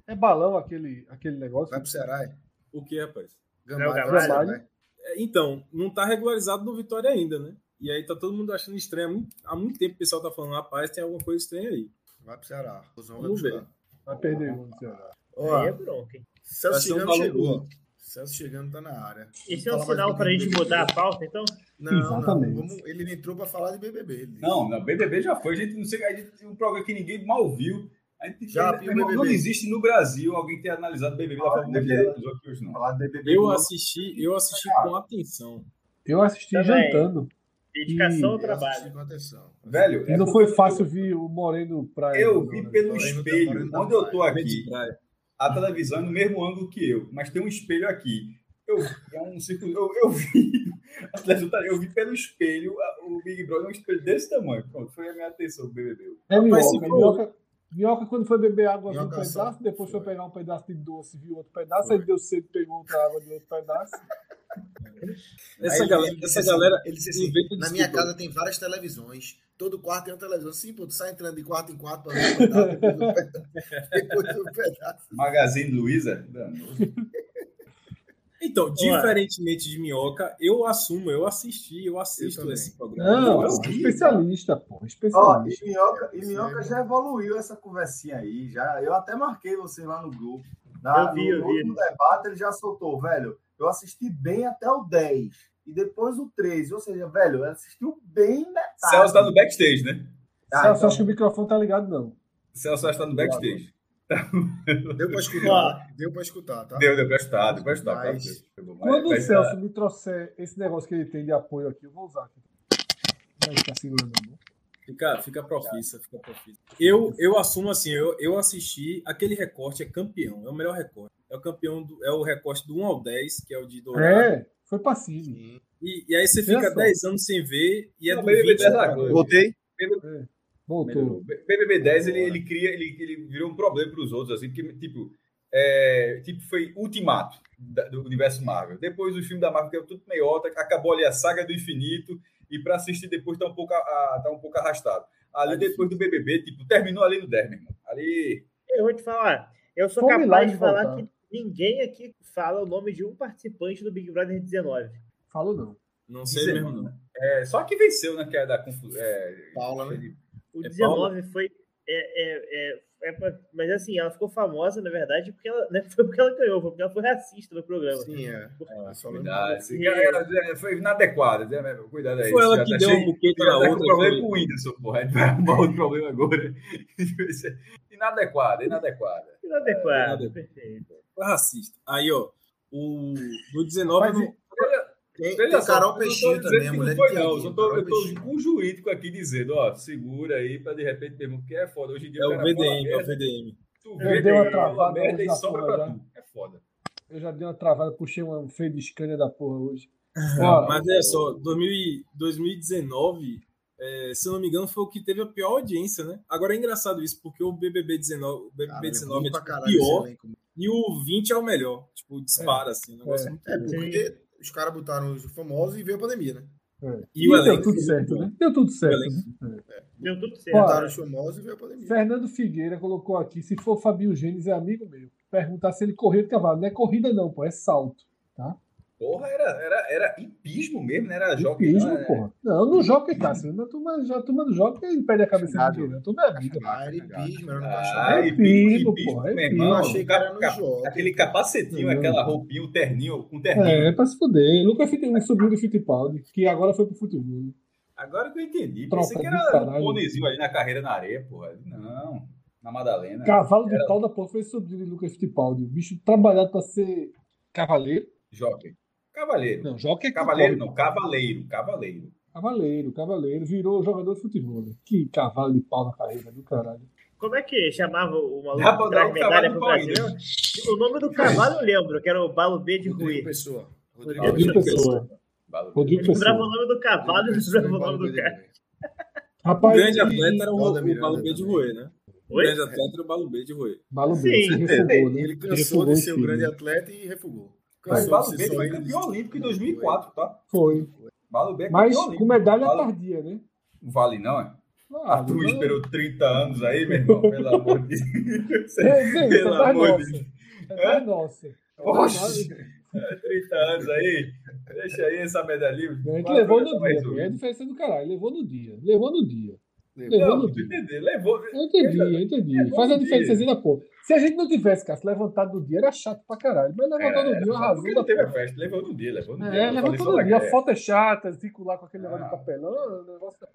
É balão aquele, aquele negócio? Vai pro Ceará, é? O que, rapaz? Gamalho, Não, vai pro Gamalho. Ceará, é? É, Então, não tá regularizado no Vitória ainda, né? E aí tá todo mundo achando estranho. Há muito, tempo o pessoal tá falando, rapaz, tem alguma coisa estranha aí. Vai pro Ceará. Vai Vamos ver. Ceará. Vai perder um, Ceará. Ó, Aí é bronca, hein? Celso um chegando chegou. Celso chegando tá na área. Esse é Vamos um falar sinal pra de gente BBB. mudar a pauta, então? Não, Exatamente. não. Vamos, ele entrou pra falar de BBB. ele. Não, não, BBB já foi. A gente não sei, a gente, um programa que ninguém mal viu. A gente, Já não, viu não, BBB. existe no Brasil alguém ter analisado BBB da a não. Falar de BBB. Eu não. assisti, eu assisti com atenção. Eu assisti Também. jantando. Dedicação ao Eu trabalho. com atenção. Velho, E é não foi fácil ver o Moreno pra Eu vi pelo Moreno tá- espelho. Tá Onde eu tô praia. Aqui, praia. A televisão é no mesmo ângulo que eu, mas tem um espelho aqui. Eu, é um círculo, eu, eu vi. tá- Eu vi pelo espelho o Big Brother é um espelho desse tamanho. Pronto, foi a minha atenção do BBB. É minhoca. minhoca. Quando foi beber água, viu um Minhoca só. pedaço, depois foi Foi. pegar um pedaço de doce, viu outro pedaço, Foi. aí deu sede, pegou outra água de outro pedaço. Essa galera, essa assim- galera ele disse assim, na minha desculpa. casa tem várias televisões. Todo quarto tem uma televisão. Sim, pô, tu sai entrando de quarto em quarto pra ver pedaço, depois um pedaço. Magazine Luiza. Então, diferentemente de Minhoca, eu assumo, eu assisti, eu assisto também. esse programa. Não, Eu é especialista, pô. Ó, Especialista. e Minhoca, e Minhoca já evoluiu essa conversinha aí. Já, eu até marquei você lá no grupo. Na, Eu vi, no, eu vi. no debate ele já soltou, velho. Eu assisti bem até o 10 e depois o 13. Ou seja, velho, eu assistiu bem metade. Celso tá no backstage, né? Ah, Celso, então, acho que o microfone tá ligado, não. Celso está no backstage. Deu pra escutar. Deu pra escutar, tá? Deu, deu pra estar, deu pra estar. tá? Mas- Quando Mas- o Celso me trouxer esse negócio que ele tem de apoio aqui, eu vou usar aqui. Não tá segurando a mão. Fica, fica profissa, fica profissa. Eu, eu assumo assim, eu, eu assisti, aquele recorte é campeão, é o melhor recorte. É o campeão, do, é o recorte do 1 ao 10, que é o de Dourado. É, foi passivo. E, e aí você fica só. 10 anos sem ver e é Não, do BBB 20 10 pra agora. cá. Voltei? Voltou. BBB 10 ele, ele cria, ele, ele virou um problema para os outros, assim, porque, tipo, é, tipo, foi ultimato da- do universo Marvel. Depois o filme da Marvel, que é tudo meiota, acabou ali a saga do infinito, e para assistir depois tá um pouco, a- a- tá um pouco arrastado. Ali depois do BBB, tipo, terminou ali no 10, meu irmão. Ali. Eu vou te falar. Eu sou capaz de falar voltar. que ninguém aqui fala o nome de um participante do Big Brother 19. Falo não. Não sei Dizer, mesmo, não. É, só que venceu, né? Que é da confusão. É, Paula, né? O É 19 foi. É, é, é, é pra- mas assim, ela ficou famosa, na verdade, porque ela, não foi porque ela ganhou, foi porque ela foi racista no programa. Sim, é. É, só. Cuidado, esse cara, é, foi inadequado. né? Cuidado aí. Foi ela que tá deu cheio- um já na tá outra. problema foi- com o Whindersson, porra. Vai arrumar outro problema agora. inadequada, inadequada. Inadequado, É, perfeito. Foi racista. Aí, ó, o do 19 Mas, Tem, tem só, Carol eu não tô Peixinho também, que a não mulher foi, de não. Eu só tô, eu tô Peixinho. com um jurídico aqui dizendo, ó, segura aí pra de repente mesmo, porque é foda. Hoje em dia é o VDM, é o VDM. Tu Eu vê, dei uma nego, fala travada merda e sobra pra já. tu. É foda. Eu já dei uma travada, puxei um freio de Scania da porra hoje. Não, mas olha só, 2000 e- 2019, é, se eu não me engano, foi o que teve a pior audiência, né? Agora é engraçado isso, porque o BBB 19, o BBB Cara, é 19 ruim é tipo, caralho pior e o 20 é o melhor. Tipo, dispara, assim. um negócio É. muito É, porque os caras botaram os famosos e veio a pandemia, né? E o deu tudo certo, né? Deu tudo certo. né? Deu tudo certo. Botaram os famosos e veio a pandemia. Fernando Figueira colocou aqui: se for Fabio Gênesis, é amigo meu. Perguntar se ele correu de cavalo. Não é corrida, não, pô, é salto. Porra, era, era, era hipismo mesmo, né? Era jockey. Hipismo, não, é- porra. Não, no jockey, Cássio. Na turma, já, a turma do jockey, ele perde a cabeça de Cagado. ninguém. A turma é amiga. Ah, era hipismo, era um Ah. É hipismo, hipismo, porra, é meu hipismo. irmão. Eu achei que era no jogo. Aquele capacetinho, Não. aquela roupinha, o terninho, com terninho. É, é pra se fuder. Lucas Fittipaldi subiu do Fittipaldi, que agora foi pro futebol. Agora que eu entendi. Troca Pensei que era um caralho. ponezinho ali na carreira na areia, porra. Não, na Madalena. Cavalo de Era- pau da porra foi subido de Lucas Fittipaldi. O bicho trabalhado pra ser cavaleiro. Jockey. Cavaleiro. Não, jockey é Cavaleiro não, cavaleiro, cavaleiro. Cavaleiro, cavaleiro. Virou jogador de futebol. né? Que cavalo de pau na carreira do caralho. Como é que chamava o maluco Dá pra que traz um medalha pro Brasil? ainda. O nome do cavalo eu lembro, que era o Balo B de Rui. Pessoa. Rodrigo Rodrigo Pessoa. Pessoa. Rodrigo Eu lembrava o Pessoa. nome do cavalo e lembrava o Pessoa, nome do cara. O Rapaz, grande e- atleta era o, o Balo B de. Roer, né? O grande atleta era o Balo B de Roer. Balo Sim. B, se refugou, né? Ele cansou Refugou de o ser um filho. grande atleta e refugou. Mas Balo B foi campeão olímpico em 2004, tá? Foi. Balo B é Mas com medalha Vale- tardia, né? Não vale não, é? Ah, Arthur não- esperou 30 anos aí, meu irmão, pelo amor de Deus. É, é Pelo das amor de. Deus. É das nossas. É Oxe. 30 anos aí. Deixa aí essa medalhinha. A gente levou no mais dia. É a diferença do caralho. Levou no dia. Levou no dia. Levou Não, no tu dia. entendeu? Levou. Eu entendi, eu entendi. Levou Faz a diferença dia. da porra. Se a gente não tivesse, cara, se levantado no dia, era chato pra caralho. Mas levantou no dia, uma razão Porque não teve a festa. Levou no dia, levou no dia. É, Eu falei levantou no dia. A foto é chata, circular com aquele negócio Ah. de papelão. o negócio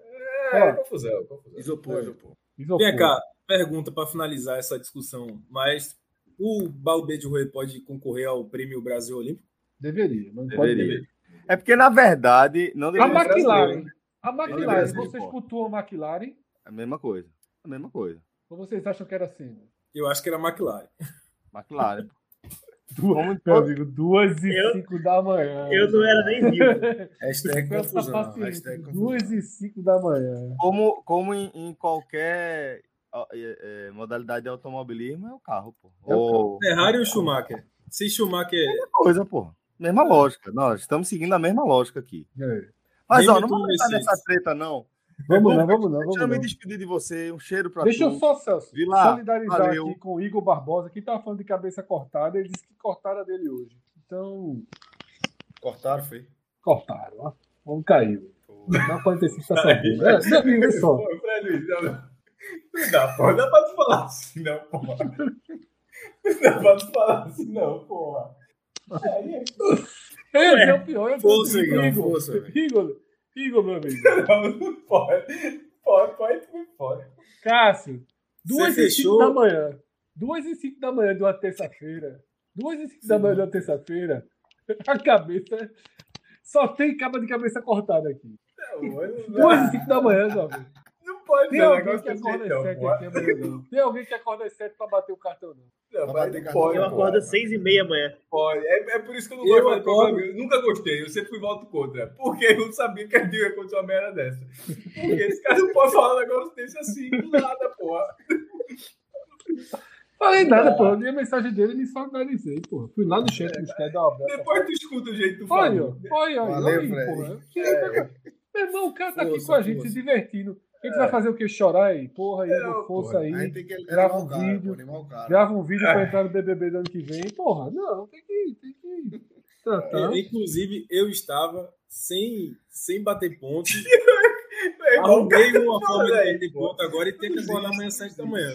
É, Ó. confusão, confusão. Isopor, isopor. Isopor. Vem cá, pergunta para finalizar essa discussão. Mas o Balo B de Roer pode concorrer ao Prêmio Brasil Olímpico? Deveria, mas não pode. Deveria. É porque, na verdade, não A deveria ser McLaren. A McLaren, vocês cultuam a McLaren? É a mesma coisa. A mesma coisa. Ou vocês acham que era assim? Eu acho que era a McLaren. McLaren. Duas, meu amigo, duas e Eu- cinco da manhã. Eu não era nem vivo. Hashtag confusão. paciência, Hashtag duas e cinco da manhã. Como, como em, em qualquer é, é, modalidade de automobilismo, é o carro, pô. É o Ou Ferrari ou Schumacher? Se Schumacher. coisa, pô. Mesma lógica. Nós estamos seguindo a mesma lógica aqui. É. Mas, ó, não vamos entrar nessa treta, não. Vamos lá, vamos lá, Deixa vamos eu me despedir de você. Um cheiro pra Deixa eu tu. só, Celso, Vila, solidarizar valeu. aqui com o Igor Barbosa, que tava falando de cabeça cortada, ele disse que cortaram a dele hoje. Então, Cortaram, foi? cortaram, ó. Vamos cair. Na 45 tá sabendo. É, meu amigo, olha só. Pô, Fred não, não. Não dá, pô. Não dá pra tu falar assim, não, pô. Não pode falar assim, não, porra. Esse é o pior. Eu Força, Igor, força. Igor, Igor, meu amigo. Não, não pode. Pode, pode, pode. Cássio, duas Você e cinco fechou? da manhã. Duas e cinco da manhã de uma terça-feira. Duas e cinco da manhã de uma terça-feira. A cabeça. Só tem caba de cabeça cortada aqui. Não, não Duas e cinco da manhã. Não pode Tem um alguém negócio que acorda jeito, sete aqui amanhã. Tem alguém que acorda às sete pra bater o cartão, não. Não, bater cartão. pode, Eu acordo às seis e meia amanhã. Pode. É, é por isso que eu não Eu gosto de acordo. Eu nunca gostei. Eu sempre fui voto contra. Porque eu não sabia que a dia ia acontecer uma merda dessa. Porque esse cara não pode falar um negócio desse assim, do nada, porra. Falei nada, pô. Eu li a mensagem dele e me solidarizei, pô. Fui lá no chat e dar uma abraço. Depois tu escuta o jeito que tu Olha, fala. olha, olha. Valeu, porra. Meu irmão, o cara tá aqui com a gente se divertindo. A gente vai fazer o quê? Chorar aí? Porra, aí, Não, força porra. aí. A gente tem que grava um cara, vídeo, cara. Grava um vídeo pra entrar no BBB do ano que vem. Porra, não, tem que, tem que tratar. É, Inclusive, eu estava sem, sem bater ponto. Irmão, Arrumei uma forma de aí, bater ponto agora e ter que acordar amanhã às 7 da manhã.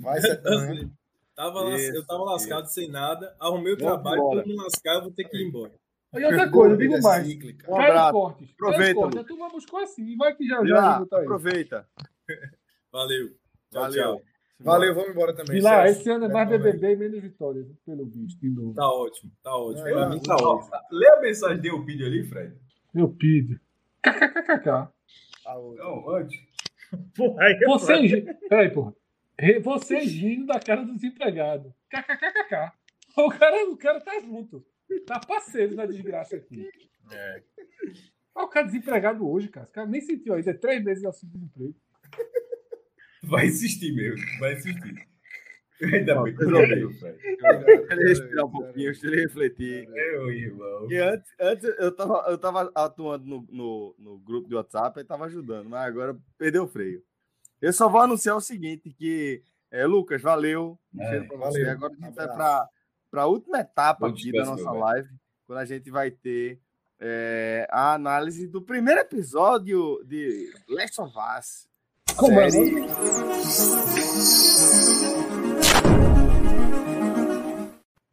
Vai ser também. Tava lá, Isso, eu tava lascado sem nada, arrumei o Vamos trabalho, embora. quando me lascar, eu vou ter que ir embora. E outra coisa, eu digo Vida mais. cíclica. Um abraço. Cortes. Aproveita, Cortes, a turma buscou assim. Vai que já já aí. aproveita. Valeu. Tchau, Valeu. tchau. Valeu, vamos embora também. Vilar, Celso. esse ano é mais aí. BBB e menos vitórias, pelo visto, de novo. Tá ótimo, tá ótimo. Não, Pra não, mim tá ótimo. Lê a mensagem de Eupídio ali, Fred. Meu PIB. KKKK. A outra. Não, antes. Porra, aí é foda. Vocês. Peraí, porra. Vocês rindo da cara do desempregado. KKKK. O cara, o cara tá junto. Tá parceiro na desgraça aqui. É. Olha o cara desempregado hoje, cara. Esse cara nem sentiu ainda. É três meses de auxílio desemprego. Vai insistir mesmo. Vai insistir. Ainda bem que. Deixa ele respirar um pouquinho, ele refletir. Meu irmão. Porque antes, antes eu, tava, eu tava atuando no, no, no grupo de WhatsApp e tava ajudando, mas agora perdeu o freio. Eu só vou anunciar o seguinte, que é, Lucas, valeu. É, pra valeu. Agora a gente vai Abraço. Para a última etapa aqui da nossa velho. live, quando a gente vai ter é, a análise do primeiro episódio de Last of Us. Como é?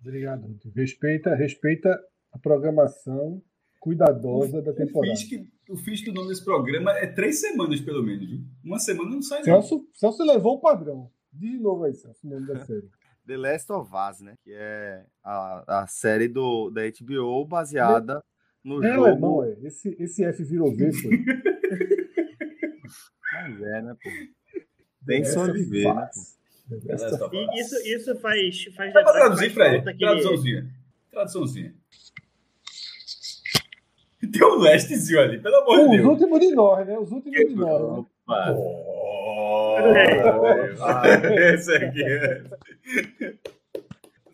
Obrigado. Respeita, respeita a programação cuidadosa da O temporada. fiz, que, o fiz do nome desse programa é três semanas, pelo menos. Uma semana não sai, não. Celso, Celso levou o padrão. Diz de novo aí, Celso, o nome da série. The Last of Us, né? Que é a, a série do, da HBO baseada no É jogo. alemão, é. Esse, esse F virou V, foi. Mas é, né, pô? Tem som de ver, né? E isso, isso faz, faz Dá pra traduzir, Fred? aquele- Traduçãozinha. Traduçãozinha. Tem um lestezinho ali, pelo amor de Os Deus. últimos de nós, né? Os últimos de nós. Né? É. esse aqui.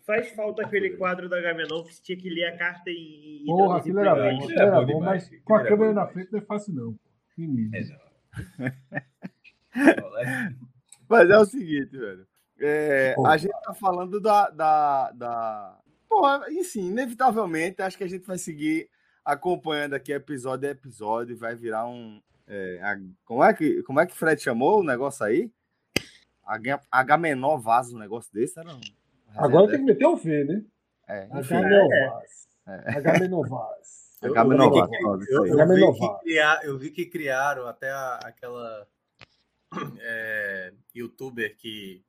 Faz falta aquele quadro da Gamenon que você tinha que ler a carta e. Porra, aquilo era pra bom. Aquilo era bom mas com a era câmera na frente não é fácil, não. Menino. Mas é o seguinte, velho. É, Pô. a gente tá falando da. da, da... Porra, enfim, inevitavelmente, acho que a gente vai seguir acompanhando aqui episódio a episódio, vai virar um. É, a- como, é que, como é que Fred chamou o negócio aí? H, H menor vaso, um negócio desse? Era um... Agora tem que meter o V, né? É, enfim, H-Menovas. É. H-Menovas. Eu, H menor que- vaso. eu- eu vi que Novato. criar- eu vi que criaram até a- aquela é, youtuber que.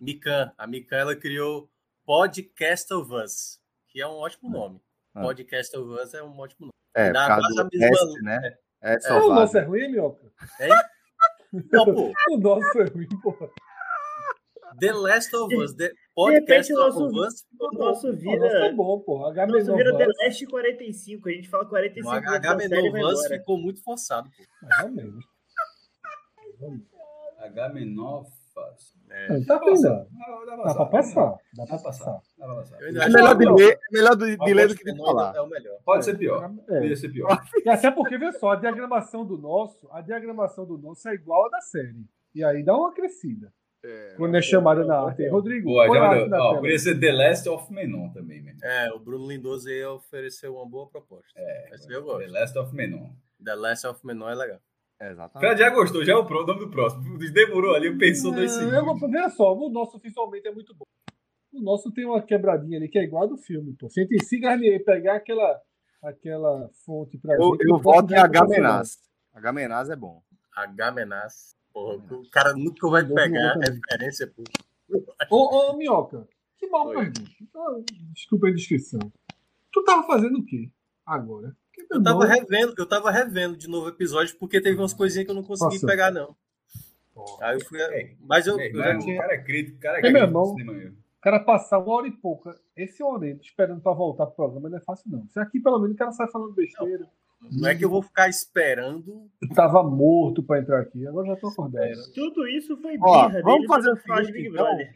Mikan. A Mikan ela criou Podcast of Us, que é um ótimo nome. Ah. Podcast of Us é um ótimo nome. É, Dá quase a mesma- S, né? É, É, só o nosso é ruim, Minhoca? Não, pô. O nosso é ruim, porra. The Last of Us. The Podcast o nosso- of Us. O nosso O nosso vira. é bom, porra. O nosso vira The. Last 45. A gente fala 45 O minutos da H série vai of Us ficou muito forçado, pô. Mais ou menos. Faz. Não, Tá bem, dá. Dá Dá pra passar. Dá pra passar. Dá pra passar. É melhor que de ler, é melhor de, de ler do que de falar. É o melhor. Pode ser pior. É. Poderia ser pior. E até porque, vê só, a diagramação do nosso, a diagramação do nosso é igual à da série. E aí dá uma crescida. Quando é chamada na arte. Rodrigo, Boa, já mandou. na Ó, tela. poderia ser The Last of Menon também, mesmo. É, o Bruno Lindoso aí ofereceu uma boa proposta. É, The. Last of Menon. The Last of Menor é legal. Exatamente. Fred já gostou, já é o pro- nome do próximo. Demorou ali, pensou dois É, segundos. eu vou- Veja só, o nosso visualmente é muito bom. O nosso tem uma quebradinha ali que é igual a do filme, pô. Se a gente se Garnier pegar aquela, aquela fonte pra Eu, gente. eu o voto em. H-Menas. H-Menas é bom. H-Menas. Porra, o cara nunca vai Não, pegar não. referência, pô. Ô, ô, Minhoca, que mal Oi. pergunta. Ah, Desculpa a indiscrição. Tu tava fazendo o quê agora? Meu Eu tava revendo, eu tava revendo de novo o episódio porque teve umas coisinhas que eu não consegui Nossa. pegar, não. Aí eu fui. Mas eu, eu já o tinha. cara é crítico, o cara é É, meu crítico irmão. do cinema mesmo. O cara passar uma hora e pouca, esse horário, esperando pra voltar pro programa, não é fácil, não. Se aqui, pelo menos, o cara sai falando besteira. Não é que eu vou ficar esperando. Eu tava morto pra entrar aqui, agora já tô acordado. Tudo isso foi Ó, birra vamos dele fazer o seguinte, Big então. Brother.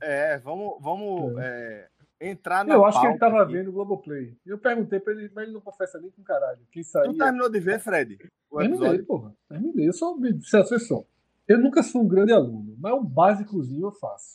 É, vamos, vamos é, entrar na Eu acho que ele tava aqui. vendo o Globoplay. Eu perguntei pra ele, mas ele não confessa nem com caralho. Quem saía. Tu terminou de ver, Fred? Terminei, porra. Terminei. Eu sou Celso, olha só. Eu nunca sou um grande aluno, mas um básicozinho eu faço.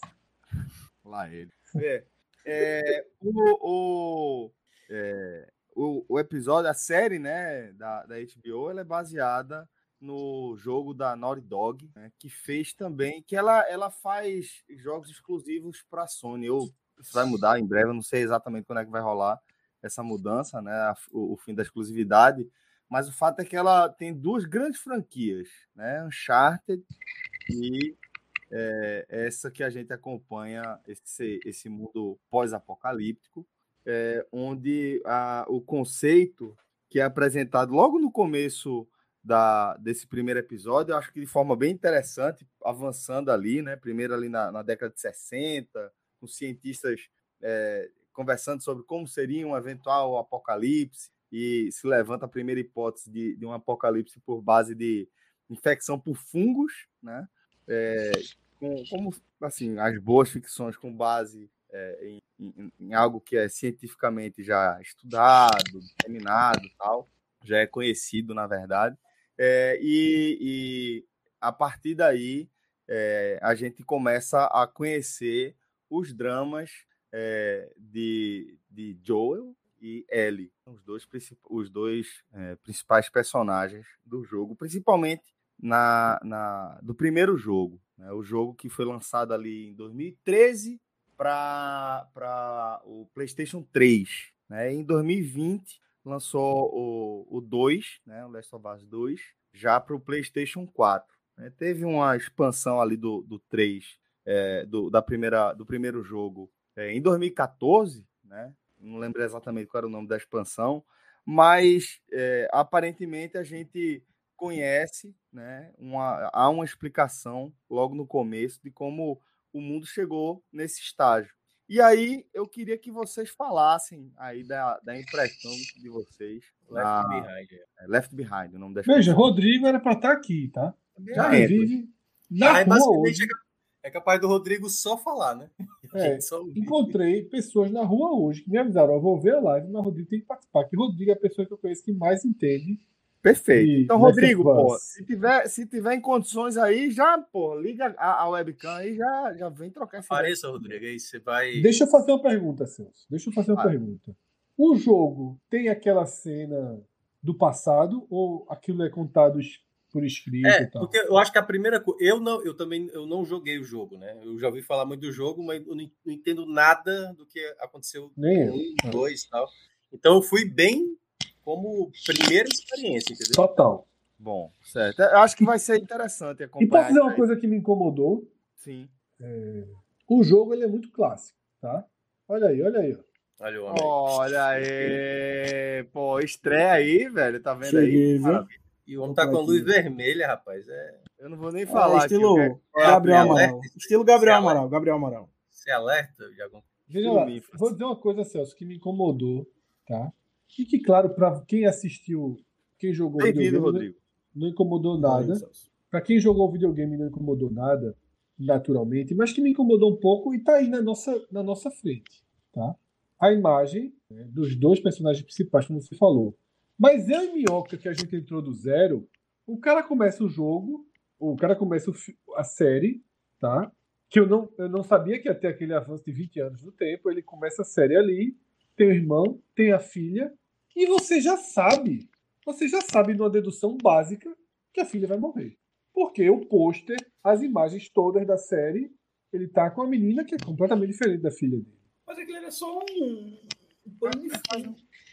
Lá ele. É, é, o, o, é, o, o episódio, a série né, da, da HBO, ela é baseada no jogo da Naughty Dog, né, que fez também, que ela, ela faz jogos exclusivos para Sony. Ou vai mudar em breve, eu não sei exatamente quando é que vai rolar essa mudança, né, o, o fim da exclusividade. Mas o fato é que ela tem duas grandes franquias, né, Uncharted e é, essa que a gente acompanha esse, esse mundo pós-apocalíptico, é, onde a- o conceito que é apresentado logo no começo da, desse primeiro episódio, eu acho que de forma bem interessante, avançando ali, né? Primeiro ali na, na década de 60, com cientistas é, conversando sobre como seria um eventual apocalipse, e se levanta a primeira hipótese de, de um apocalipse por base de infecção por fungos, né? É, com, como assim as boas ficções com base é, em, em- em algo que é cientificamente já estudado, determinado, tal, já é conhecido na verdade, É, e, e a partir daí a gente começa a conhecer os dramas é, de, de Joel e Ellie, os dois, os dois é, principais personagens do jogo, principalmente na, na, do primeiro jogo, né? o jogo que foi lançado ali em 2013 para o PlayStation 3. Né? Em 2020 lançou o, o 2, né? o Last of Us 2, já para o PlayStation 4. né? Teve uma expansão ali do, do 3, é, do, da primeira, do primeiro jogo é, em 2014, né? não lembro exatamente qual era o nome da expansão, mas é, aparentemente a gente conhece, né? Uma, há uma explicação logo no começo de como o mundo chegou nesse estágio. E aí eu queria que vocês falassem aí da, da impressão de vocês. Left na- Behind. é, Left Behind, o nome da Veja. Rodrigo era pra estar aqui, tá? Já entra. vive na Aí, rua hoje. É cap- capaz do Rodrigo só falar, né? É, Só encontrei pessoas na rua hoje que me avisaram, ó, vou ver a live, mas Rodrigo tem que participar. Que Rodrigo é a pessoa que eu conheço que mais entende. Perfeito. E Então, Rodrigo, pô, se tiver, se tiver em condições aí, já, pô, liga a, a webcam aí, já, já vem trocar essa ideia. Apareça, Rodrigo. Aí você vai. Deixa eu fazer uma pergunta, Celso. Deixa eu fazer uma Vai. pergunta. O jogo tem aquela cena do passado ou aquilo é contado por escrito É, e tal? porque eu acho que a primeira coisa. Eu não, eu também eu não joguei o jogo, né? Eu já ouvi falar muito do jogo, mas eu não entendo nada do que aconteceu Nem no um, dois e tal. Então eu fui bem como primeira experiência, entendeu? Total. Bom, certo. Eu acho que vai ser interessante E acompanhar. posso dizer uma coisa que me incomodou? Sim. O jogo ele é muito clássico, tá? Olha aí, olha aí. ó. Olha o homem. Olha aí, pô, estreia aí, velho, tá vendo Cheguei, aí? viu? Maravilha. E o homem tá com a luz vermelha, rapaz. É, Eu não vou nem É, falar aqui. estilo o que é- Gabriel é Amaral. Estilo Gabriel é Amaral. Gabriel Amaral. você alerta, Diagon? Veja Estilo lá, vou dizer uma coisa, Celso, que me incomodou, tá? E que, claro, para quem assistiu, quem jogou Bem-vindo, videogame, Rodrigo. não incomodou nada. Para quem jogou videogame não incomodou nada, naturalmente, mas que me incomodou um pouco e tá aí na nossa, na nossa frente, tá? A imagem né, dos dois personagens principais, como você falou. Mas eu e Minhoca, que a gente entrou do zero, o cara começa o jogo, o cara começa a série, tá? Que eu não, eu não sabia que ia ter aquele avanço de 20 anos no tempo. Ele começa a série ali, tem o irmão, tem a filha, e você já sabe, você já sabe numa dedução básica que a filha vai morrer. Porque o pôster, as imagens todas da série ele tá com uma menina que é completamente diferente da filha dele. Mas aquilo era só um, pano de.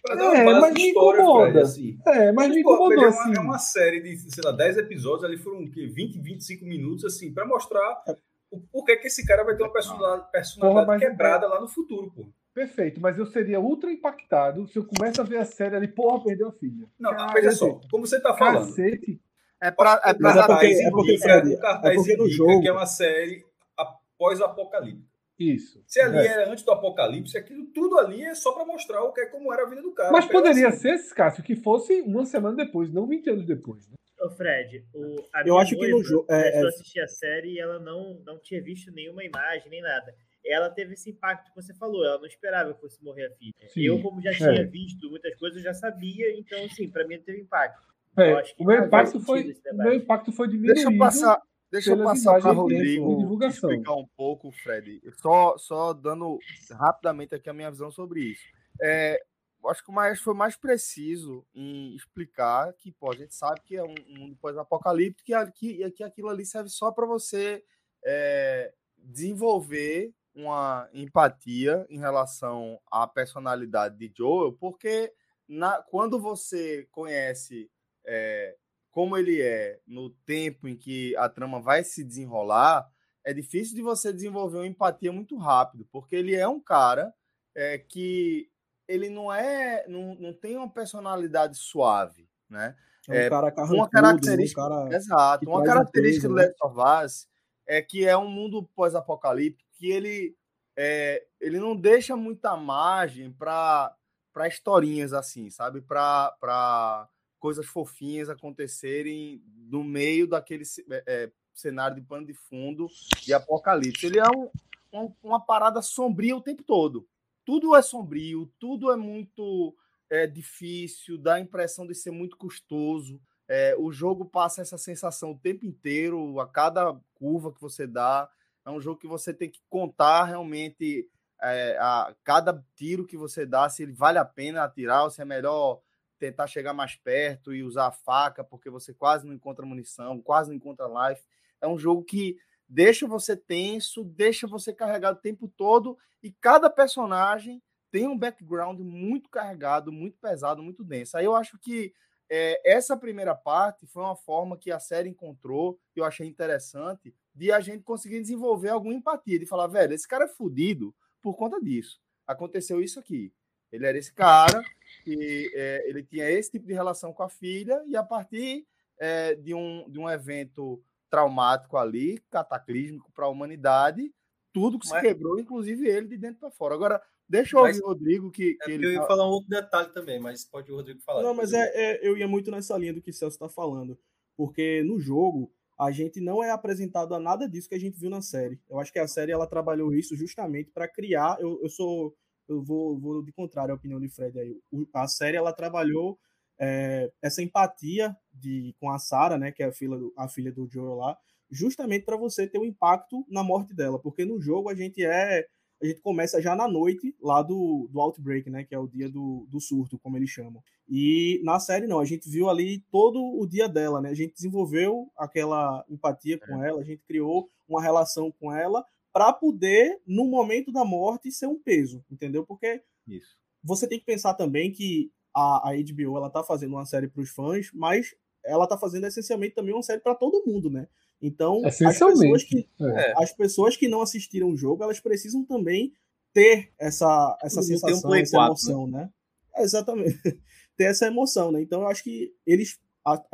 Pra É, dar uma base mas de história, incomoda. Fred, assim. É, mas me Pô, incomodou é, assim. uma, é uma série de, sei lá, 10 episódios, ali foram o quê? 20, 25 minutos, assim, pra mostrar o porquê que esse cara vai ter uma personalidade, personalidade Porra, mas- quebrada lá no futuro, pô. Perfeito, mas eu seria ultra impactado se eu começo a ver a série ali, porra, perdeu a filha. Não, Cara, veja só, como você tá falando. Cacete. É pra, é pra Mas é porque- cartaz é porque, indica- o cartaz é porque no indica jogo- que é uma série após apocalipse. Isso. Se ali É. era antes do apocalipse, aquilo tudo ali é só pra mostrar o que é como era a vida do cara. Mas poderia ser, Cássio, que fosse uma semana depois, não 20 anos depois. Né? Ô, Fred, o, a Eu minha acho que no jogo- é- é- a assistir a série e ela não, não tinha visto nenhuma imagem, nem nada. Ela teve esse impacto que você falou, ela não esperava que fosse morrer a filha. Sim, eu, como já é. tinha visto muitas coisas, eu já sabia, então, assim, pra mim teve impacto. É, Eu acho que o meu impacto foi, esse o debate. meu impacto foi diminuído. Deixa eu passar, deixa eu passar para de Rodrigo explicar um pouco, Fred. Só, só dando rapidamente aqui a minha visão sobre isso. É, eu acho que o Maestro foi mais preciso em explicar que, pô, a gente sabe que é um, um mundo pós-apocalíptico e aqui- e que aquilo ali serve só para você é, desenvolver uma empatia em relação à personalidade de Joel, porque na, quando você conhece é, como ele é no tempo em que a trama vai se desenrolar, é difícil de você desenvolver uma empatia muito rápido, porque ele é um cara é, que ele não é, não, não tem uma personalidade suave, né? É um É, cara carrancudo, uma característica, um cara... exato, uma um característica peso, do? Last of Us é que é um mundo pós-apocalíptico que ele é, ele não deixa muita margem para para historinhas assim, sabe? Para coisas fofinhas acontecerem no meio daquele é, é, cenário de pano de fundo de apocalipse. Ele é um, um- uma parada sombria o tempo todo. Tudo é sombrio, tudo é muito é, difícil, dá a impressão de ser muito custoso. É, o jogo passa essa sensação o tempo inteiro, a cada curva que você dá. É um jogo que você tem que contar realmente é, a cada tiro que você dá, se ele vale a pena atirar, ou se é melhor tentar chegar mais perto e usar a faca, porque você quase não encontra munição, quase não encontra life. É um jogo que deixa você tenso, deixa você carregado o tempo todo, e cada personagem tem um background muito carregado, muito pesado, muito denso. Aí eu acho que é, essa primeira parte foi uma forma que a série encontrou, que eu achei interessante, de a gente conseguir desenvolver alguma empatia, de falar, velho, esse cara é fudido por conta disso. Aconteceu isso aqui. Ele era esse cara, que é, ele tinha esse tipo de relação com a filha, e a partir é, de, um, de um evento traumático ali, cataclísmico para a humanidade, tudo que se Mas- quebrou, inclusive ele de dentro para fora. Agora, deixa eu Mas- ouvir o Rodrigo, que, É que porque ele eu ia falar um outro detalhe também, mas pode o Rodrigo falar. Não, mas é, é- eu ia muito nessa linha do que o Celso está falando. Porque no jogo, a gente não é apresentado a nada disso que a gente viu na série. Eu acho que a série ela trabalhou isso justamente para criar. Eu, eu sou. Eu vou, vou de contrário à opinião de Fred aí. A série ela trabalhou é, essa empatia de, com a Sarah, né, que é a filha do, a filha do Joel lá, justamente para você ter um impacto na morte dela. Porque no jogo a gente é a gente começa já na noite lá do, do Outbreak, né? Que é o dia do, do surto, como eles chamam. E na série não, a gente viu ali todo o dia dela, né? A gente desenvolveu aquela empatia com ela, a gente criou uma relação com ela para poder, no momento da morte, ser um peso, entendeu? Porque Isso. você tem que pensar também que a, a HBO ela tá fazendo uma série para os fãs, mas ela tá fazendo essencialmente também uma série para todo mundo, né? Então, as pessoas que É. as pessoas que não assistiram o jogo, elas precisam também ter essa, essa um sensação, Play essa 4, emoção, né? É, Exatamente. ter essa emoção, né? Então eu acho que eles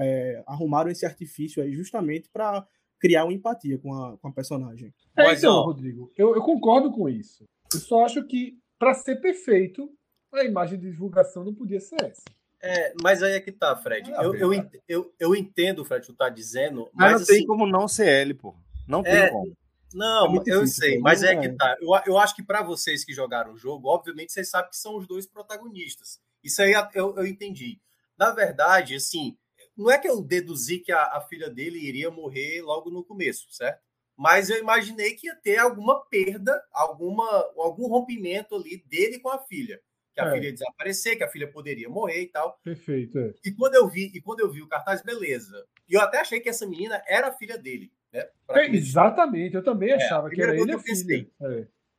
é, arrumaram esse artifício aí justamente para criar uma empatia com a, com a personagem. É, Mas, então, ó, Rodrigo, eu, eu concordo com isso. Eu só acho que, para ser perfeito, a imagem de divulgação não podia ser essa. É, mas aí é que tá, Fred. Ah, eu, eu, eu, eu entendo, Fred, o que tu tá dizendo, Mas, mas não tem assim, como não ser ele, pô. Não tem É, como. Não, É eu difícil, sei, mas é é. que tá. Eu, eu acho que para vocês que jogaram o jogo, obviamente vocês sabem que são os dois protagonistas. Isso aí eu, eu entendi. Na verdade, assim, não é que eu deduzi que a, a filha dele iria morrer logo no começo, certo? Mas eu imaginei que ia ter alguma perda, alguma, algum rompimento ali dele com a filha. Que a É. filha ia desaparecer, que a filha poderia morrer e tal. Perfeito, é. E quando eu vi, e quando eu vi o cartaz, beleza. E eu até achei que essa menina era a filha dele. Né, É, exatamente, eu também É, achava que era ele a filha.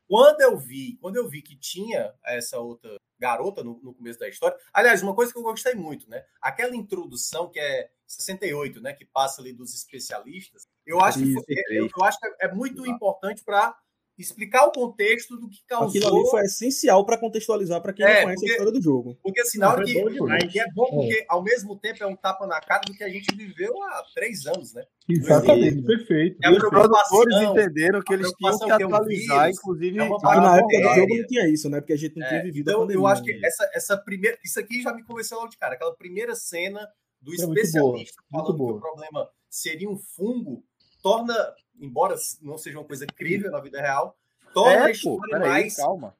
É. Quando eu vi, quando eu vi que tinha essa outra garota no, no começo da história. Aliás, uma coisa que eu gostei muito, né? Aquela introdução que é 68, né? Que passa ali dos especialistas. Eu acho que, foi- 63. eu acho que é muito importante para explicar o contexto do que causou. Aquilo ali foi essencial para contextualizar para quem É, não conhece porque- a história do jogo. Porque assim, na hora que. E é bom porque, ao mesmo tempo, é um tapa na cara do que a gente viveu há três anos, né? Exatamente, perfeito. É a E os produtores entenderam que a eles tinham que é um atualizar, vírus, inclusive. é na época do jogo não tinha isso, né? Porque a gente não tinha É, vivido a então, pandemia. eu acho que né? essa, essa primeira. Isso aqui já me convenceu logo de cara. Aquela primeira cena do É muito boa, especialista muito falando que boa. o problema seria um fungo, torna, embora não seja uma coisa crível na vida real, torna a É, pô, história peraí, mais. calma.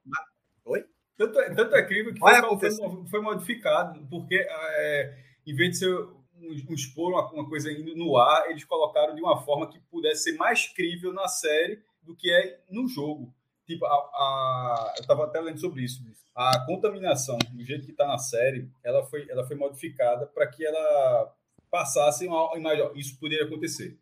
Tanto é, tanto é incrível que Vai foi, foi, foi modificado, porque é, em vez de ser um, um expor, uma, uma coisa indo no ar, eles colocaram de uma forma que pudesse ser mais crível na série do que é no jogo. Tipo, a, a- eu estava até lendo sobre isso. A contaminação, do jeito que está na série, ela foi, ela foi modificada para que ela passasse uma imagem. Isso poderia acontecer.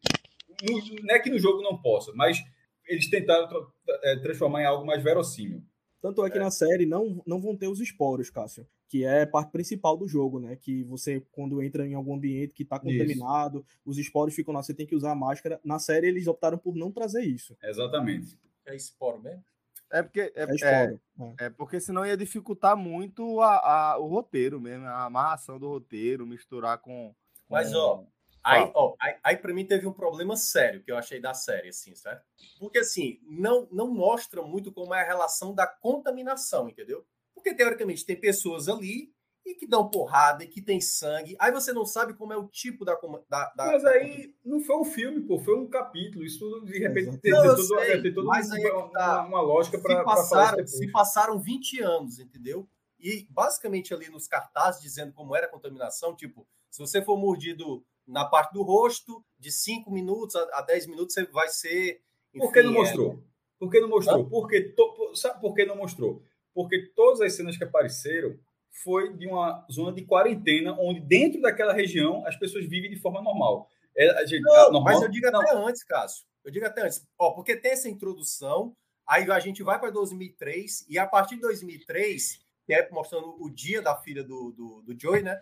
No- não é que no jogo não possa, mas eles tentaram tra- é, transformar em algo mais verossímil. Tanto é que na série não, não vão ter os esporos, Cássio, que é parte principal do jogo, né? Que você, quando entra em algum ambiente que tá contaminado, os esporos ficam lá, você tem que usar a máscara. Na série eles optaram por não trazer isso. Exatamente. É esporo mesmo? É porque, é, É é, esporo. É. é porque senão ia dificultar muito a, a- o roteiro mesmo, a amarração do roteiro, misturar com. Mas, ó, Aí, ó, aí, aí para mim teve um problema sério que eu achei da série, assim, certo? Porque, assim, não, não mostra muito como é a relação da contaminação, entendeu? Porque, teoricamente, tem pessoas ali e que dão porrada e que tem sangue. Aí você não sabe como é o tipo da... da, da Mas da aí não foi um filme, pô, foi um capítulo. Isso tudo, de repente, tem, Não, todo, sei, tem todo mas um- aí é que uma, tá. uma lógica para passaram, isso se passaram 20 anos, entendeu? E basicamente ali nos cartazes dizendo como era a contaminação, tipo, se você for mordido na parte do rosto, de 5 minutos a, a 10 minutos, você vai ser. Por que não enfim, é, mostrou? Por que não mostrou? Porque to- sabe por que não mostrou? Porque todas as cenas que apareceram foi de uma zona de quarentena, onde dentro daquela região as pessoas vivem de forma normal. É, a gente, Não, normal- mas eu digo não, até antes, Cássio. Eu digo até antes. Ó, porque tem essa introdução, aí a gente vai para 2003, e a partir de 2003, que é mostrando o dia da filha do, do, do Joey, né?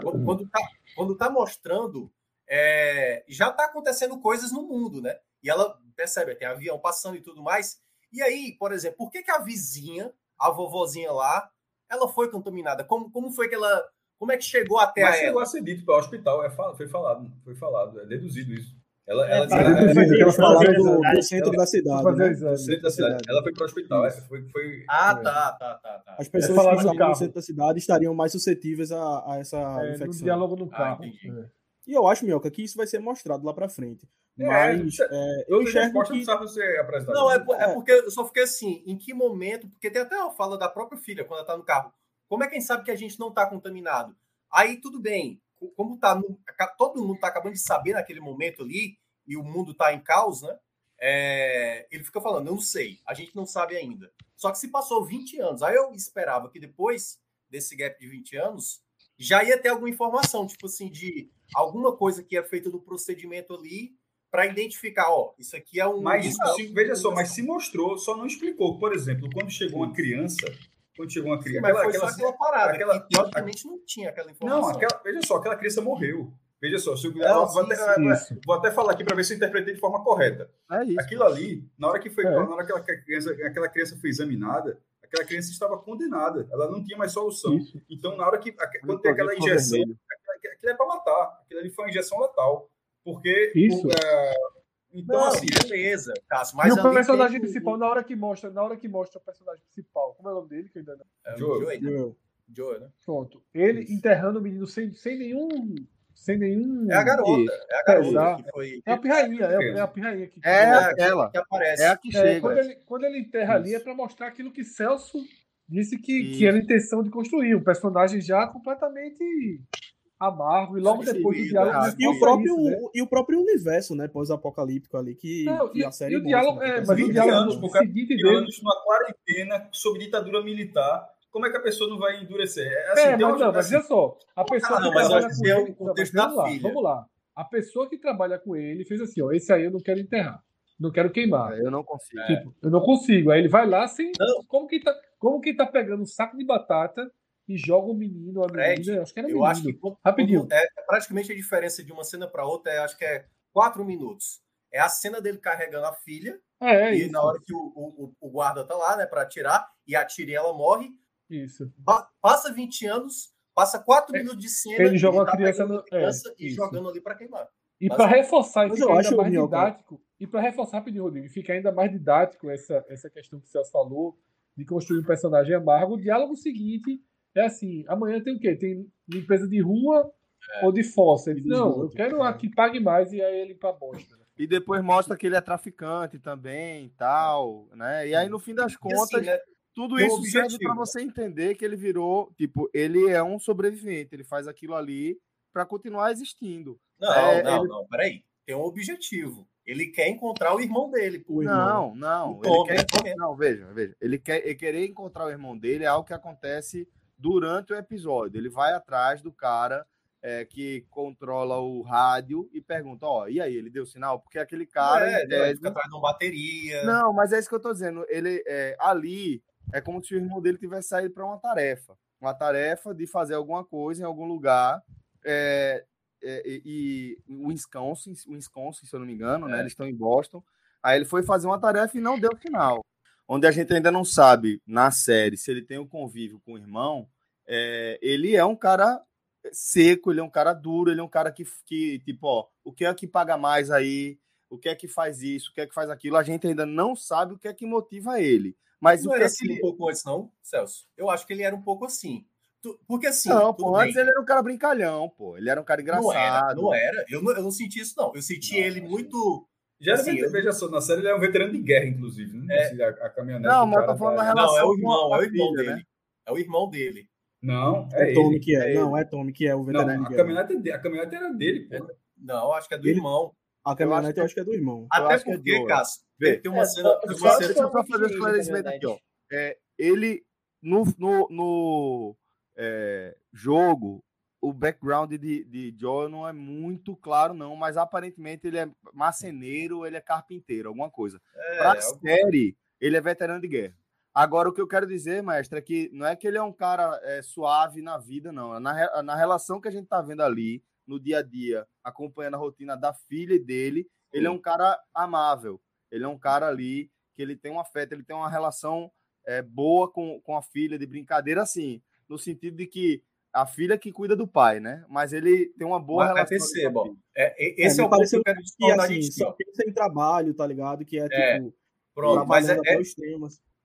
Quando, quando, tá, quando tá mostrando, é, já tá acontecendo coisas no mundo, né? E ela percebe, tem avião passando e tudo mais. E aí, por exemplo, por que, que a vizinha, a vovozinha lá, ela foi contaminada? Como, como foi que ela. Como é que chegou até mas a chegou ela? a ser dito para o hospital, é, foi falado, foi falado, é deduzido isso. Ela, ela, É, ela- ela- que ela do- do, do centro da cidade. fazer né? exame. no centro da cidade. Ela foi para o hospital, é, foi, foi Ah, tá, tá, tá, tá. As pessoas que do estavam carro. no centro da cidade estariam mais suscetíveis a, a essa É, no infecção. diálogo no Ah, carro. É. E eu acho, Mioca, que isso vai ser mostrado lá pra frente. É, Mas é, é, eu enxergo que... não ser apresentadas. Não, é, é porque eu só fiquei assim, em que momento, porque tem até uma fala da própria filha quando ela tá no carro. Como é que a gente sabe que a gente não tá contaminado? Aí tudo bem, como tá no- todo mundo tá acabando de saber naquele momento ali e o mundo tá em caos, né? É, ele fica falando, eu não sei, a gente não sabe ainda. Só que se passou 20 anos, aí eu esperava que depois desse gap de 20 anos já ia ter alguma informação, tipo assim, de alguma coisa que é feita no procedimento ali para identificar, ó, isso aqui é um. Mas isso se- veja só, mas se mostrou, só não explicou. Por exemplo, quando chegou uma criança, quando chegou uma Sim, criança, mas aquela- foi aquela- só aquela parada, aquela- que teoricamente não tinha aquela informação. não, aquela, veja só, aquela criança morreu. Veja só, se eu, Não, vou, sim, até, sim, isso. vou até falar aqui para ver se eu interpretei de forma correta. É isso. Aquilo ali, na hora que foi, É. na hora que aquela criança, aquela criança foi examinada, aquela criança estava condenada. Ela não tinha mais solução. Isso. Então, na hora que quando tem aquela injeção, aquilo é para matar. Aquilo ali foi uma injeção letal. Porque Isso. o- é, então Não, assim, beleza, Cássio, E mas o ali personagem tem o- principal, na hora que mostra, na hora que mostra o personagem principal, como é o nome dele? Que ainda não... É o Joe. Joey, né? Eu- Joey, né? Pronto. Ele enterrando o menino sem, sem nenhum. Sem nenhum. É a garota, é a garota que foi. É a pirrainha, é, a- é a pirrainha que. É É, aquela. que aparece. É a que É, chega. quando, ele, quando ele enterra ali é para mostrar aquilo que Celso disse que, Isso. que era a intenção de construir. Um personagem já completamente amargo. E logo Destruído, depois do diálogo. é. E o, mostra próprio, isso, né? e o próprio universo, né? Pós-apocalíptico ali, que, Não, que e- a série e o mostra, diálogo- né? é, mas o 20 diálogo anos, pô, cara, seguinte 20 dele. anos numa quarentena sob ditadura militar, como é que a pessoa não vai endurecer? É, assim, É, mas uma- não, mas assim, veja só. A pessoa não, que mas eu trabalha acho com que é o contexto vamos da lá, filha. Vamos lá. A pessoa que trabalha com ele fez assim, ó, esse aí eu não quero enterrar. Não quero queimar. Eu não consigo. É. Tipo, eu não consigo. Aí ele vai lá sem. Não. Como que tá, como que tá pegando um saco de batata e joga o menino ou a Fred, menina? Acho que era Eu menino. acho que Rapidinho. é, é praticamente a diferença de uma cena para outra, é, acho que é quatro minutos. É a cena dele carregando a filha, É, é e isso. na hora que o, o, o guarda tá lá, né, para atirar, e atira e ela morre. Isso. Pa- passa 20 anos, passa quatro É, minutos de cena. ele joga e uma tá criança pegando no- a criança é, e isso. jogando ali para queimar. E para reforçar mas eu ainda acho, mais didático, e para reforçar rapidinho, Rodrigo, ficar ainda mais didático essa, essa questão que o Celso falou de construir um personagem amargo, o diálogo seguinte é assim: amanhã tem o quê? Tem limpeza de rua ou de fossa? Ele diz, não, eu quero a que pague mais e aí ele limpa a bosta. E depois mostra que ele é traficante também e tal, né? E aí, no fim das E contas, assim, né, tudo um isso serve para né? você entender que ele virou, tipo, ele é um sobrevivente, ele faz aquilo ali para continuar existindo. Não, É, não, ele- não, peraí. Tem um objetivo. Ele quer encontrar o irmão dele. pô. O irmão. Não, não, O ele quer, né? Não, veja, veja, ele quer ele querer encontrar o irmão dele é algo que acontece durante o episódio. Ele vai atrás do cara é, que controla o rádio e pergunta, ó, e aí, ele deu sinal? Porque aquele cara, é, ele tese- fica atrás de uma bateria. Não, mas é isso que eu tô dizendo. Ele é, ali é como se o irmão dele tivesse saído para uma tarefa, uma tarefa de fazer alguma coisa em algum lugar. é, é, e, e Wisconsin, Wisconsin, se eu não me engano, né? É. Eles estão em Boston. Aí ele foi fazer uma tarefa e não deu sinal. Onde a gente ainda não sabe na série se ele tem o convívio com o irmão. é, ele é um cara seco, ele é um cara duro, ele é um cara que, que tipo, ó, o que é que paga mais aí? O que é que faz isso? O que é que faz aquilo? A gente ainda não sabe o que é que motiva ele. Mas não o que era é assim que um pouco antes, não, Celso? Eu acho que ele era um pouco assim. Porque assim. Não, pô, antes ele era um cara brincalhão, pô. Ele era um cara não era, engraçado. não era. Eu não, eu não senti isso, não. Eu senti Não, ele muito. Já Assim, veterano, eu- veja só, na série ele é um veterano de guerra, inclusive. Né? É. Assim, a, a caminhonete. Não, mas eu tô falando da relação Não, é o irmão, é o irmão filha, dele. né? É o irmão dele. Não, É, é, Tommy ele. que é. ele. Não, é Tommy que é o Não, veterano de a guerra. caminhonete, é de- a caminhonete era dele, pô. Não, acho que é do Ele- irmão. A caminhonete acho que- eu acho que é do irmão. Até é porque, Cássio, Vê. tem uma É, cena. só- Totalmente fazer esclarecimento na aqui, ó. É, ele, no, no, no é, jogo, o background de, de Joel não é muito claro, não, mas aparentemente ele é marceneiro, ele é carpinteiro, alguma coisa. é, Pra algo- série, ele é veterano de guerra. Agora, o que eu quero dizer, mestre, é que não é que ele é um cara é, suave na vida, não. É Na, na relação que a gente tá vendo ali, no dia a dia, acompanhando a rotina da filha e dele, ele é um cara amável. Ele é um cara ali que ele tem um afeto, ele tem uma relação é, boa com, com a filha, de brincadeira, assim, no sentido de que a filha que cuida do pai, né? Mas ele tem uma boa Mas, relação. filha. é, é- É, esse é, me o ponto que eu quero que, assim, de só ó. pensa em trabalho, tá ligado? Que é, É, tipo, Pronto, mas é, é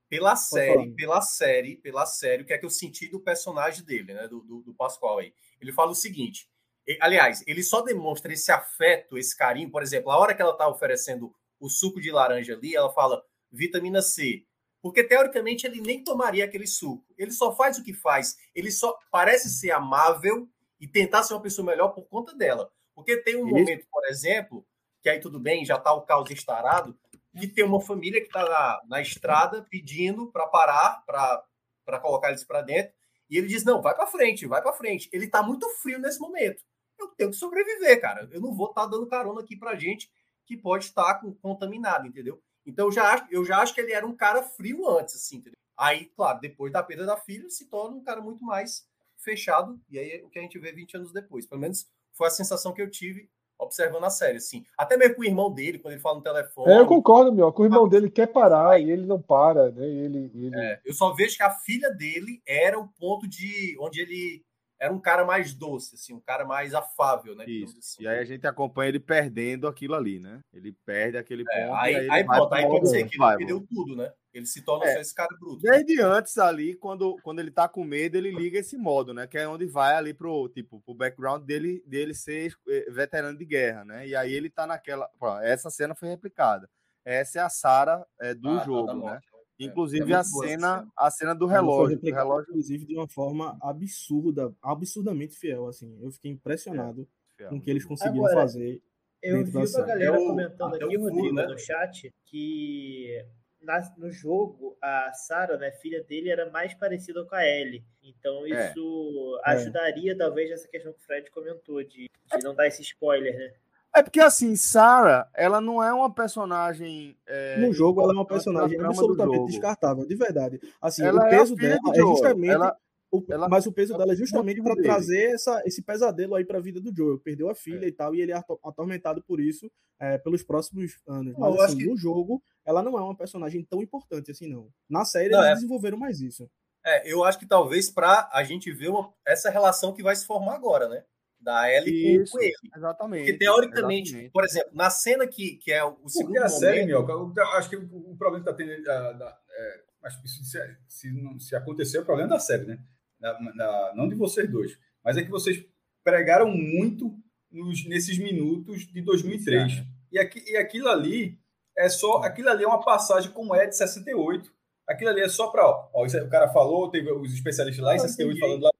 pela série, pela série, pela série, o que é que eu senti do personagem dele, né? Do, do, do Pascoal aí. Ele fala o seguinte. e- aliás, ele só demonstra esse afeto, esse carinho, por exemplo, a hora que ela tá oferecendo o suco de laranja ali, ela fala vitamina C. Porque teoricamente ele nem tomaria aquele suco. Ele só faz o que faz. Ele só parece ser amável e tentar ser uma pessoa melhor por conta dela. Porque tem um Isso. momento, por exemplo, que aí tudo bem, já tá o caos estarado, que tem uma família que está na, na estrada pedindo para parar, para colocar eles para dentro. E ele diz: Não, vai para frente, vai para frente. Ele está muito frio nesse momento. Eu tenho que sobreviver, cara. Eu não vou estar dando carona aqui para gente que pode estar com- contaminado, entendeu? Então eu já, acho, eu já acho que ele era um cara frio antes, assim, entendeu? Aí, claro, depois da perda da filha, se torna um cara muito mais fechado. E aí é o que a gente vê 20 anos depois. Pelo menos foi a sensação que eu tive observando a série, assim. Até mesmo com o irmão dele, quando ele fala no telefone. É, eu concordo, meu. Que o irmão dele quer parar e ele não para, né? Ele, ele... É, eu só vejo que a filha dele era o ponto de onde ele era um cara mais doce, assim, um cara mais afável, né? Isso. assim. E aí a gente acompanha ele perdendo aquilo ali, né? Ele perde aquele ponto. É, e aí, aí, pronto, aí outra pode ser que ele vai, perdeu tudo, né? Ele se torna É. só esse cara bruto. Desde antes ali, quando, quando ele tá com medo, ele liga esse modo, né? Que é onde vai ali pro, tipo, pro background dele, dele ser eh, veterano de guerra, né? E aí ele tá naquela. Pô, essa cena foi replicada. Essa é a Sarah eh, do Ah, tá, jogo, da né? morte. É, Inclusive é a boa cena, cena. a cena do relógio. O replicada, relógio inclusive, de uma forma absurda, absurdamente fiel, assim. Eu fiquei impressionado com o que eles conseguiram Agora, fazer. Eu vi uma série. galera É o- comentando aqui, furo, Rodrigo, né? no chat, que na, no jogo, a Sarah, né, filha dele, era mais parecida com a Ellie. Então É. isso ajudaria, talvez, nessa questão que o Fred comentou, de, de não dar esse spoiler, né? É porque, assim, Sarah, ela não é uma personagem. é, No jogo, ela é uma personagem absolutamente descartável, de verdade. Assim, Ela o é peso filha dela de é justamente. Ela- o- ela- mas o peso dela é justamente para trazer essa, esse pesadelo aí para a vida do Joel. Perdeu a filha e tal, e ele é ato- atormentado por isso é, pelos próximos anos. Não, Mas assim, que- no jogo, ela não é uma personagem tão importante assim, não. Na série, Não, eles é- desenvolveram mais isso. É, eu acho que talvez para a gente ver uma- essa relação que vai se formar agora, né? Da Ellie com, Isso, com ele. exatamente. Porque teoricamente, exatamente. por exemplo, na cena que, que é o segundo Porque a série, momento, Mioca, eu acho que o, problema que está tendo. da- da- é, acho que isso se, se, não- se acontecer, é o problema da série, né? Da- da- não de vocês dois. Mas é que vocês pregaram muito nos- nesses minutos de 2003. E, aqui, e aquilo ali é só. Aquilo ali é uma passagem como é de 68. Aquilo ali é só para. Ó, ó, isso aí o cara falou, teve os especialistas lá em Ah, 68 entendi. falando lá.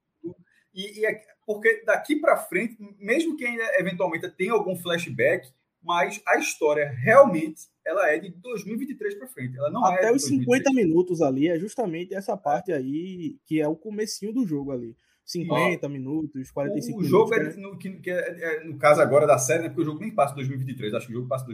E, e é- porque daqui para frente, mesmo que ainda eventualmente tenha algum flashback, mas a história realmente ela é de 2023 para frente. Ela não é Até de os 50 2003. minutos ali é justamente essa parte aí que é o comecinho do jogo ali. 50 minutos, 45 O, o jogo minutos. é, né? no, que, que é- é- no caso agora da série, né? Porque o jogo nem passa em 2023, acho que o jogo passa em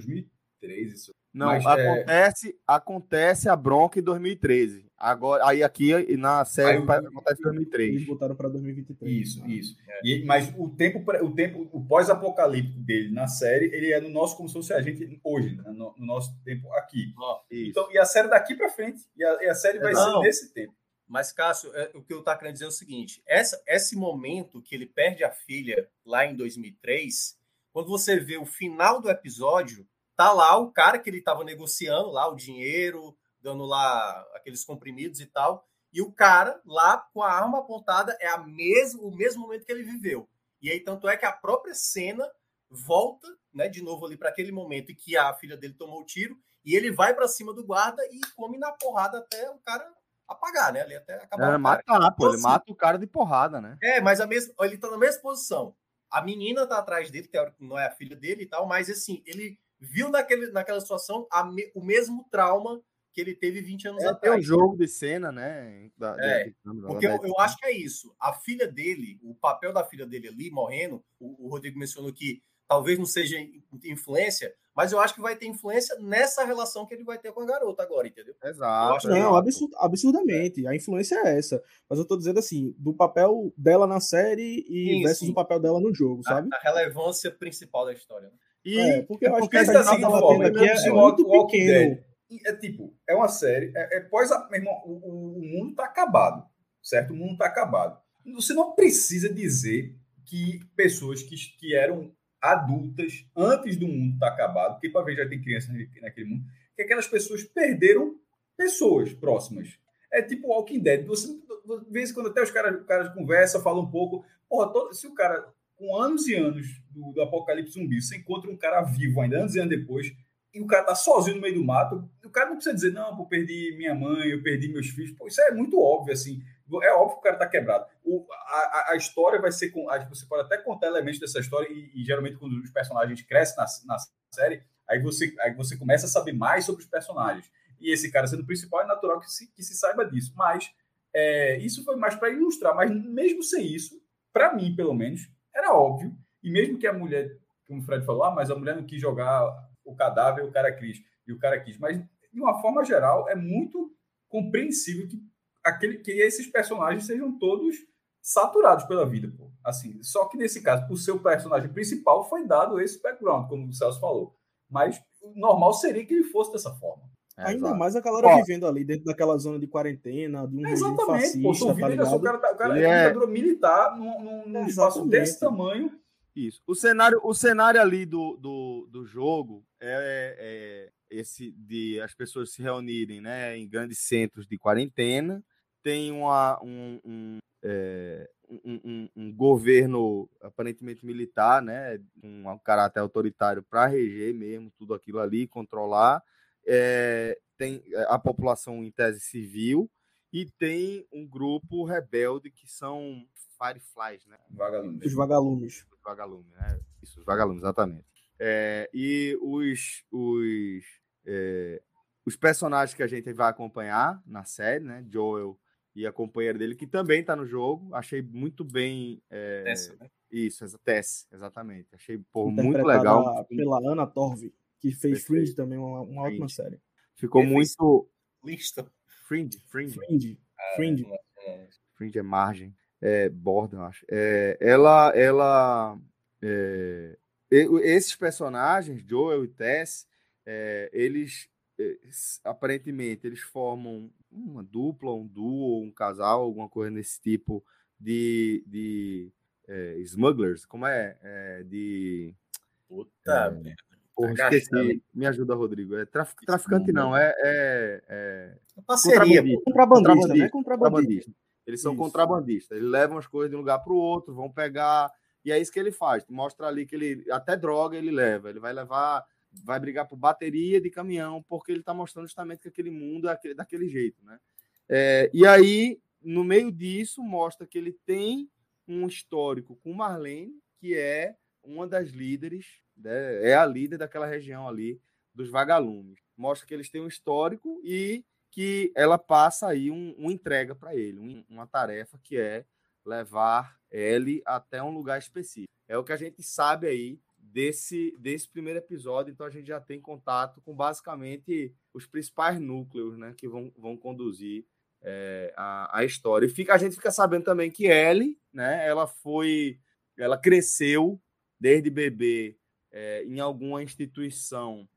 2003. Isso. Não, Mas, é- acontece, acontece a bronca em 2013. Agora, aí aqui e na série Aí o- acontece em 2003. Eles botaram para 2023. Isso, isso. E, mas o tempo, o tempo, o pós-apocalíptico dele na série, ele é no nosso como se fosse a gente hoje, né? no, no nosso tempo aqui. Isso. Então, e a série daqui para frente, e a, e a série vai Não. ser nesse tempo. Mas, Cássio, é, o que eu estava querendo dizer é o seguinte: essa, esse momento que ele perde a filha lá em 2003, quando você vê o final do episódio, tá lá o cara que ele estava negociando lá o dinheiro, dando lá aqueles comprimidos e tal, e o cara lá com a arma apontada é a mesmo, o mesmo momento que ele viveu. E aí, tanto é que a própria cena volta, né, de novo ali para aquele momento em que a filha dele tomou o tiro, e ele vai para cima do guarda e come na porrada até o cara apagar, né? Ali até acabar. É, o cara. matar, pô, Então, ele assim, mata o cara de porrada, né? É, mas a mesma, ele tá na mesma posição. A menina tá atrás dele, que não é a filha dele e tal, mas assim, ele viu naquele, naquela situação a me- o mesmo trauma que ele teve 20 anos É, atrás. um jogo de cena, né? Da, É, Porque eu, eu acho que é isso. A filha dele, o papel da filha dele ali morrendo, o, o Rodrigo mencionou que talvez não seja in- influência, mas eu acho que vai ter influência nessa relação que ele vai ter com a garota agora, entendeu? Exato. Não, exato. absurd, absurdamente. A influência é essa. Mas eu tô dizendo assim, do papel dela na série e Sim, versus sim. o papel dela no jogo, A, sabe? a relevância principal da história. né? E É, porque eu acho porque que tá forma, aqui é, é muito Walking pequeno. Dead- é tipo, é uma série, é, é pós a, meu irmão, o, o- mundo tá acabado, certo? O mundo tá acabado. Você não precisa dizer que pessoas que, que eram adultas antes do mundo estar acabado, porque para ver já tem crianças naquele- naquele mundo, que aquelas pessoas perderam pessoas próximas. É tipo Walking Dead. Você, de vez em quando até os caras, os caras conversam, falam um pouco. Porra, todo- se o cara, com anos e anos do, do apocalipse zumbi, você encontra um cara vivo ainda, anos e anos depois, e o cara tá sozinho no meio do mato, o cara não precisa dizer, não, pô, perdi minha mãe, eu perdi meus filhos. Pô, isso é muito óbvio, assim. É óbvio que o cara tá quebrado. O, a, a- história vai ser. com- Você pode até contar elementos dessa história, e, e geralmente quando os personagens crescem na, na série, aí você, aí você começa a saber mais sobre os personagens. E esse cara sendo o principal, é natural que se, que se saiba disso. Mas é, isso foi mais para ilustrar. Mas mesmo sem isso, para mim, pelo menos, era óbvio. E mesmo que a mulher, como o Fred falou, ah, mas a mulher não quis jogar o cadáver, o cara quis. E o cara quis. Mas, de uma forma geral, é muito compreensível que, aquele, que esses personagens sejam todos saturados pela vida, pô. Assim, só que nesse caso, o personagem principal, foi dado esse background, como o Celso falou. Mas o normal seria que ele fosse dessa forma. É, Ainda exato. mais a galera Ó. vivendo ali dentro daquela zona de quarentena, de um É, regime exatamente, pô. Fascista, tá o ligado? cara, tá- o cara Ele é é- ditadura militar num, num- espaço desse tamanho. Isso. O cenário, o cenário ali do, do, do jogo é, é esse de as pessoas se reunirem né, em grandes centros de quarentena. Tem uma, um, um, é, um, um- um governo aparentemente militar, né, um caráter autoritário para reger mesmo tudo aquilo ali, controlar. É, tem a população em tese civil e tem um grupo rebelde que são Fireflies, né? Vagalumes. Os vagalumes. Os vagalumes, né? Isso, os vagalumes, exatamente. É, e os, os, é, os personagens que a gente vai acompanhar na série, né? Joel e a companheira dele, que também está no jogo. Achei muito bem. É... Tessa, né? Isso, essa Tess, exatamente. Achei pô, muito legal. Pela Ana Torv, que fez Perfeito. Fringe também, uma, uma Fringe. ótima série. Ficou muito. Lista. Fringe, Fringe. Fringe. Fringe. É, Fringe é margem. É border, eu acho. É, ela. ela é, esses personagens, Joel e Tess, é, eles é, aparentemente eles formam uma dupla, um duo, um casal, alguma coisa nesse tipo de, de é, smugglers, como é? é de. Puta merda. Porra, tá esqueci. Me ajuda, Rodrigo. É trafic, traficante, não, é. é, é... Parceria, contrabandista, contrabandista, né? Contrabandista. Eles são Isso. contrabandistas. Eles levam as coisas de um lugar para o outro, vão pegar. E é isso que ele faz. Mostra ali que ele. Até droga ele leva. Ele vai levar. Vai brigar por bateria de caminhão, porque ele está mostrando justamente que aquele mundo é daquele jeito, né? É, e aí, no meio disso, mostra que ele tem um histórico com Marlene, que é uma das líderes, né? é a líder daquela região ali dos vagalumes. Mostra que eles têm um histórico e que ela passa aí um, uma entrega para ele, um, uma tarefa que é levar ele até um lugar específico. É o que a gente sabe aí desse, desse primeiro episódio, então a gente já tem contato com basicamente os principais núcleos né, que vão, vão conduzir é, a, a história. E fica, a gente fica sabendo também que Ellie, né, ela foi, ela cresceu desde bebê é, em alguma instituição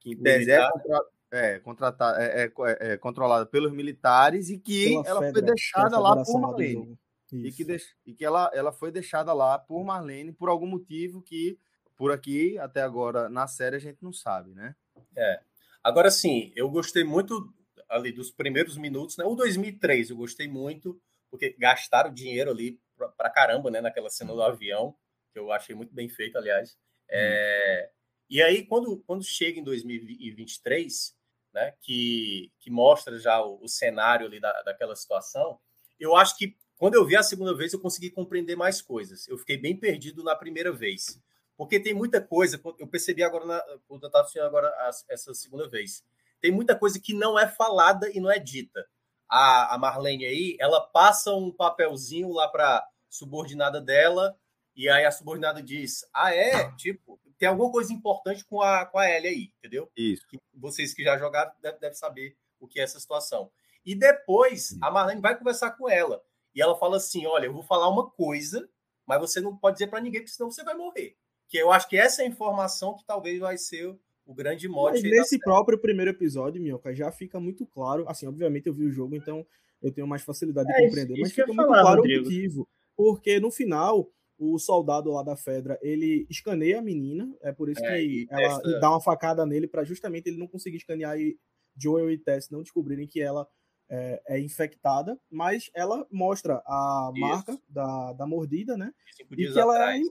que é, contra, é, contratada, é, é, é, controlada pelos militares e que Pela ela foi deixada lá por Marlene. E que, de, e que ela, ela foi deixada lá por Marlene por algum motivo que, por aqui, até agora, na série, a gente não sabe, né? É. Agora sim, eu gostei muito ali dos primeiros minutos, né? O 2003 eu gostei muito, porque gastaram dinheiro ali pra, pra caramba, né? Naquela cena do avião, que eu achei muito bem feito, aliás. É, e aí, quando, quando chega em 2023, né? Que, que mostra já o, o cenário ali da, daquela situação, eu acho que quando eu vi a segunda vez, eu consegui compreender mais coisas. Eu fiquei bem perdido na primeira vez. Porque tem muita coisa, eu percebi agora, na, quando eu estava assistindo agora essa segunda vez, tem muita coisa que não é falada e não é dita. A, a Marlene aí, ela passa um papelzinho lá para subordinada dela, e aí a subordinada diz: Ah, é? Tipo, tem alguma coisa importante com a, com a Ellie aí, entendeu? Isso. Que vocês que já jogaram devem deve saber o que é essa situação. E depois a Marlene vai conversar com ela. E ela fala assim: Olha, eu vou falar uma coisa, mas você não pode dizer para ninguém, porque senão você vai morrer. Que eu acho que essa é a informação que talvez vai ser o grande mote. Mas nesse próprio primeiro episódio, Minhoca, já fica muito claro. Assim, obviamente eu vi o jogo, então eu tenho mais facilidade de é, compreender, isso, mas fica muito falar, claro Rodrigo. o motivo. Porque no final, o soldado lá da Fedra, ele escaneia a menina, é por isso é, que ela essa... dá uma facada nele para justamente ele não conseguir escanear e Joel e Tess não descobrirem que ela é, é infectada, mas ela mostra a isso. marca da, da mordida, né? Cinco dias e que atrás. ela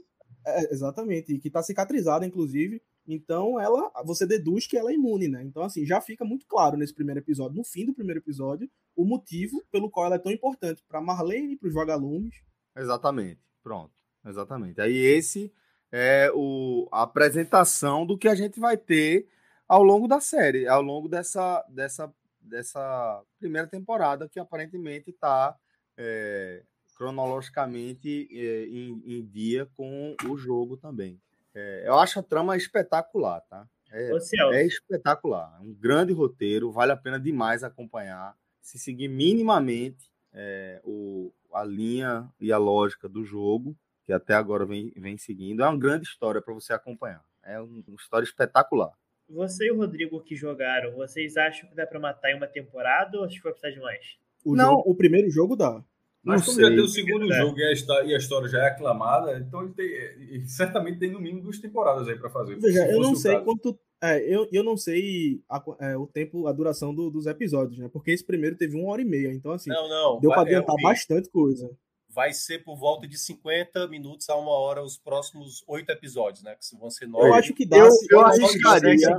é, é, exatamente, e que está cicatrizada, inclusive, então ela, você deduz que ela é imune, né? Então assim, já fica muito claro nesse primeiro episódio, no fim do primeiro episódio, o motivo pelo qual ela é tão importante para Marlene e para os vagalumes. Exatamente. Pronto. Exatamente. Aí esse é o, a apresentação do que a gente vai ter ao longo da série, ao longo dessa dessa dessa primeira temporada que aparentemente está é, cronologicamente é, em, em, dia com o jogo também. É, eu acho a trama espetacular, tá? É, é espetacular. É um grande roteiro, vale a pena demais acompanhar. Se seguir minimamente é, o, a linha e a lógica do jogo, que até agora vem, vem seguindo, é uma grande história para você acompanhar. É uma história espetacular. Você e o Rodrigo que jogaram, vocês acham que dá para matar em uma temporada ou acho que vai precisar de mais? O, não. Jogo, o primeiro jogo dá. Mas como já tem o segundo é. jogo e a, história, e a, história, já é aclamada, então ele tem, certamente tem no mínimo duas temporadas aí para fazer. Veja, eu não sei caso. quanto. É, eu, eu não sei a, é, o tempo, a duração do, dos episódios, né? Porque esse primeiro teve uma hora e meia, então assim, não, não, deu para adiantar é, bastante coisa. Vai ser por volta de 50 minutos a uma hora os próximos oito episódios, né? Que vão ser nove. Eu acho que dá. Eu, eu arriscaria.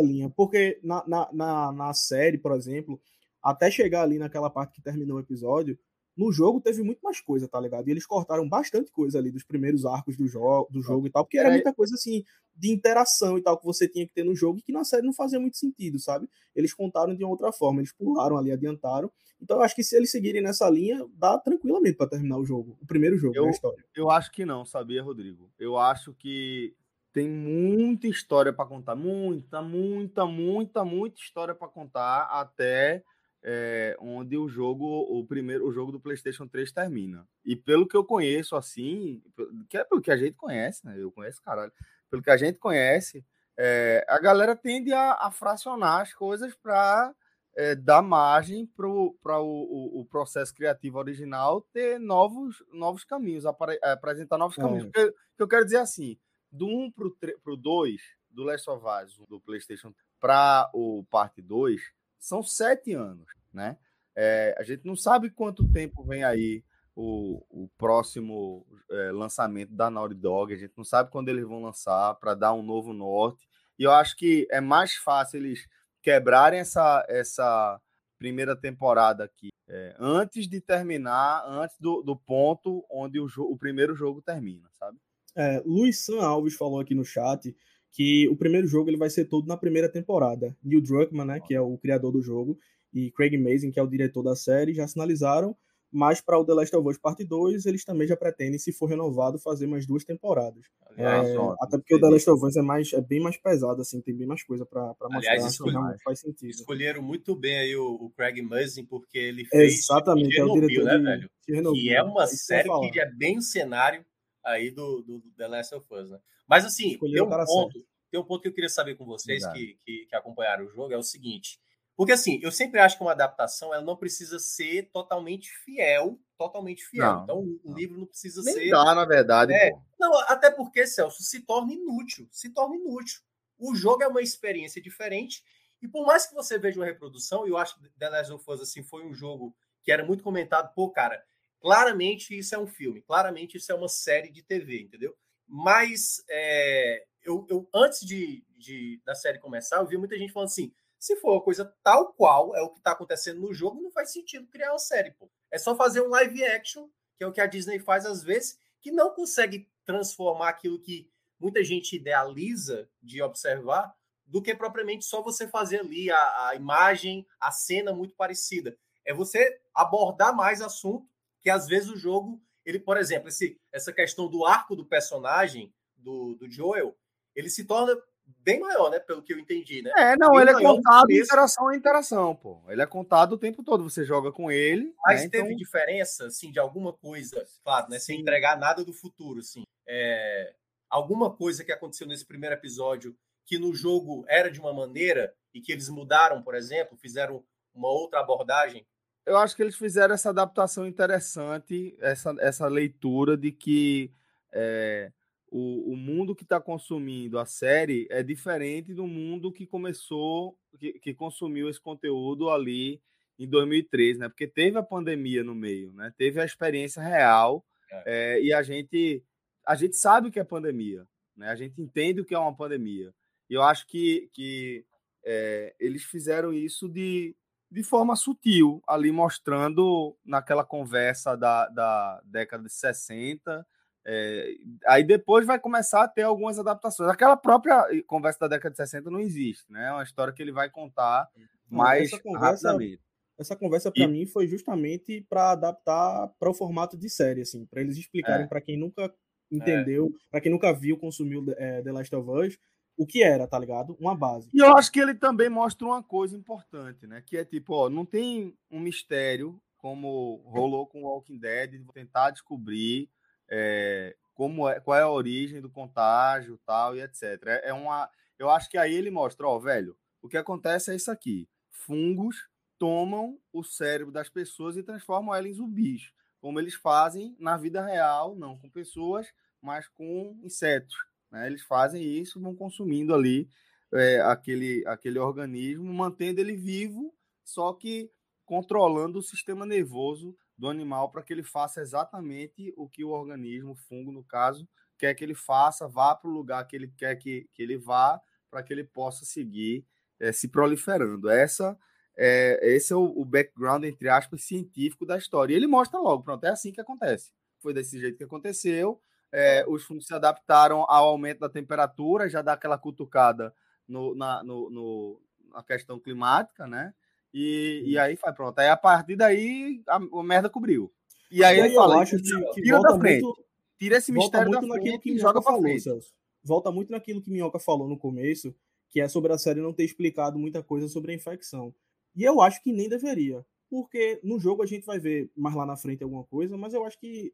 Linha, porque na, na, na, na série, por exemplo, até chegar ali naquela parte que terminou o episódio, no jogo teve muito mais coisa, tá ligado? E eles cortaram bastante coisa ali dos primeiros arcos do, jo do jogo e tal, porque era é. muita coisa assim, de interação e tal que você tinha que ter no jogo e que na série não fazia muito sentido, sabe? Eles contaram de outra forma, eles pularam ali, adiantaram. Então eu acho que se eles seguirem nessa linha, dá tranquilamente para terminar o jogo, o primeiro jogo eu, da história. Eu acho que não, sabia, Rodrigo? Eu acho que tem muita história para contar, muita, muita, muita, muita história para contar até é, onde o jogo, o primeiro, o jogo do PlayStation 3 termina. E pelo que eu conheço, assim, que é pelo que a gente conhece, né? Eu conheço, caralho. Pelo que a gente conhece, é, a galera tende a, a fracionar as coisas para é, dar margem para o, o, o, processo criativo original ter novos, novos caminhos, apresentar novos caminhos. O que eu quero dizer assim, do 1 para o 2, do Last of Us, do PlayStation, para o parte 2, são sete anos, né? É, a gente não sabe quanto tempo vem aí o, o próximo é, lançamento da Naughty Dog, a gente não sabe quando eles vão lançar para dar um novo norte. E eu acho que é mais fácil eles quebrarem essa, essa primeira temporada aqui é, antes de terminar, antes do, do ponto onde o, o primeiro jogo termina, sabe? É, Luiz San Alves falou aqui no chat que o primeiro jogo ele vai ser todo na primeira temporada. Neil Druckmann, né, que é o criador do jogo, e Craig Mazin, que é o diretor da série, já sinalizaram, mas para o The Last of Us Parte 2, eles também já pretendem, se for renovado, fazer mais duas temporadas. Aliás, é, até porque o The Last of Us é, mais, é bem mais pesado, assim, tem bem mais coisa para mostrar, Aliás, escolher, faz sentido. Escolheram muito bem aí o, o Craig Mazin, porque ele fez Exatamente, Chernobyl, é o diretor né, de, velho? Chernobyl, que é uma série que é bem cenário aí do, do, do The Last of Us, né? Mas assim, tem um, ponto, tem um ponto que eu queria saber com vocês que, que, que, acompanharam o jogo, é o seguinte. Porque assim, eu sempre acho que uma adaptação ela não precisa ser totalmente fiel, totalmente fiel. Não, então o livro não precisa Nem ser. Dá, na verdade. É, não, até porque, Celso, se torna inútil. Se torna inútil. O jogo é uma experiência diferente. E por mais que você veja uma reprodução, eu acho que The Last of Us assim, foi um jogo que era muito comentado, pô, cara, Claramente isso é um filme, claramente isso é uma série de TV, entendeu? Mas é, eu, eu, antes de, de, da série começar, eu vi muita gente falando assim: se for uma coisa tal qual é o que está acontecendo no jogo, não faz sentido criar uma série, pô. É só fazer um live action, que é o que a Disney faz às vezes, que não consegue transformar aquilo que muita gente idealiza de observar, do que propriamente só você fazer ali a, a imagem, a cena muito parecida. É você abordar mais assunto que às vezes o jogo, ele, por exemplo, esse, essa questão do arco do personagem do, do Joel, ele se torna bem maior, né? Pelo que eu entendi, né? É, não, bem ele é contado interação a interação, pô. Ele é contado o tempo todo, você joga com ele. Mas né? teve então... diferença, assim, de alguma coisa, claro, né? Sim. Sem entregar nada do futuro, assim. É... Alguma coisa que aconteceu nesse primeiro episódio que no jogo era de uma maneira e que eles mudaram, por exemplo, fizeram uma outra abordagem eu acho que eles fizeram essa adaptação interessante, essa, essa leitura de que é, o, o mundo que está consumindo a série é diferente do mundo que começou, que, que consumiu esse conteúdo ali em 2013, né? Porque teve a pandemia no meio, né? Teve a experiência real é. É, e a gente a gente sabe o que é pandemia, né? A gente entende o que é uma pandemia. E eu acho que, que é, eles fizeram isso de de forma sutil, ali mostrando naquela conversa da, da década de 60. É, aí depois vai começar a ter algumas adaptações. Aquela própria conversa da década de 60 não existe, né? É uma história que ele vai contar mais essa conversa, rapidamente. Essa conversa para e... mim foi justamente para adaptar para o formato de série, assim, para eles explicarem é. para quem nunca entendeu, é. para quem nunca viu, consumiu é, The Last of Us, o que era, tá ligado? Uma base. E eu acho que ele também mostra uma coisa importante, né? Que é tipo, ó, não tem um mistério como rolou com Walking Dead, tentar descobrir é, como é, qual é a origem do contágio, tal e etc. É, é uma, eu acho que aí ele mostra, ó, velho, o que acontece é isso aqui: fungos tomam o cérebro das pessoas e transformam elas em zumbis, como eles fazem na vida real, não com pessoas, mas com insetos. Né? Eles fazem isso, vão consumindo ali é, aquele, aquele organismo, mantendo ele vivo, só que controlando o sistema nervoso do animal para que ele faça exatamente o que o organismo, o fungo no caso, quer que ele faça, vá para o lugar que ele quer que, que ele vá, para que ele possa seguir é, se proliferando. Essa é, esse é o, o, background, entre aspas, científico da história. E ele mostra logo, pronto, é assim que acontece. Foi desse jeito que aconteceu, é, os fundos se adaptaram ao aumento da temperatura, já dá aquela cutucada no, na, no, no, na questão climática, né? E, e aí vai pronto. Aí a partir daí a, a merda cobriu. E aí, E aí ele eu fala, acho que, que tira da frente, muito, tira esse mistério da frente que joga falou, frente. Celso. Volta muito naquilo que Minhoca falou no começo, que é sobre a série não ter explicado muita coisa sobre a infecção. E eu acho que nem deveria. Porque no jogo a gente vai ver mais lá na frente alguma coisa, mas eu acho que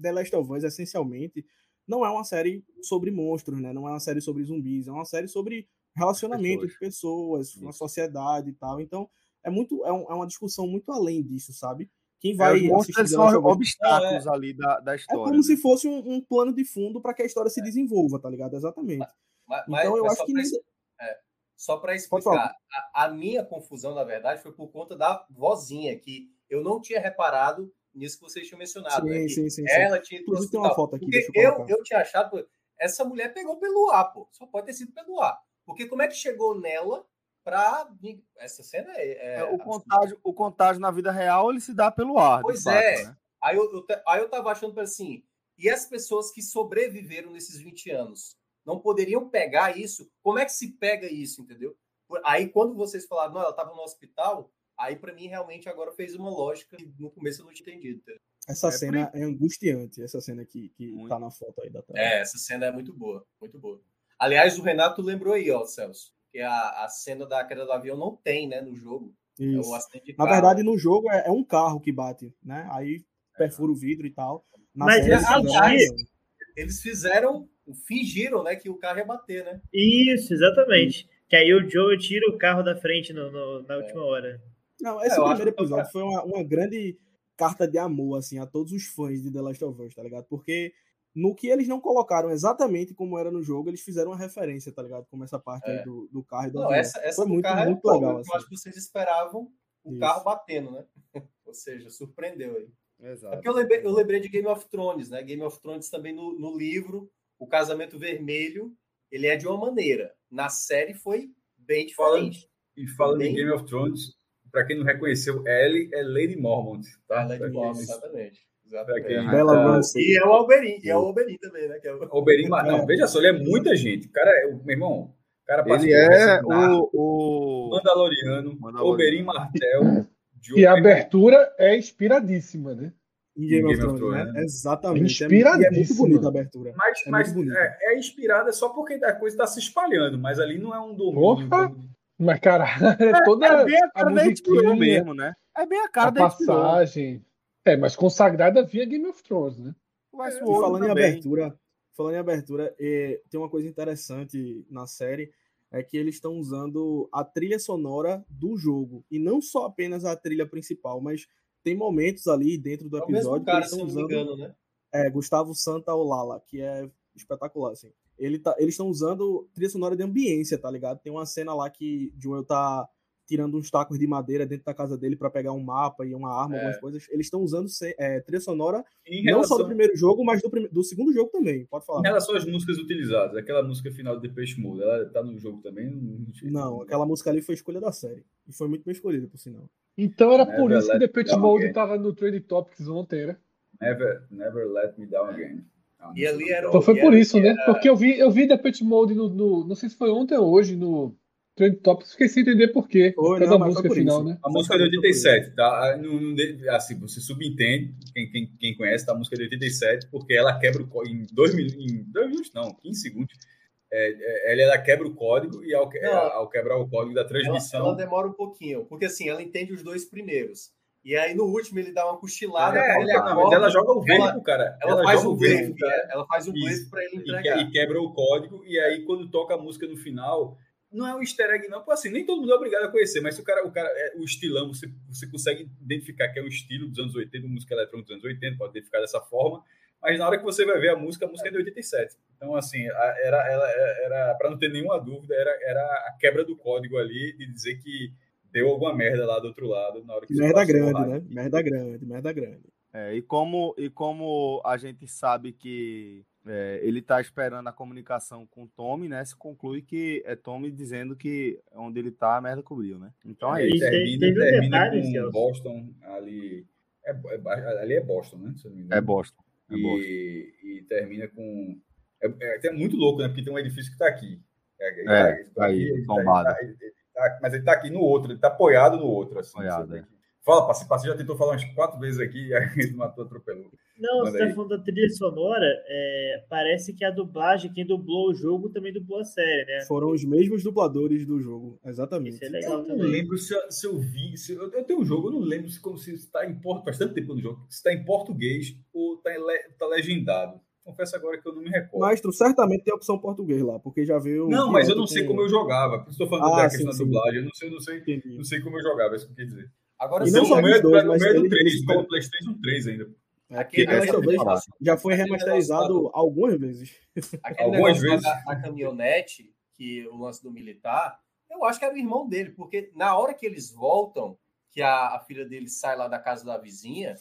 The Last of Us, essencialmente, não é uma série sobre monstros, né? Não é uma série sobre zumbis, é uma série sobre relacionamento Pessoas. de pessoas, uma sociedade e tal. Então, é muito é, um- é uma discussão muito além disso, sabe? Quem É, vai os monstros são obstáculos ali da, da é história. como né? se fosse um, um plano de fundo para que a história se desenvolva, tá ligado? Exatamente. Mas, mas- Então eu acho que é, só para explicar, a, a minha confusão, na verdade, foi por conta da vozinha, que eu não tinha reparado nisso que vocês tinham mencionado. né, Sim, que sim, sim, sim. Ela tinha ido Inclusive tem uma foto aqui, Porque eu eu, tinha achado, essa mulher pegou pelo ar, pô. Só pode ter sido pelo ar. Porque como é que chegou nela pra. Essa cena é. É, é o, contágio, o contágio na vida real ele se dá pelo ar. de Pois fato, é. né? Aí eu, eu, aí eu tava achando assim, e as pessoas que sobreviveram nesses 20 anos não poderiam pegar isso? Como é que se pega isso, entendeu? Aí quando vocês falaram, não, ela tava no hospital, aí pra mim realmente agora fez uma lógica que no começo eu não tinha entendido. Essa É cena é angustiante, essa cena que, que Muito. tá na foto aí da tela. É, essa cena é muito boa, muito boa. Aliás, o Renato lembrou aí, ó, Celso, que a, a cena da queda do avião não tem, né, no jogo. É Isso. o acidente de Na carro. verdade, no jogo é, é um carro que bate, né? Aí perfura o vidro e tal. Na Mas série, fizeram aliás. Eles fizeram, fingiram, né, que o carro ia bater, né? Isso, exatamente. Que aí o Joe tira o carro da frente no- no- na última hora. Não, esse É, eu acho primeiro que foi episódio foi uma, uma grande carta de amor, assim, a todos os fãs de The Last of Us, tá ligado? Porque no que eles não colocaram exatamente como era no jogo, eles fizeram uma referência, tá ligado? Como essa parte É. aí do, do carro e do Não, avião. essa, essa Foi muito, carro é muito boa, legal, Eu assim. acho que vocês esperavam o Isso. carro batendo, né? Ou seja, surpreendeu aí. É Exato. porque eu lembrei, eu lembrei de Game of Thrones, né? Game of Thrones também no, no livro, o casamento vermelho, ele é de uma maneira. Na série foi bem diferente. E falando Bem- em Game of Thrones, pra quem não reconheceu, Ellie é Lady Mormont, tá? É de Pra Mormon, quem- exatamente. Exatamente. quem Bela tá-. E é o Alberin, e é o Alberin também, né? Que é o... Oberyn, Mar- não, É. veja só, ele é muita gente. O cara é, o- meu irmão, o cara Ele é o, o... Mandaloriano, Mandaloriano. Oberyn Martel, E a abertura é inspiradíssima, né? Em Game, Game of Thrones, Thrones, né? Exatamente. É, e é muito bonita a abertura. Mas, É mas é, é inspirada só porque a coisa está se espalhando, mas ali não é um domínio. Porra! Mas, cara, é toda É bem a a cara HBO musiquinha, mesmo, né? É bem a cara a da HBO. passagem. É, mas consagrada via Game of Thrones, né? Mas o outro falando em também. abertura, falando em abertura, é, tem uma coisa interessante na série é que eles estão usando a trilha sonora do jogo e não só apenas a trilha principal, mas tem momentos ali dentro do É o mesmo episódio que cara, eles se estão usando engano, né? é, Gustavo Santa Olala, que é espetacular, assim. Ele tá, eles estão usando trilha sonora de ambiência, tá ligado? Tem uma cena lá que Joel tá tirando uns tacos de madeira dentro da casa dele para pegar um mapa e uma arma, É. algumas coisas. Eles estão usando é, trilha sonora Em não só do relação, primeiro jogo, mas do, do segundo jogo também. Pode falar. em relação às músicas utilizadas, aquela música final do Depeche Mode, ela tá no jogo também? Não, aquela música ali foi escolha da série. E foi muito bem escolhida, por sinal. Então era por isso que The down Mode tava no Trade Topics ontem, né? Never, never Let Me Down Again. E ali era o- Então foi por era- isso, né? Porque eu vi, eu vi The Pitch Mode no, no- Não sei se foi ontem ou hoje no Trade Topics, fiquei sem entender por quê. Foi, não, música final, isso. né? A música é de Exatamente, foi por 87, tá? Ah, não- Assim, você subentende, quem, quem, quem conhece, tá? A música é de 87, porque ela quebra o código em dois minutos, em dois minutos não, 15 segundos. É, é, ela quebra o código e ao, ao quebrar o código da Ela, transmissão. ela demora um pouquinho, porque assim, ela entende os dois primeiros. E aí no último ele dá uma cochilada. É, ele ela, não, mas acorda, ela joga o ela- pro cara. ela faz joga um o blefe, pro cara. é, ela faz um blefe para ele entregar. e quebra o código, e aí quando toca a música no final, não é um easter egg, não, porque assim, nem todo mundo é obrigado a conhecer, mas se o cara, o cara é o estilão, você, você consegue identificar que é o estilo dos anos 80, música eletrônica dos anos 80, pode identificar dessa forma, mas na hora que você vai ver a música, a música é de 87. Então, assim, era, ela era, para não ter nenhuma dúvida, era, era a quebra do código ali de dizer que deu alguma merda lá do outro lado na hora que você Merda grande, rádio. né? Merda grande, merda grande. É, e, como, e como a gente sabe que é, ele está esperando a comunicação com o Tommy, né? Se conclui que é Tommy dizendo que onde ele tá, a merda cobriu, né? Então é Aí isso. E termina, teve um termina detalhe, com. Boston ali. É, é- ali é Boston, né? Se eu não me engano. É Boston. É e, e termina com. É, é até muito louco, né? Porque tem um edifício que está aqui. É, É, ele tá aí, ele tombado. ele ele tá- mas ele está aqui no outro, ele está apoiado no outro. Assim, Apoiado, é. Fala, Passi, Passi já tentou falar umas quatro vezes aqui e aí ele matou, atropelou. Não, Manda você tá aí. falando da trilha sonora, é, parece que a dublagem, quem dublou o jogo também dublou a série, né? Foram os mesmos dubladores do jogo, exatamente. Isso é Eu legal não também. lembro se, eu- se eu vi. Se eu, eu tenho um jogo, eu não lembro se como se está em português. Faz tanto tempo no jogo. Se está em português ou está tá legendado. Confesso agora que eu não me recordo. Mastro, certamente tem a opção português lá, porque já veio. não, mas eu não sei com- como eu jogava. Por isso estou falando Ah, da sim, questão da sim. dublagem. Eu não sei, eu não sei, Entendi. não sei como eu jogava, é isso que eu dizer. Agora, E sim, não só o meu dos é dois, do, mas o meu é do ele 3, o meu é ficou- do PlayStation 3 ainda. É, Aquele Us negócio- já foi aquele remasterizado negócio algumas vezes. Aquele Algumas vezes. da, da caminhonete, que o lance do militar, eu acho que era o irmão dele, porque na hora que eles voltam, que a, a filha dele sai lá da casa da vizinha,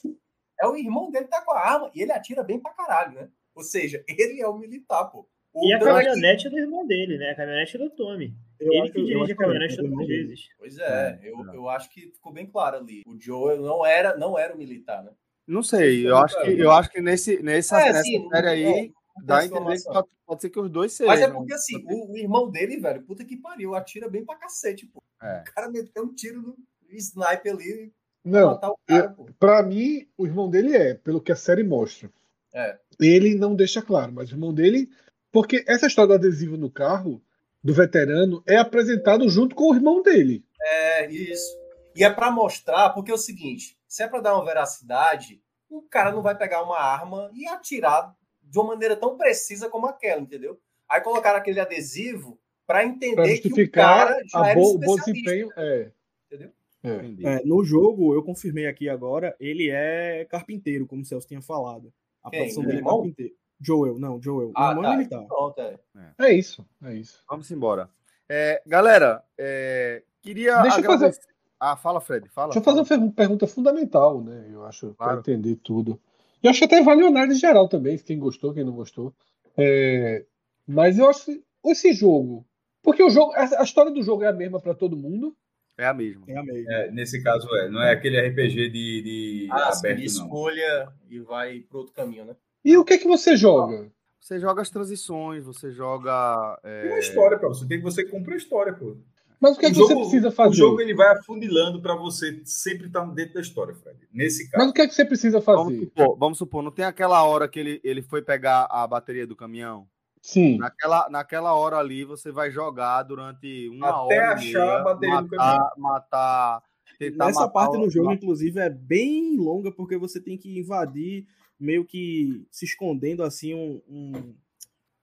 é o irmão dele que tá com a arma e ele atira bem pra caralho, né? Ou seja, ele é o militar, pô. O E a que- caminhonete é do irmão dele, né? A caminhonete é do Tommy. Eu ele que eu dirige a caminhonete também, todas as irmão dele. vezes. Pois é, eu, eu acho que ficou bem claro ali. O Joel não era, não era o militar, né? Não sei, eu acho que, eu acho que nesse, nessa, É, nessa sim, série aí é, dá a entender que pode, pode ser que os dois sejam. Mas é porque assim, o, o irmão dele, velho, puta que pariu, atira bem pra cacete, pô. É. O cara meteu um tiro no sniper ali pra Não, matar o cara, pô. pra mim, o irmão dele é, pelo que a série mostra. É. Ele não deixa claro, mas o irmão dele. Porque essa história do adesivo no carro, do veterano, é apresentado junto com o irmão dele. É, isso. E é pra mostrar, porque é o seguinte, se é pra dar uma veracidade, o cara não vai pegar uma arma e atirar de uma maneira tão precisa como aquela, entendeu? Aí colocaram aquele adesivo pra entender Pra que o justificar cara já a era bo- o bom desempenho. É. entendeu? é. Entendi. É, no jogo, eu confirmei aqui agora, ele é carpinteiro, como o Celso tinha falado. A Quem? profissão O dele é carpinteiro. Joel, não, Joel. O Ah, irmão tá. é militar. Pronto, é. É isso, é isso. Vamos embora. É, galera, é, queria. Deixa eu fazer- agradecer- Ah, fala, Fred. Fala. Deixa eu fazer uma per- pergunta fundamental, né? Eu acho, para Claro. entender tudo. E eu acho que até vale a análise geral também, quem gostou, quem não gostou. É, Mas eu acho que esse jogo. Porque o jogo, a a história do jogo é a mesma para todo mundo. É a mesma. É a mesma. É, nesse caso, é. Não é aquele RPG de, de Ah, aberto, não. escolha e vai pro outro caminho, né? E o que é que você joga? Você joga as transições, você joga. é, Tem uma história pra você. Tem que você compra a história, pô. Mas o que é O que você jogo- precisa O fazer? jogo ele vai afunilando pra você sempre estar dentro da história, Fred. Nesse caso. Mas o que é que você precisa Vamos fazer? supor, vamos supor, não tem aquela hora que ele, ele foi pegar a bateria do caminhão? Sim. Naquela, naquela hora ali, você vai jogar durante uma Até hora. e achar a do matar, matar, tentar Nessa matar parte o- no jogo, inclusive, é bem longa, porque você tem que invadir, meio que se escondendo assim, um, um,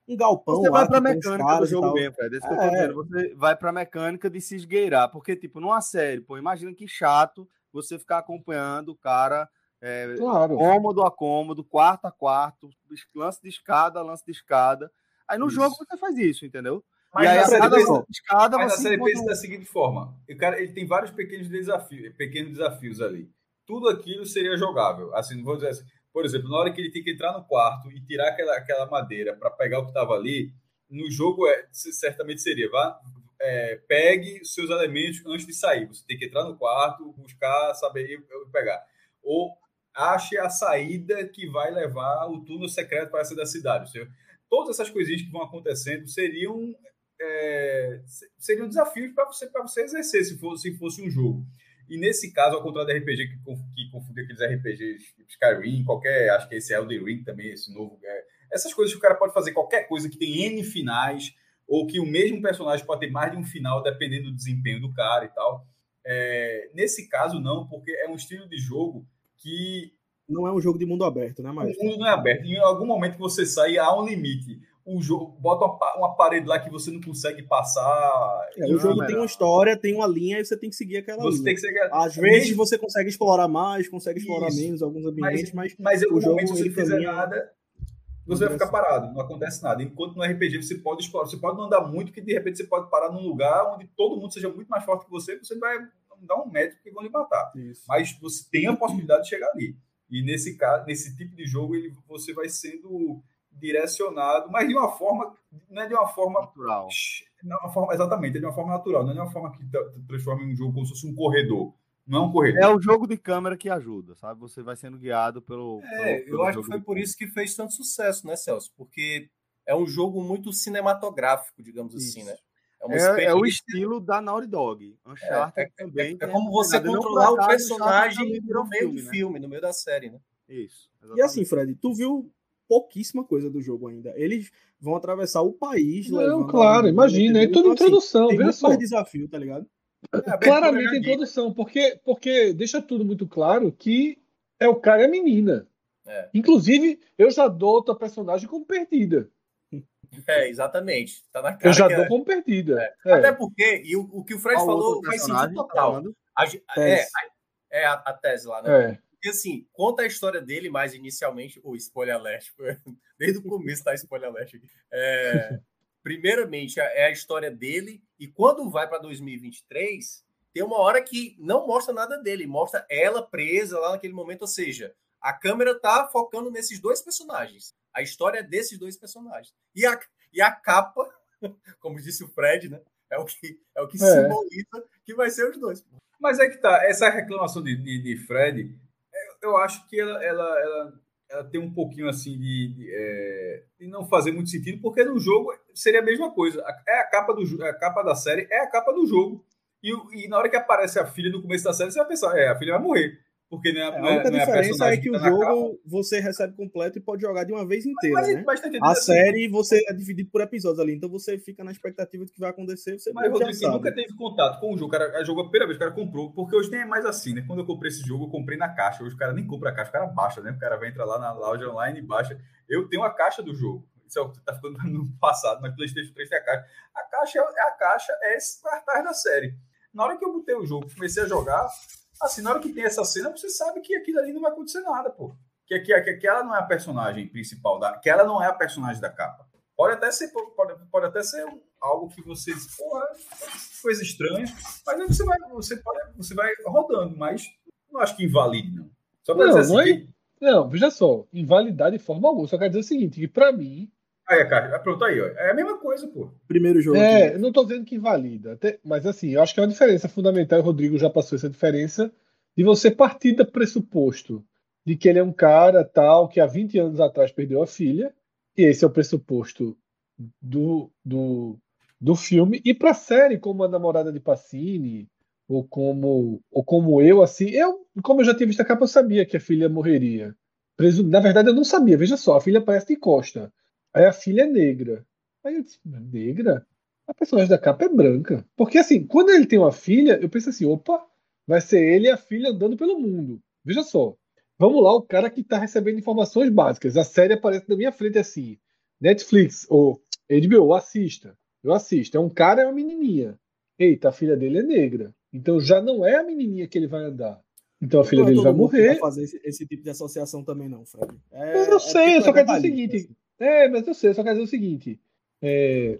um galpão. Você lá vai pra mecânica do jogo mesmo, Fred. É isso que eu tô É. dizendo. Você vai pra mecânica de se esgueirar. Porque, tipo, numa série, pô, imagina que chato você ficar acompanhando o cara é, Claro. cômodo a cômodo, quarto a quarto, lance de escada, lance de escada. Aí no Isso. jogo você faz isso, entendeu? Mas aí a série cada pensa- escada Mas a série pensa um- da seguinte forma: o cara ele tem vários pequenos desafios, pequenos desafios ali. Tudo aquilo seria jogável. Assim, vou dizer assim, por exemplo, na hora que ele tem que entrar no quarto e tirar aquela, aquela madeira para pegar o que estava ali, no jogo é, certamente seria, vá, é, pegue seus elementos antes de sair. Você tem que entrar no quarto, buscar, saber e pegar. Ou ache a saída que vai levar o túnel secreto para essa da cidade. Ou seja, todas essas coisinhas que vão acontecendo seriam é, se- seriam desafios para você para você exercer se fosse, se fosse um jogo. E nesse caso, ao contrário do RPG que, que confunde aqueles RPGs tipo Skyrim, qualquer, acho que esse é Elden Ring também, esse novo. é, essas coisas que o cara pode fazer qualquer coisa que tem N finais, ou que o mesmo personagem pode ter mais de um final, dependendo do desempenho do cara e tal. É, nesse caso, não, porque é um estilo de jogo que Não é um jogo de mundo aberto, né, o mas mundo não é aberto. Em algum momento que você sai, há um limite. O jogo bota uma, uma parede lá que você não consegue passar. É, o jogo Não, tem não. uma história, tem uma linha e você tem que seguir aquela Você linha. tem que ser. Às vezes Mesmo- você consegue explorar mais, consegue explorar Isso. menos alguns ambientes, mas, Mas em algum o jogo, momento, se você ele fizer caminha- nada, você vai ficar parado, não acontece nada. Enquanto no RPG você pode explorar, você pode não andar muito, que de repente você pode parar num lugar onde todo mundo seja muito mais forte que você, você vai dar um metro que vão lhe matar. Isso. Mas você tem a possibilidade de chegar ali. E nesse caso, nesse tipo de jogo, ele, você vai sendo direcionado, mas de uma forma, não é de uma forma natural. não é uma forma, exatamente, é de uma forma natural, não é de uma forma que tra- transforma em um jogo como se fosse um corredor. Não é um corredor. É o jogo de câmera que ajuda, sabe? Você vai sendo guiado pelo. É, pelo- pelo eu acho que foi por câmera. isso que fez tanto sucesso, né, Celso? Porque é um jogo muito cinematográfico, digamos assim, Isso. né? É É, é o estilo da Naughty Dog. Uncharted É, é- também. é tem como essa você controlar o personagem no meio do né? filme, no meio da série, né? Isso. E exatamente. assim, Fred, tu viu pouquíssima coisa do jogo ainda. Eles vão atravessar o país. Não, claro, a- imagina, é Então, tudo assim, introdução, Tem veja muito só. mais desafio, tá ligado? É, a Claramente a introdução, porque, porque deixa tudo muito claro que é o cara e a menina. É. Inclusive, eu já dou outra personagem como perdida. É, exatamente. Tá na cara Eu já dou é- como perdida. É. Até porque, e o, o que o Fred Qual falou faz sentido personagem total. A é, a- é a, a tese lá, né? É. Porque assim, conta a história dele mais inicialmente, o spoiler alert, desde o começo tá spoiler alert aqui. É, primeiramente, é é a história dele, e quando vai para 2023, tem uma hora que não mostra nada dele, mostra ela presa lá naquele momento, ou seja, a câmera tá focando nesses dois personagens. A história é desses dois personagens. E a, e a capa, como disse o Fred, né? É o que, é o que É. simboliza que vai ser os dois. Mas é que tá, essa reclamação de, de, de Fred, é, eu acho que ela, ela, ela, ela tem um pouquinho assim de, de, é, de não fazer muito sentido, porque no jogo seria a mesma coisa. É a capa, do, jo- a capa da série, é a capa do jogo. E, e na hora que aparece a filha no começo da série, você vai pensar, é, a filha vai morrer. Porque não é, É, a é, única não é diferença é que tá o capa. jogo você recebe completo e pode jogar de uma vez inteira, Mas, né? mas tá A assim? série você é dividido por episódios ali, então você fica na expectativa do que vai acontecer, você Mas, Rodrigo, sabe. nunca teve contato com o jogo, cara, a jogo a primeira vez, o cara comprou, porque hoje nem é mais assim, né? Quando eu comprei esse jogo, eu comprei na caixa. Hoje o cara nem compra a caixa, o cara baixa, né? O cara vai entrar lá na loja online e baixa. Eu tenho a caixa do jogo. Isso é o que tá ficando no passado, mas PlayStation 3 tem a caixa. A caixa é a caixa, é esse cartaz da série. Na hora que eu botei o jogo, comecei a jogar, assim, na hora que tem essa cena, você sabe que aquilo ali não vai acontecer nada, pô. Que, que, que aquela não é a personagem principal, da, que ela não é a personagem da capa. Pode até ser, pode, pode até ser algo que você diz, porra, coisa estranha, mas aí você vai, você pode, você vai rodando, mas não acho que invalide, não. Só pra Não, dizer não assim, é- que- Não, veja só, invalidade de forma alguma. Só quer dizer o seguinte, que pra mim, aí, cara, pronto aí, ó. É a mesma coisa, pô. Primeiro jogo. É, aqui. não estou dizendo que invalida, até- mas assim, eu acho que é uma diferença fundamental, e o Rodrigo já passou essa diferença, de você partir do pressuposto de que ele é um cara tal que há 20 anos atrás perdeu a filha, e esse é o pressuposto do, do, do filme, e para a série, como a namorada de Pacini, ou como, ou como eu, assim, eu, como eu já tinha visto a capa, eu sabia que a filha morreria. Presu- Na verdade, eu não sabia, veja só, a filha parece de costa, aí a filha é negra. Aí eu disse, negra? A personagem da capa é branca. Porque assim, quando ele tem uma filha, eu penso assim, opa, vai ser ele e a filha andando pelo mundo. Veja só. Vamos lá, o cara que está recebendo informações básicas. A série aparece na minha frente assim. Netflix ou HBO, assista. Eu assisto. É um cara e uma menininha. Eita, a filha dele é negra. Então já não é a menininha que ele vai andar. Então a filha Não é dele vai morrer. fazer esse, esse tipo de associação também, não, Fred. É, eu é sei, porque eu só é quero dizer o seguinte. É, mas eu sei, só quero dizer o seguinte. é,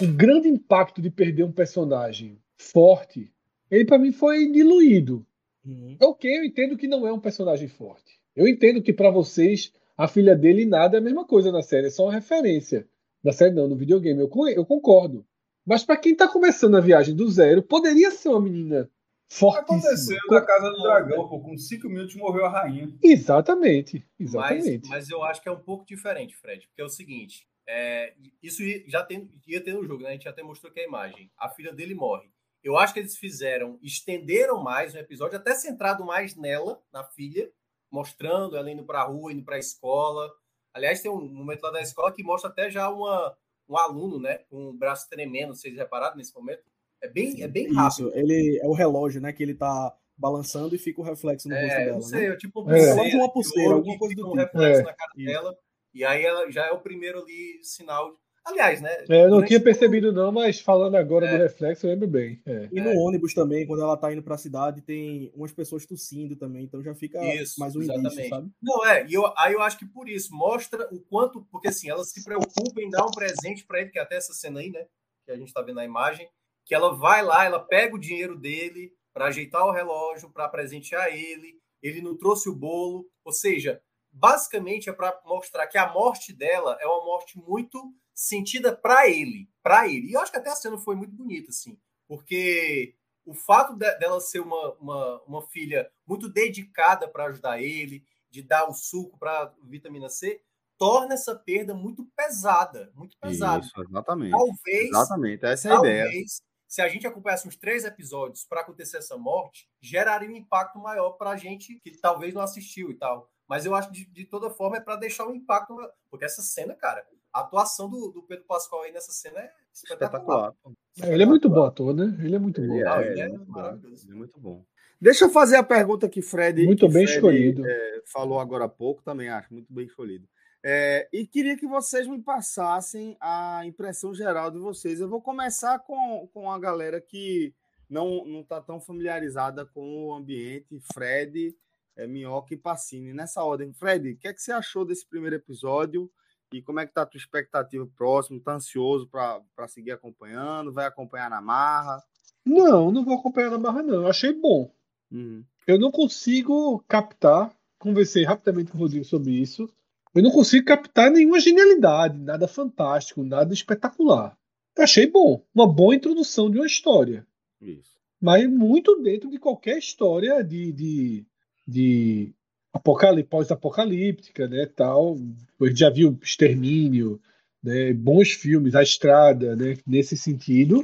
o grande impacto de perder um personagem forte, ele pra mim foi diluído. Uhum. Ok, eu entendo que não é um personagem forte. Eu entendo que pra vocês a filha dele nada é a mesma coisa na série, é só uma referência. Na série não, no videogame, eu, eu concordo. Mas pra quem tá começando a viagem do zero, poderia ser uma menina fortíssima. Aconteceu Co- na Casa do Dragão, pô. Com cinco minutos morreu a rainha. Exatamente, Mas, exatamente. mas eu acho que é um pouco diferente, Fred, porque é o seguinte: é, isso já tem, ia ter no jogo, né? A gente até mostrou aqui a imagem. A filha dele morre. Eu acho que eles fizeram, estenderam mais o episódio, até centrado mais nela, na filha, mostrando ela indo pra rua, indo pra escola. Aliás, tem um momento lá da escola que mostra até já uma, um aluno, né? Com o braço tremendo, vocês repararam nesse momento? É bem, é bem rápido. Isso, ele é o relógio, né? Que ele tá balançando e fica o reflexo no rosto É, dela. não sei, né? é tipo É. Relógio ou uma pulseira, alguma coisa do um tipo. reflexo É, na cara isso. dela. E aí ela já é o primeiro ali sinal. Aliás, né? É, eu não tinha percebido não, mas falando agora É. do reflexo, eu lembro bem. É. E no ônibus também, quando ela tá indo pra cidade, tem umas pessoas tossindo também, então já fica Isso, mais um indício, exatamente. sabe? Não, é, e eu, aí eu acho que por isso mostra o quanto, porque assim, ela se preocupa em dar um presente para ele, que é até essa cena aí, né, que a gente tá vendo na imagem, que ela vai lá, ela pega o dinheiro dele para ajeitar o relógio, para presentear ele, ele não trouxe o bolo, ou seja, basicamente é para mostrar que a morte dela é uma morte muito sentida para ele, para ele. E eu acho que até a cena foi muito bonita, assim, porque o fato de, dela ser uma, uma, uma filha muito dedicada para ajudar ele, de dar o suco para vitamina C, torna essa perda muito pesada, muito pesada. Isso, exatamente. Talvez, Exatamente, essa é a talvez, ideia. Se a gente acompanhasse uns três episódios para acontecer essa morte, geraria um impacto maior para a gente que talvez não assistiu e tal. Mas eu acho que de, de toda forma é para deixar um impacto, porque essa cena, cara, a atuação do, do Pedro Pascoal aí nessa cena é espetacular. Espetacular. É, Ele é muito bom ator, né? Ele é muito bom. Ele é, ele é ele é muito bom. maravilhoso. Ele é muito bom. Deixa eu fazer a pergunta que Fred, Muito que bem Fred, escolhido. é, falou agora há pouco, também acho muito bem escolhido. É, e queria que vocês me passassem a impressão geral de vocês. Eu vou começar com, com a galera que não não está tão familiarizada com o ambiente, Fred, é, Minhoca e Pacini. Nessa ordem, Fred, o que é que você achou desse primeiro episódio? E como é que tá a tua expectativa próximo? Tá ansioso para seguir acompanhando? Vai acompanhar na marra? Não, não vou acompanhar na barra, não. Eu achei bom. Uhum. Eu não consigo captar, conversei rapidamente com o Rodrigo sobre isso. Eu não consigo captar nenhuma genialidade, nada fantástico, nada espetacular. Eu achei bom, uma boa introdução de uma história, Isso. mas muito dentro de qualquer história de, de, de apocalí- pós-apocalíptica, né, tal. A gente já viu Extermínio, né, bons filmes, A Estrada, né, nesse sentido.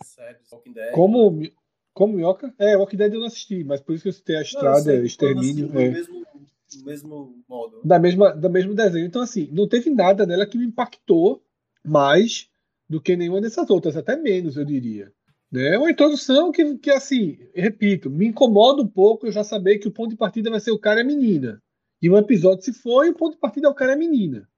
É sério, Walking Dead. Como como Minhoca? É, Walking Dead eu não assisti, mas por isso que eu citei A Não, eu Estrada, sei que Extermínio. é. mesmo, no mesmo modo. da mesma, do mesmo desenho. Então, assim, não teve nada nela que me impactou mais do que nenhuma dessas outras, até menos, eu diria. Né? É uma introdução que, que, assim, repito, me incomoda um pouco eu já saber que o ponto de partida vai ser o cara e a menina. E um episódio se foi, o ponto de partida é o cara e a menina.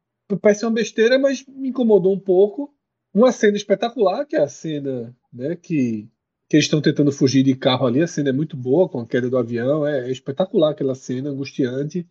Parece uma besteira, mas me incomodou um pouco. Uma cena espetacular, que é a cena né, que, que eles estão tentando fugir de carro ali. A cena é muito boa, com a queda do avião. É, é espetacular aquela cena, angustiante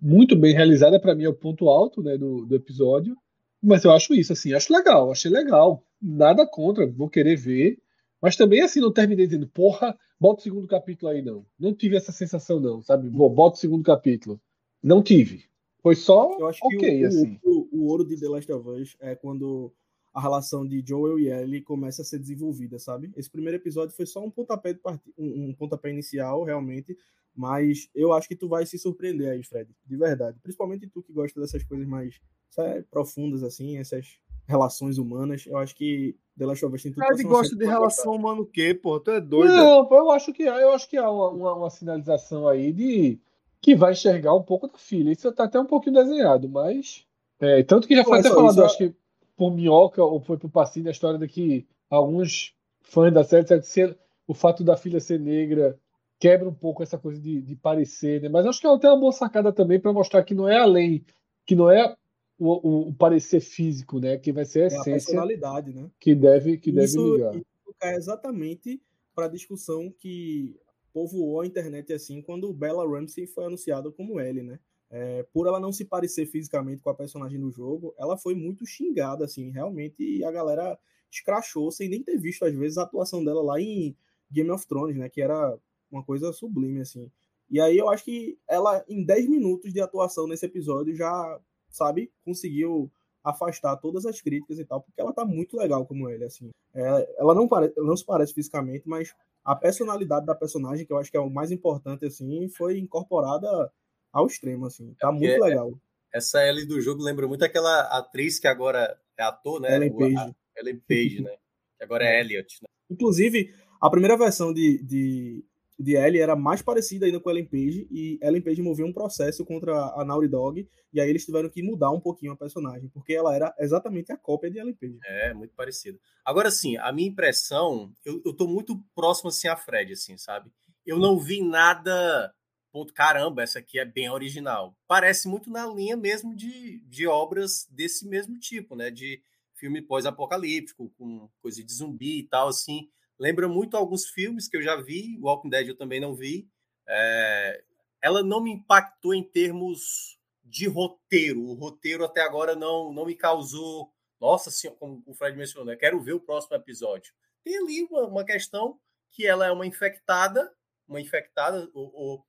muito bem realizada para mim é o ponto alto né, do, do episódio mas eu acho isso assim acho legal achei legal nada contra vou querer ver mas também assim não terminei dizendo porra bota o segundo capítulo aí não não tive essa sensação não sabe vou bota o segundo capítulo não tive foi só Eu acho que o, assim o, o ouro de The Last of Us é quando a relação de Joel e Ellie começa a ser desenvolvida, sabe? Esse primeiro episódio foi só um pontapé, de part... um, um pontapé inicial, realmente, mas eu acho que tu vai se surpreender aí, Fred, de verdade. Principalmente tu que gosta dessas coisas mais sabe, profundas, assim, essas relações humanas. Eu acho que The Last of Us tem tudo Fred gosta de relação gostar. humana o quê, pô? Tu é doido. não eu acho que eu acho que há uma, uma, uma sinalização aí de que vai enxergar um pouco da filha isso tá até um pouquinho desenhado mas é, tanto que já foi é até falado isso, eu acho que por Minhoca ou foi por Passinho a história de que alguns fãs da série disseram que se- o fato da filha ser negra quebra um pouco essa coisa de, de parecer, né? Mas acho que ela tem uma boa sacada também para mostrar que não é além, que não é o, o- o parecer físico, né? Que vai ser a É a essência personalidade, né? que deve que deve isso, ligar. isso cai exatamente para a discussão que povoou a internet assim quando Bella Ramsey foi anunciada como Ellie, né? É, por ela não se parecer fisicamente com a personagem do jogo, ela foi muito xingada, assim, realmente, e a galera escrachou sem nem ter visto, às vezes, a atuação dela lá em Game of Thrones, né? Que era uma coisa sublime, assim. E aí eu acho que ela, em 10 minutos de atuação nesse episódio, já, sabe, conseguiu afastar todas as críticas e tal, porque ela tá muito legal como ele, assim. É, ela não, pare, não se parece fisicamente, mas a personalidade da personagem, que eu acho que é o mais importante, assim, foi incorporada ao extremo, assim. Tá muito é- legal. Essa Ellie do jogo lembra muito aquela atriz que agora é ator, né? Ellen Page. a- Ellen Page, né? Que agora é Elliot, né? Inclusive, a primeira versão de, de, de Ellie era mais parecida ainda com Ellen Page, e Ellen Page moveu um processo contra a Naughty Dog, e aí eles tiveram que mudar um pouquinho a personagem, porque ela era exatamente a cópia de Ellen Page. É, muito parecido. Agora, assim, a minha impressão, eu, eu tô muito próximo, assim, a Fred, assim, sabe? Eu não vi nada, ponto, caramba, essa aqui é bem original. Parece muito na linha mesmo de, de obras desse mesmo tipo, né? De filme pós-apocalíptico, com coisa de zumbi e tal, assim. Lembra muito alguns filmes que eu já vi, Walking Dead eu também não vi. É, ela não me impactou em termos de roteiro. O roteiro até agora não, não me causou. Nossa senhora, como o Fred mencionou, né? quero ver o próximo episódio. Tem ali uma, uma questão que ela é uma infectada, uma infectada, ou, ou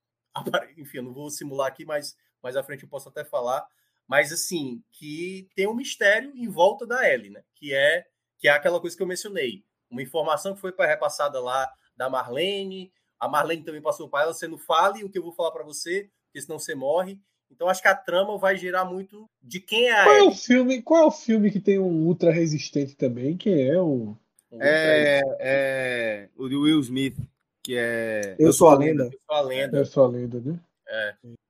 enfim, eu não vou simular aqui, mas mais à frente eu posso até falar, mas assim, que tem um mistério em volta da Ellie, né? Que é, que é aquela coisa que eu mencionei. Uma informação que foi repassada lá da Marlene. A Marlene também passou para ela, você não fale o que eu vou falar para você, porque senão você morre. Então acho que a trama vai gerar muito de quem é a Qual é o filme, qual é o filme que tem um ultra resistente também? Quem é o É, é o de Will Smith, que é. Eu sou a lenda. Eu sou a lenda. é sua lenda, né?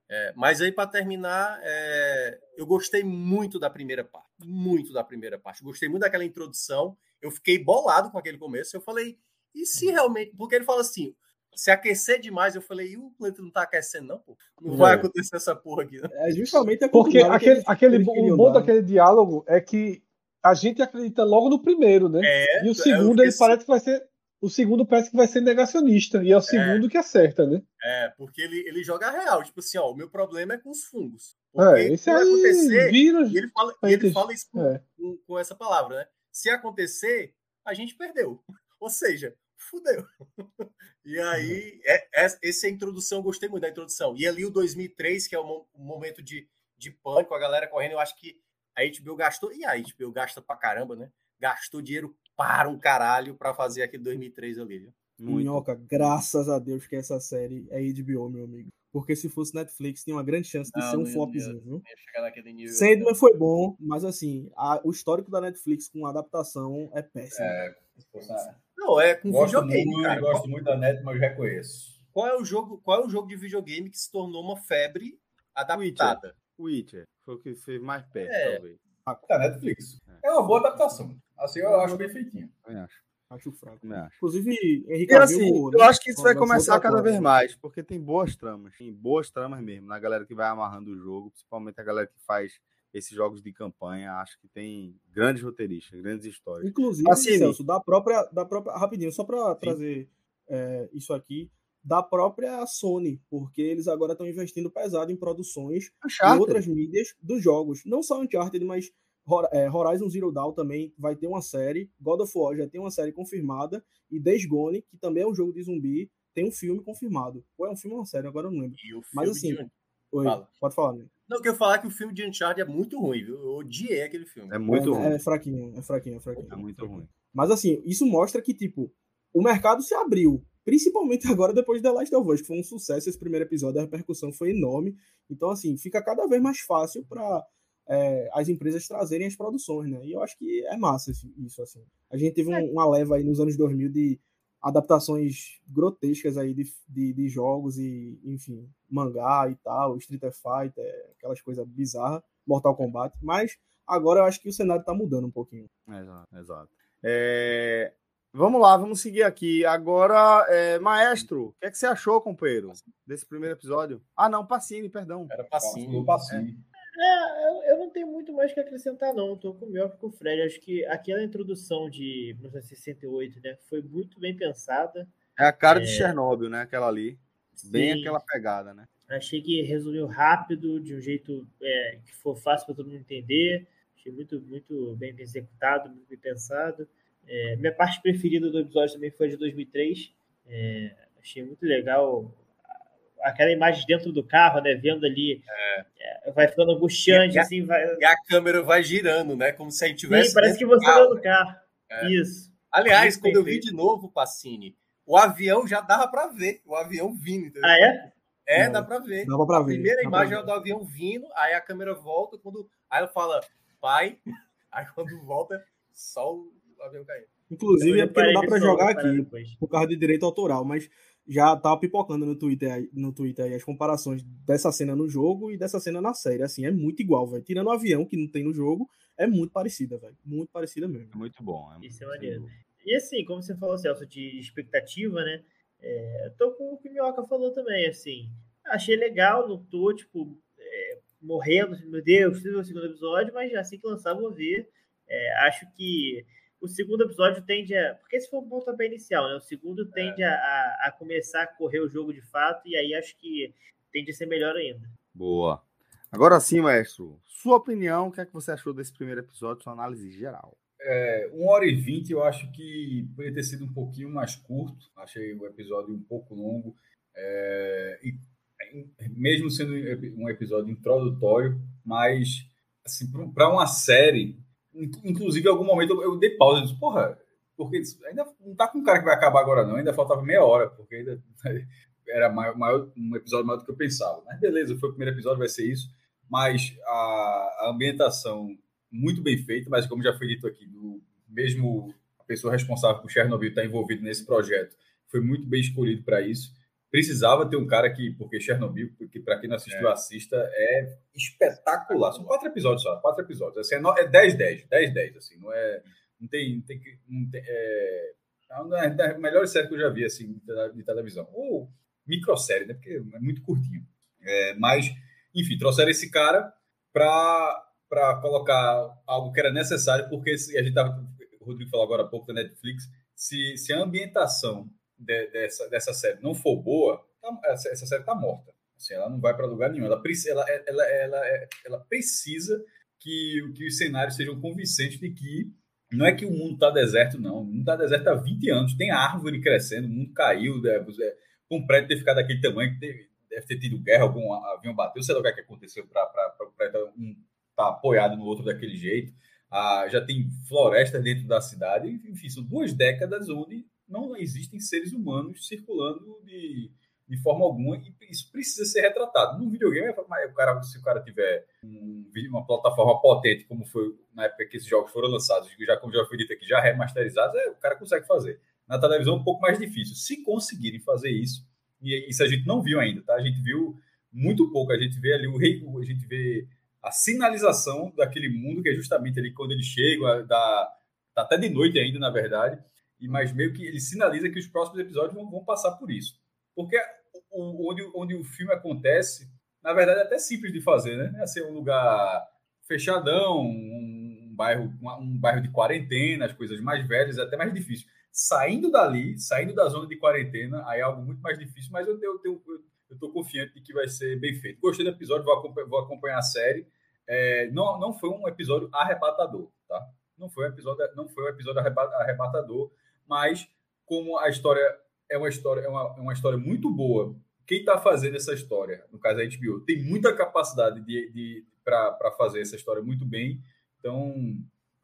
É, mas aí, para terminar, é, eu gostei muito da primeira parte. Muito da primeira parte. Gostei muito daquela introdução. Eu fiquei bolado com aquele começo. Eu falei, e se realmente. Porque ele fala assim: se aquecer demais, eu falei, e o planeta não tá aquecendo, não, pô? Não vai É. acontecer essa porra aqui, né? É justamente a Porque continuidade que aquele, aquele, o bom dar. daquele diálogo é que a gente acredita logo no primeiro, né? É, E o eu segundo, ele parece que vai ser. O segundo parece que vai ser negacionista. E é o segundo que acerta, né? É, porque ele, ele joga real. Tipo assim, ó, o meu problema é com os fungos. Porque É, esse aí acontecer. vira. E ele fala, e ele fala isso com, É. com, com essa palavra, né? Se acontecer, a gente perdeu. Ou seja, fudeu. E aí, é, é, essa é a introdução, eu gostei muito da introdução. E ali o 2003, que é o, o momento de, de pânico, a galera correndo, eu acho que a HBO gastou, e a HBO gasta pra caramba, né? Gastou dinheiro para um caralho pra fazer aquele 2003 ali, viu? Muito. Minhoca, graças a Deus que essa série é HBO, meu amigo. Porque se fosse Netflix, tinha uma grande chance de Não, ser um flopzinho, viu? Nível. Sandman foi bom, mas assim, a- o histórico da Netflix com adaptação é péssimo. Não, é com Gosto videogame, muito, cara. gosto muito da net, mas eu reconheço. Qual é o jogo, qual é o jogo de videogame que se tornou uma febre adaptada? Witcher. Foi o que fez mais perto, É. talvez. Da Netflix. É uma boa adaptação. Assim, eu acho bem feitinho. Também acho. Acho fraco. Inclusive, Henrique E assim, Cavill, eu né, acho que isso vai começar cada vez mais, porque tem boas tramas, tem boas tramas mesmo, na galera que vai amarrando o jogo, principalmente a galera que faz esses jogos de campanha, acho que tem grandes roteiristas, grandes histórias. Inclusive, Assim, Celso, da própria, da própria. Rapidinho, só para trazer é, isso aqui, da própria Sony, porque eles agora estão investindo pesado em produções e Uncharted. outras mídias dos jogos. Não só Uncharted, mas é, Horizon Zero Dawn também vai ter uma série. God of War já tem uma série confirmada. E Days Gone, que também é um jogo de zumbi, tem um filme confirmado. Ou é um filme ou uma série, agora eu não lembro. E o Mas filme assim, de- Oi, Fala. pode falar, né? Não, eu quero falar que o filme de Uncharted é muito ruim, viu? Eu odiei aquele filme. É muito é, ruim. é fraquinho, é fraquinho, é fraquinho. É muito ruim. Mas assim, isso mostra que, tipo, o mercado se abriu. Principalmente agora depois da Last of Us, que foi um sucesso esse primeiro episódio, a repercussão foi enorme. Então, assim, fica cada vez mais fácil para as empresas trazerem as produções, né? E eu acho que é massa isso, assim. A gente teve um- uma leva aí nos anos 2000 de adaptações grotescas aí de, de, de jogos e, enfim, mangá e tal, Street Fighter, aquelas coisas bizarras, Mortal Kombat. Mas agora eu acho que o cenário tá mudando um pouquinho. Exato, exato. É, Vamos lá, vamos seguir aqui. Agora, é, maestro, o que, é que você achou, companheiro, desse primeiro episódio? Ah, não, Pacini, perdão. Era passinho. Do passinho. É, eu, eu não tenho muito mais que acrescentar, não. Tô com o melhor que com o Fred. Acho que aquela introdução de 1968, né, foi muito bem pensada. É a cara de É. Chernobyl, né? Aquela ali. Bem Sim. aquela pegada, né? Achei que resumiu rápido, de um jeito é, que for fácil para todo mundo entender. Achei muito, muito bem executado, muito bem pensado. É, minha parte preferida do episódio também foi a de 2003. É, achei muito legal aquela imagem dentro do carro, né? Vendo ali, é, vai ficando angustiante, E a- assim, vai. E a câmera vai girando, né? Como se a gente Sim, tivesse. parece que você carro. está no carro. É. Isso. Aliás, Muito quando eu bem vi de novo o Pacini, o avião já dava pra ver. O avião vindo, entendeu? Ah, é? É, Não. dá pra ver. Dava pra A ver. primeira dá imagem é do avião vindo, aí a câmera volta, quando. Aí ela fala, pai, aí quando volta, só o avião caindo. Inclusive, Eu é porque não dá eu vou jogar aqui. depois. por causa de direito autoral, mas já tá pipocando no Twitter, aí- no Twitter aí as comparações dessa cena no jogo e dessa cena na série. Assim, é muito igual, velho. Tirando o avião que não tem no jogo, é muito parecida, velho. Muito parecida mesmo. É muito bom. Isso é maneiro. E assim, como você falou, Celso, de expectativa, né? É, tô com o que o Minhoca falou também, assim. Achei legal, não tô, tipo, é, morrendo, meu Deus, preciso ver o segundo episódio, mas assim que lançar, vou ver. É, acho que o segundo episódio tende a. Porque esse foi o pontapé inicial, né? O segundo tende a, a, a começar a correr o jogo de fato, e aí acho que tende a ser melhor ainda. Boa. Agora sim, maestro. Sua opinião, o que é que você achou desse primeiro episódio, sua análise geral? É, 1 hora e 20 eu acho que poderia ter sido um pouquinho mais curto. Achei o episódio um pouco longo. É, e, mesmo sendo um episódio introdutório, mas assim, para uma série, inclusive em algum momento eu, eu dei pausa e disse, porra, porque ainda não tá com um cara que vai acabar agora, não. Ainda faltava meia hora, porque ainda era maior, maior, um episódio maior do que eu pensava. Mas beleza, foi o primeiro episódio, vai ser isso. Mas a, a ambientação muito bem feita, mas como já foi dito aqui, do, mesmo a pessoa responsável por Chernobyl estar tá envolvido nesse projeto, foi muito bem escolhido para isso. Precisava ter um cara que, porque Chernobyl, que para quem não assistiu, é. assista, é espetacular. São quatro episódios só, quatro episódios. Assim, é 10-10, 10-10, assim, não é. Não tem. Não tem, não tem é, é uma das melhores séries que eu já vi assim, de televisão. Ou microsérie, né? Porque é muito curtinho. É, mas, enfim, trouxeram esse cara para colocar algo que era necessário, porque a gente estava. O Rodrigo falou agora há pouco da Netflix. Se, se a ambientação de, dessa, dessa série não for boa, tá, essa, essa, série está morta. Assim, ela não vai para lugar nenhum. Ela, ela, ela, ela, ela precisa que, que os cenários sejam convincentes de que não é que o mundo está deserto, não. O mundo está deserto há 20 anos. Tem árvore crescendo, o mundo caiu. Né? com o prédio ter ficado daquele tamanho, que teve, deve ter tido guerra, algum avião bateu, sei lá o que, é que aconteceu para o prédio um, tá apoiado no outro daquele jeito. Ah, já tem florestas dentro da cidade. Enfim, são duas décadas onde não existem seres humanos circulando de, de forma alguma e isso precisa ser retratado. No videogame, o cara, se o cara tiver um, uma plataforma potente, como foi na época que esses jogos foram lançados, já como já foi dito aqui, já remasterizados, é, o cara consegue fazer. Na televisão é um pouco mais difícil. Se conseguirem fazer isso, e isso a gente não viu ainda, tá? A gente viu muito pouco. A gente vê ali o rei, a gente vê a sinalização daquele mundo que é justamente ali quando ele chega, da tá até de noite ainda, na verdade, e mas meio que ele sinaliza que os próximos episódios vão, vão passar por isso. Porque o, onde, onde o filme acontece, na verdade, é até simples de fazer, né? É ser um lugar fechadão, um, bairro, um bairro de quarentena, as coisas mais velhas, é até mais difícil saindo dali, saindo da zona de quarentena, aí é algo muito mais difícil, mas eu tenho, eu, eu tô confiante de que vai ser bem feito. Gostei do episódio, vou acompanhar, vou acompanhar a série. É, não, não foi um episódio arrebatador, tá? Não foi um episódio, não foi um episódio arrebatador, mas como a história é uma história, é uma, é uma história muito boa. Quem está fazendo essa história, no caso da HBO, tem muita capacidade de, de para fazer essa história muito bem. Então,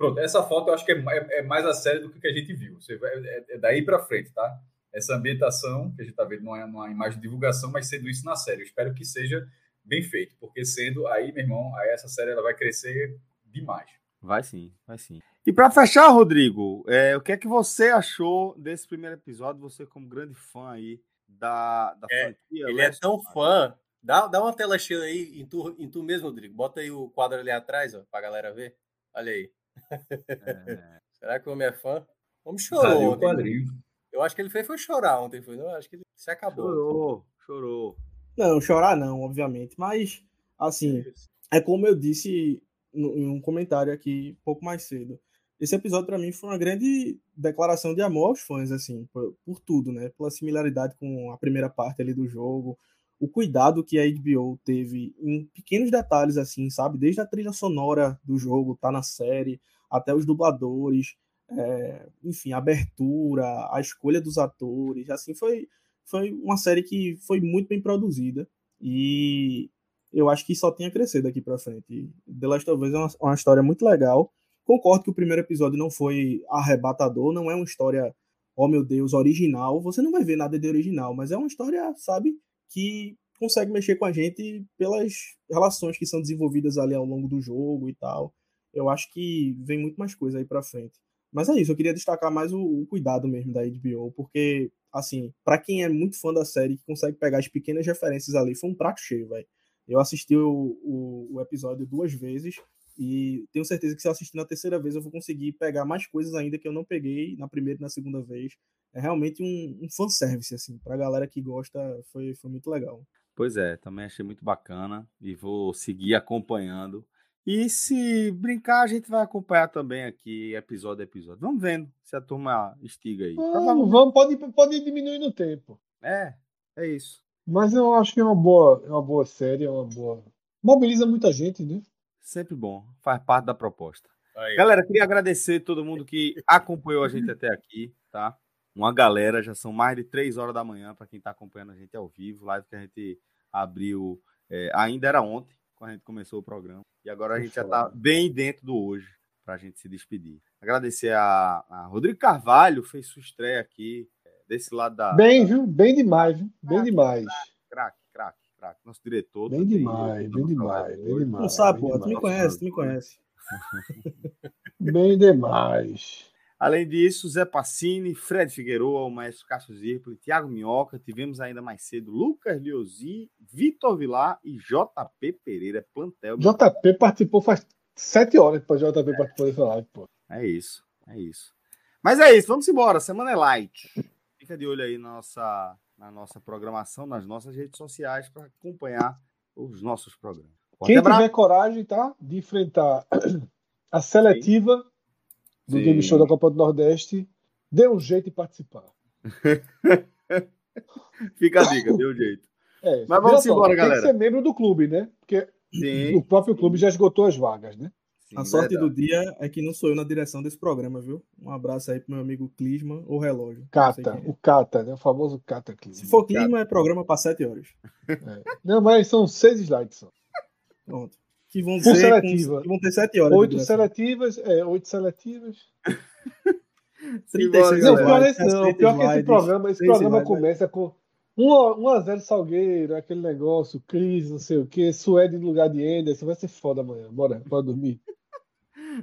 Pronto, essa foto eu acho que é, é, é mais a sério do que a gente viu. Você vai, é, é daí para frente, tá? Essa ambientação que a gente está vendo não é uma imagem de divulgação, mas sendo isso na série. Eu espero que seja bem feito, porque sendo aí, meu irmão, aí essa série ela vai crescer demais. Vai sim, vai sim. E para fechar, Rodrigo, é, o que é que você achou desse primeiro episódio? Você como grande fã aí da, da é, franquia. Ele é tão fã. Dá, dá uma tela cheia aí em tu, em tu mesmo, Rodrigo. Bota aí o quadro ali atrás, ó, pra galera ver. Olha aí. É. Será que o homem é fã? O homem chorou. ontem. Eu acho que ele fez foi chorar ontem, foi? Eu acho que ele se acabou. Chorou, chorou. Não, chorar não, obviamente. Mas, assim, é como eu disse em um comentário aqui pouco mais cedo. Esse episódio, para mim, foi uma grande declaração de amor aos fãs, assim, por, por, tudo, né? Pela similaridade com a primeira parte ali do jogo, o cuidado que a HBO teve em pequenos detalhes, assim, sabe? Desde a trilha sonora do jogo, tá na série, até os dubladores, é, enfim, a abertura, a escolha dos atores, assim, foi, foi uma série que foi muito bem produzida e eu acho que só tem a crescer daqui para frente. The Last of Us é uma, uma história muito legal. Concordo que o primeiro episódio não foi arrebatador, não é uma história, oh meu Deus, original. Você não vai ver nada de original, mas é uma história, sabe, que consegue mexer com a gente pelas relações que são desenvolvidas ali ao longo do jogo e tal. Eu acho que vem muito mais coisa aí para frente. Mas é isso, eu queria destacar mais o, o cuidado mesmo da HBO, porque, assim, para quem é muito fã da série, que consegue pegar as pequenas referências ali, foi um prato cheio, velho. Eu assisti o, o, o, episódio duas vezes e tenho certeza que se eu assistir na terceira vez eu vou conseguir pegar mais coisas ainda que eu não peguei na primeira e na segunda vez é realmente um, um fanservice, assim, pra galera que gosta, foi, foi muito legal. Pois é, também achei muito bacana e vou seguir acompanhando. E se brincar, a gente vai acompanhar também aqui, episódio a episódio. Vamos vendo se a turma estiga aí. Vamos, vamos pode, pode diminuir no tempo. É, é isso. Mas eu acho que é uma boa, é uma boa série, é uma boa. Mobiliza muita gente, né? Sempre bom, faz parte da proposta. Aí. Galera, queria agradecer todo mundo que acompanhou a gente até aqui, tá? uma galera, já são mais de três horas da manhã para quem está acompanhando a gente ao vivo, live que a gente abriu, é, ainda era ontem, quando a gente começou o programa, e agora a gente já está bem dentro do hoje para a gente se despedir. Agradecer a, a Rodrigo Carvalho, fez sua estreia aqui, é, desse lado da. Bem, viu? Bem demais, viu? Bem demais. Craque, craque. Nosso diretor. Bem também, demais, bem demais, bem demais. Não sabe, pô. Tu me conhece, tu me conhece. Bem demais. Além disso, Zé Passini, Fred Figueroa, o maestro Cássio Zirpoli, Thiago Minhoca, tivemos ainda mais cedo Lucas Liosi, Vitor Vilar e JP Pereira, plantel. JP participou faz sete horas que o JP participou dessa live, pô. É isso, é isso. Mas é isso, vamos embora. Semana é light. Fica de olho aí na nossa, na nossa programação, nas nossas redes sociais para acompanhar os nossos programas. Forte Quem abraço. tiver coragem, tá? De enfrentar a seletiva do Sim. Game Show da Copa do Nordeste, dê um jeito de participar. Fica a dica, deu jeito. É, Mas vamos embora, tem galera. que ser membro do clube, né? Porque Sim, o próprio clube já esgotou as vagas, né? Sim, A sorte verdade. do dia é que não sou eu na direção desse programa, viu? Um abraço aí pro meu amigo Clisma ou Relógio. Cata, é. o Cata, né? O famoso Cata aqui. Se for Clisma, é programa para 7 horas. Não, mas são seis slides só. Pronto. Que vão, ser seletiva. com, que vão ter 7 horas. Oito seletivas, é, oito seletivas. 36 Não, pior é não. 60 Pior que esse programa, esse programa slides, começa com 1 a 0 Salgueiro, aquele negócio, crise, não sei o que, Suede no lugar de Anderson, vai ser foda amanhã. Bora, bora dormir.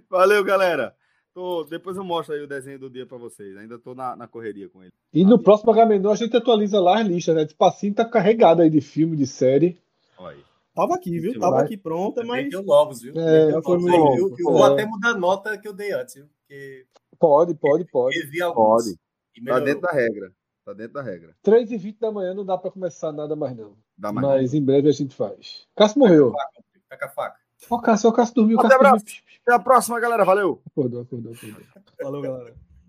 Valeu, galera. Tô- depois eu mostro aí o desenho do dia para vocês. Ainda tô na, na correria com ele. E no próximo Agamenon a gente atualiza lá as listas, né? Espacinho tá carregado aí de filme, de série. Olha aí. Tava aqui, viu? Tava vai. aqui pronta, mas Deu novos, viu? É, Deu foi novos. muito Eu, bom. eu vou É. até mudar a nota que eu dei antes, viu? Porque Pode, pode, pode. eu vi alguns. Pode. Tá dentro da regra. Tá dentro da regra. 3 e 20 da manhã não dá pra começar nada mais, não. Dá mais. Mas em breve a gente faz. Cássio morreu. Com a faca. Ó, o Cássio, ó, o Cássio dormiu. Cássio dormiu. Até a próxima, galera. Valeu. Acordou, acordou, acordou. Valeu, galera.